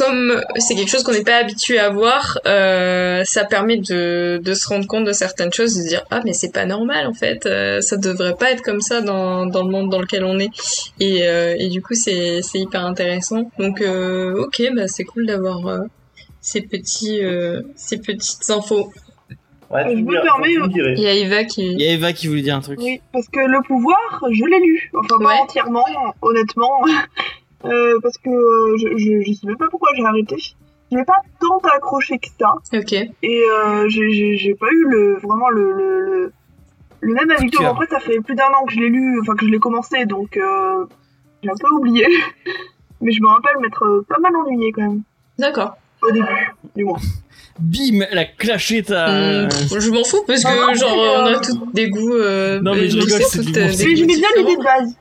comme c'est quelque chose qu'on n'est pas habitué à voir, euh, ça permet de, de se rendre compte de certaines choses, de se dire ah mais c'est pas normal en fait, euh, ça devrait pas être comme ça dans, dans le monde dans lequel on est et, euh, et du coup c'est c'est hyper intéressant donc euh, ok bah c'est cool d'avoir euh, ces petits euh, ces petites infos. Ouais, Je me permets. Il y a Eva Il qui y a Eva qui voulait dire un truc. Oui, parce que le pouvoir, je l'ai lu. Enfin, pas Ouais. entièrement, honnêtement. Euh, parce que euh, je, je, je sais même pas pourquoi j'ai arrêté. Je n'ai pas tant accroché que ça. ok Et euh, j'ai- j'ai j'ai pas eu le, vraiment le, le, le, le même avis que. Après, ça fait plus d'un an que je l'ai lu, enfin que je l'ai commencé, donc euh, j'ai un peu oublié. Mais je me rappelle m'être pas mal ennuyé quand même. d'accord. Au début, du moins. Bim, elle a clashé ta. Je m'en fous parce que Non, genre on a tous des goûts. Euh, Non, mais je rigole, c'est. Mais j'aimais bien l'idée de base.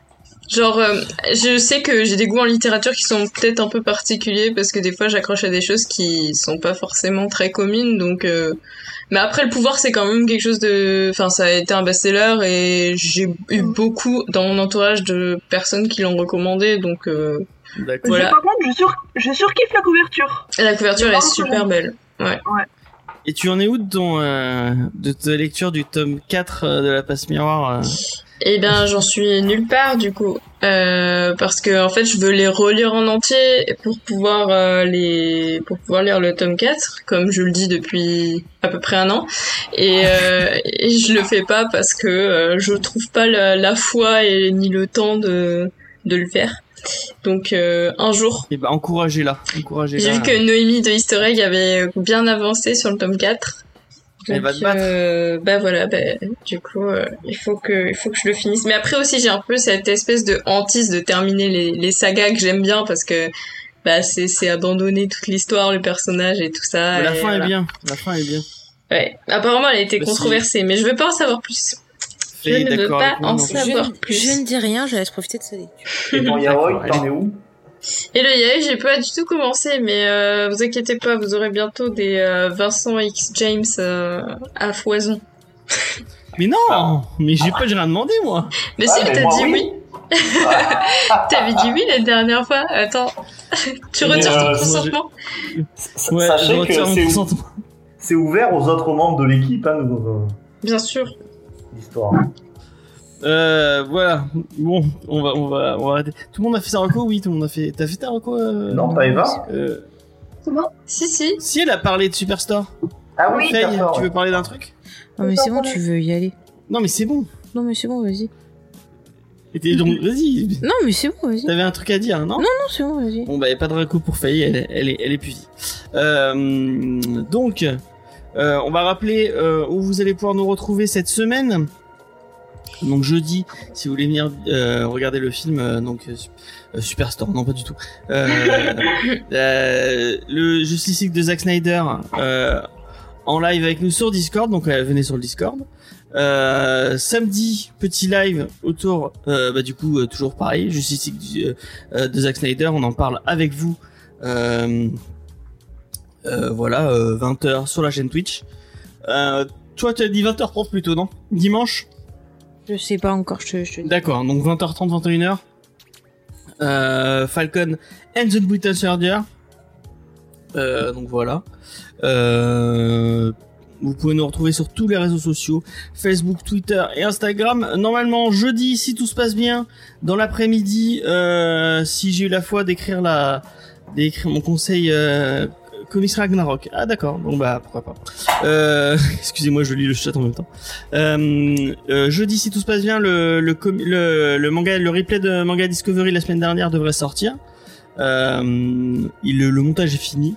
Genre, euh, je sais que j'ai des goûts en littérature qui sont peut-être un peu particuliers parce que des fois j'accroche à des choses qui sont pas forcément très communes. Donc, euh... mais après le pouvoir c'est quand même quelque chose de, enfin ça a été un best-seller et j'ai eu beaucoup dans mon entourage de personnes qui l'ont recommandé. Donc euh, D'accord. Voilà. Je- par contre, je, sur, je surkiffe la couverture. la couverture est super belle. Et tu en es où de ton euh, de ta lecture du tome 4 euh, de la passe miroir euh? Eh bien, j'en suis nulle part du coup, euh, parce que en fait, je veux les relire en entier pour pouvoir euh, les pour pouvoir lire le tome 4, comme je le dis depuis à peu près un an, et, euh, et je le fais pas parce que euh, je trouve pas la, la foi et ni le temps de de le faire. Donc euh, un jour, Eh ben encouragez-la, encouragez-la. j'ai vu que Noémie de Easter Egg avait bien avancé sur le tome 4. Elle va te battre. euh, bah voilà, bah, du coup, euh, il faut que, il faut que je le finisse. Mais après aussi, j'ai un peu cette espèce de hantise de terminer les, les sagas que j'aime bien parce que bah c'est, c'est abandonner toute l'histoire, le personnage et tout ça. Mais la et fin voilà. est bien, la fin est bien. Ouais. Apparemment, elle a été Bah, si. controversée, mais je veux pas en savoir plus. Je ne veux pas en savoir. Je, plus. je ne dis rien, je laisse profiter de lecture. Et ton Yaoi, t'en es où? Et le Yaoi, j'ai pas du tout commencé, mais euh, vous inquiétez pas, vous aurez bientôt des euh, Vincent X James euh, à foison. Mais non, mais j'ai pas j'ai rien demandé moi. Mais Ah, si, mais t'as dit oui. oui. T'avais dit oui la dernière fois. Attends, tu retires euh, ton consentement? Ouais, Sachez que c'est consentement. c'est ouvert aux autres membres de l'équipe, hein, nous, Bien sûr. l'histoire. Euh, voilà. Bon, on va, on va, on va arrêter. Tout le monde a fait sa reco Oui, tout le monde a fait. T'as fait ta reco euh, Non, pas Eva euh, C'est bon Si, si. Si elle a parlé de Superstore. Ah oui, Faye, tu veux parler d'un truc Non mais c'est bon, tu veux y aller. Non, mais c'est bon. Non mais c'est bon, vas-y. Et t'es donc, vas-y. Non mais c'est bon, vas-y. Non T'avais un truc à dire, non? Non c'est bon, vas-y. Bon bah y a pas de reco pour Faye, elle, elle est, elle est pusie. Euh, donc, euh, on va rappeler euh, où vous allez pouvoir nous retrouver cette semaine. Donc jeudi, si vous voulez venir euh, regarder le film, euh, donc euh, Su- Superstore, non pas du tout. Le Justice League de Zack Snyder en live avec nous sur Discord, donc venez sur le Discord. Samedi, petit live autour, bah, du coup, toujours pareil, Justice League du- de Zack Snyder, on en parle avec vous. Voilà, 20h sur la chaîne Twitch. Toi, tu as dit 20h30 plutôt, non? Dimanche? Je sais pas encore, je je. D'accord, donc 20h30, 21h. Euh, Falcon and the Soldier. Euh, donc voilà. Euh, vous pouvez nous retrouver sur tous les réseaux sociaux, Facebook, Twitter et Instagram. Normalement, jeudi, si tout se passe bien, dans l'après-midi, si j'ai eu la foi d'écrire la, d'écrire mon conseil Comics Ragnarok. Ah d'accord, bon bah pourquoi pas. Euh, excusez-moi, je lis le chat en même temps. Euh, euh, jeudi, si tout se passe bien, le, manga, le replay de Manga Discovery la semaine dernière devrait sortir. Le montage est fini,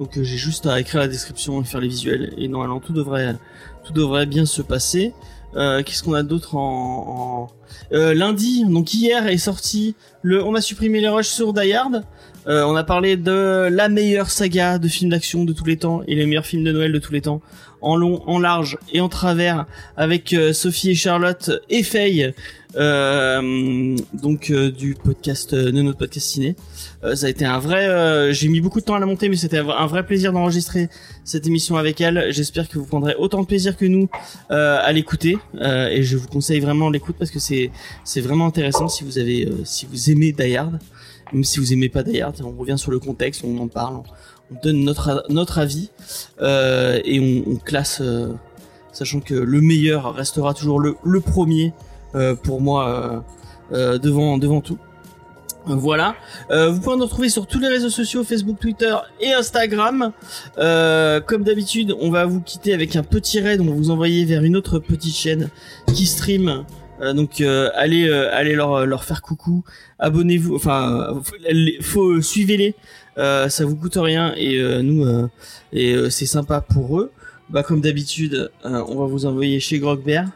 donc j'ai juste à écrire la description et faire les visuels. Et normalement tout devrait, tout devrait bien se passer. Qu'est-ce qu'on a d'autre en, lundi Donc hier est sorti le, on a supprimé les rushs sur Die Hard. Euh, on a parlé de la meilleure saga de films d'action de tous les temps et les meilleurs films de Noël de tous les temps, en long, en large et en travers, avec euh, Sophie et Charlotte et Faye, euh, donc du podcast de notre podcast ciné. Ça a été un vrai, j'ai mis beaucoup de temps à la monter, mais c'était un vrai- plaisir d'enregistrer cette émission avec elle. J'espère que vous prendrez autant de plaisir que nous à l'écouter, et je vous conseille vraiment l'écoute parce que c'est c'est vraiment intéressant si vous avez si vous aimez Die Hard même si vous aimez pas Hard, on revient sur le contexte, on en parle, on, on donne notre notre avis euh, et on, classe, euh, sachant que le meilleur restera toujours le, le premier euh, pour moi devant devant tout. Voilà. Vous pouvez nous retrouver sur tous les réseaux sociaux, Facebook, Twitter et Instagram. Comme d'habitude, on va vous quitter avec un petit raid. On va vous envoyer vers une autre petite chaîne qui stream. Euh, donc euh, allez euh, allez leur leur faire coucou. Abonnez-vous. Enfin, faut, les- faut suivez-les. Ça vous coûte rien et nous et c'est sympa pour eux. Bah comme d'habitude, on va vous envoyer chez Grogbert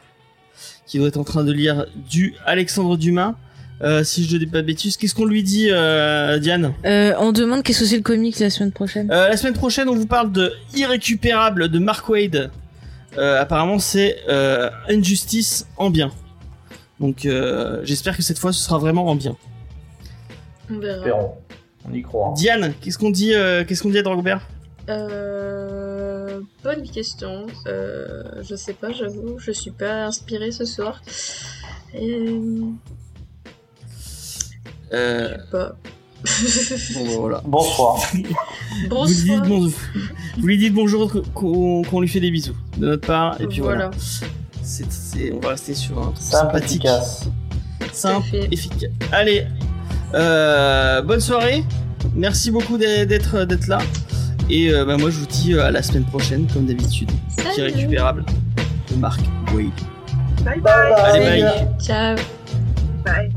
qui doit être en train de lire du Alexandre Dumas. Euh, si je ne dis pas de bêtises, qu'est-ce qu'on lui dit, euh, Diane? Euh, on demande qu'est-ce que c'est le comics la semaine prochaine. La semaine prochaine, on vous parle de Irrécupérable de Mark Wade. Apparemment, c'est Injustice en bien. Donc, euh, j'espère que cette fois, ce sera vraiment en bien. On verra. Espérons. On y croit. Diane, qu'est-ce qu'on dit, euh, qu'est-ce qu'on dit à Drogobert Euh, bonne question. Euh, je sais pas, j'avoue, je suis pas inspirée ce soir. Et... euh, Pas. Bon, bah, voilà. Bonsoir. Vous lui, Bonsoir. dites bon- vous lui dites bonjour, qu'on qu'on lui fait des bisous de notre part, et puis voilà. voilà. C'est- c'est- on va rester sur un truc Simple, sympathique, efficace. simple, efficace. Allez, euh, bonne soirée. Merci beaucoup d'être d'être là. Et euh, bah, moi, je vous dis euh, à la semaine prochaine, comme d'habitude. Salut. Irrécupérable de Marc Wade. Bye bye. Allez, bye. Ciao. Bye.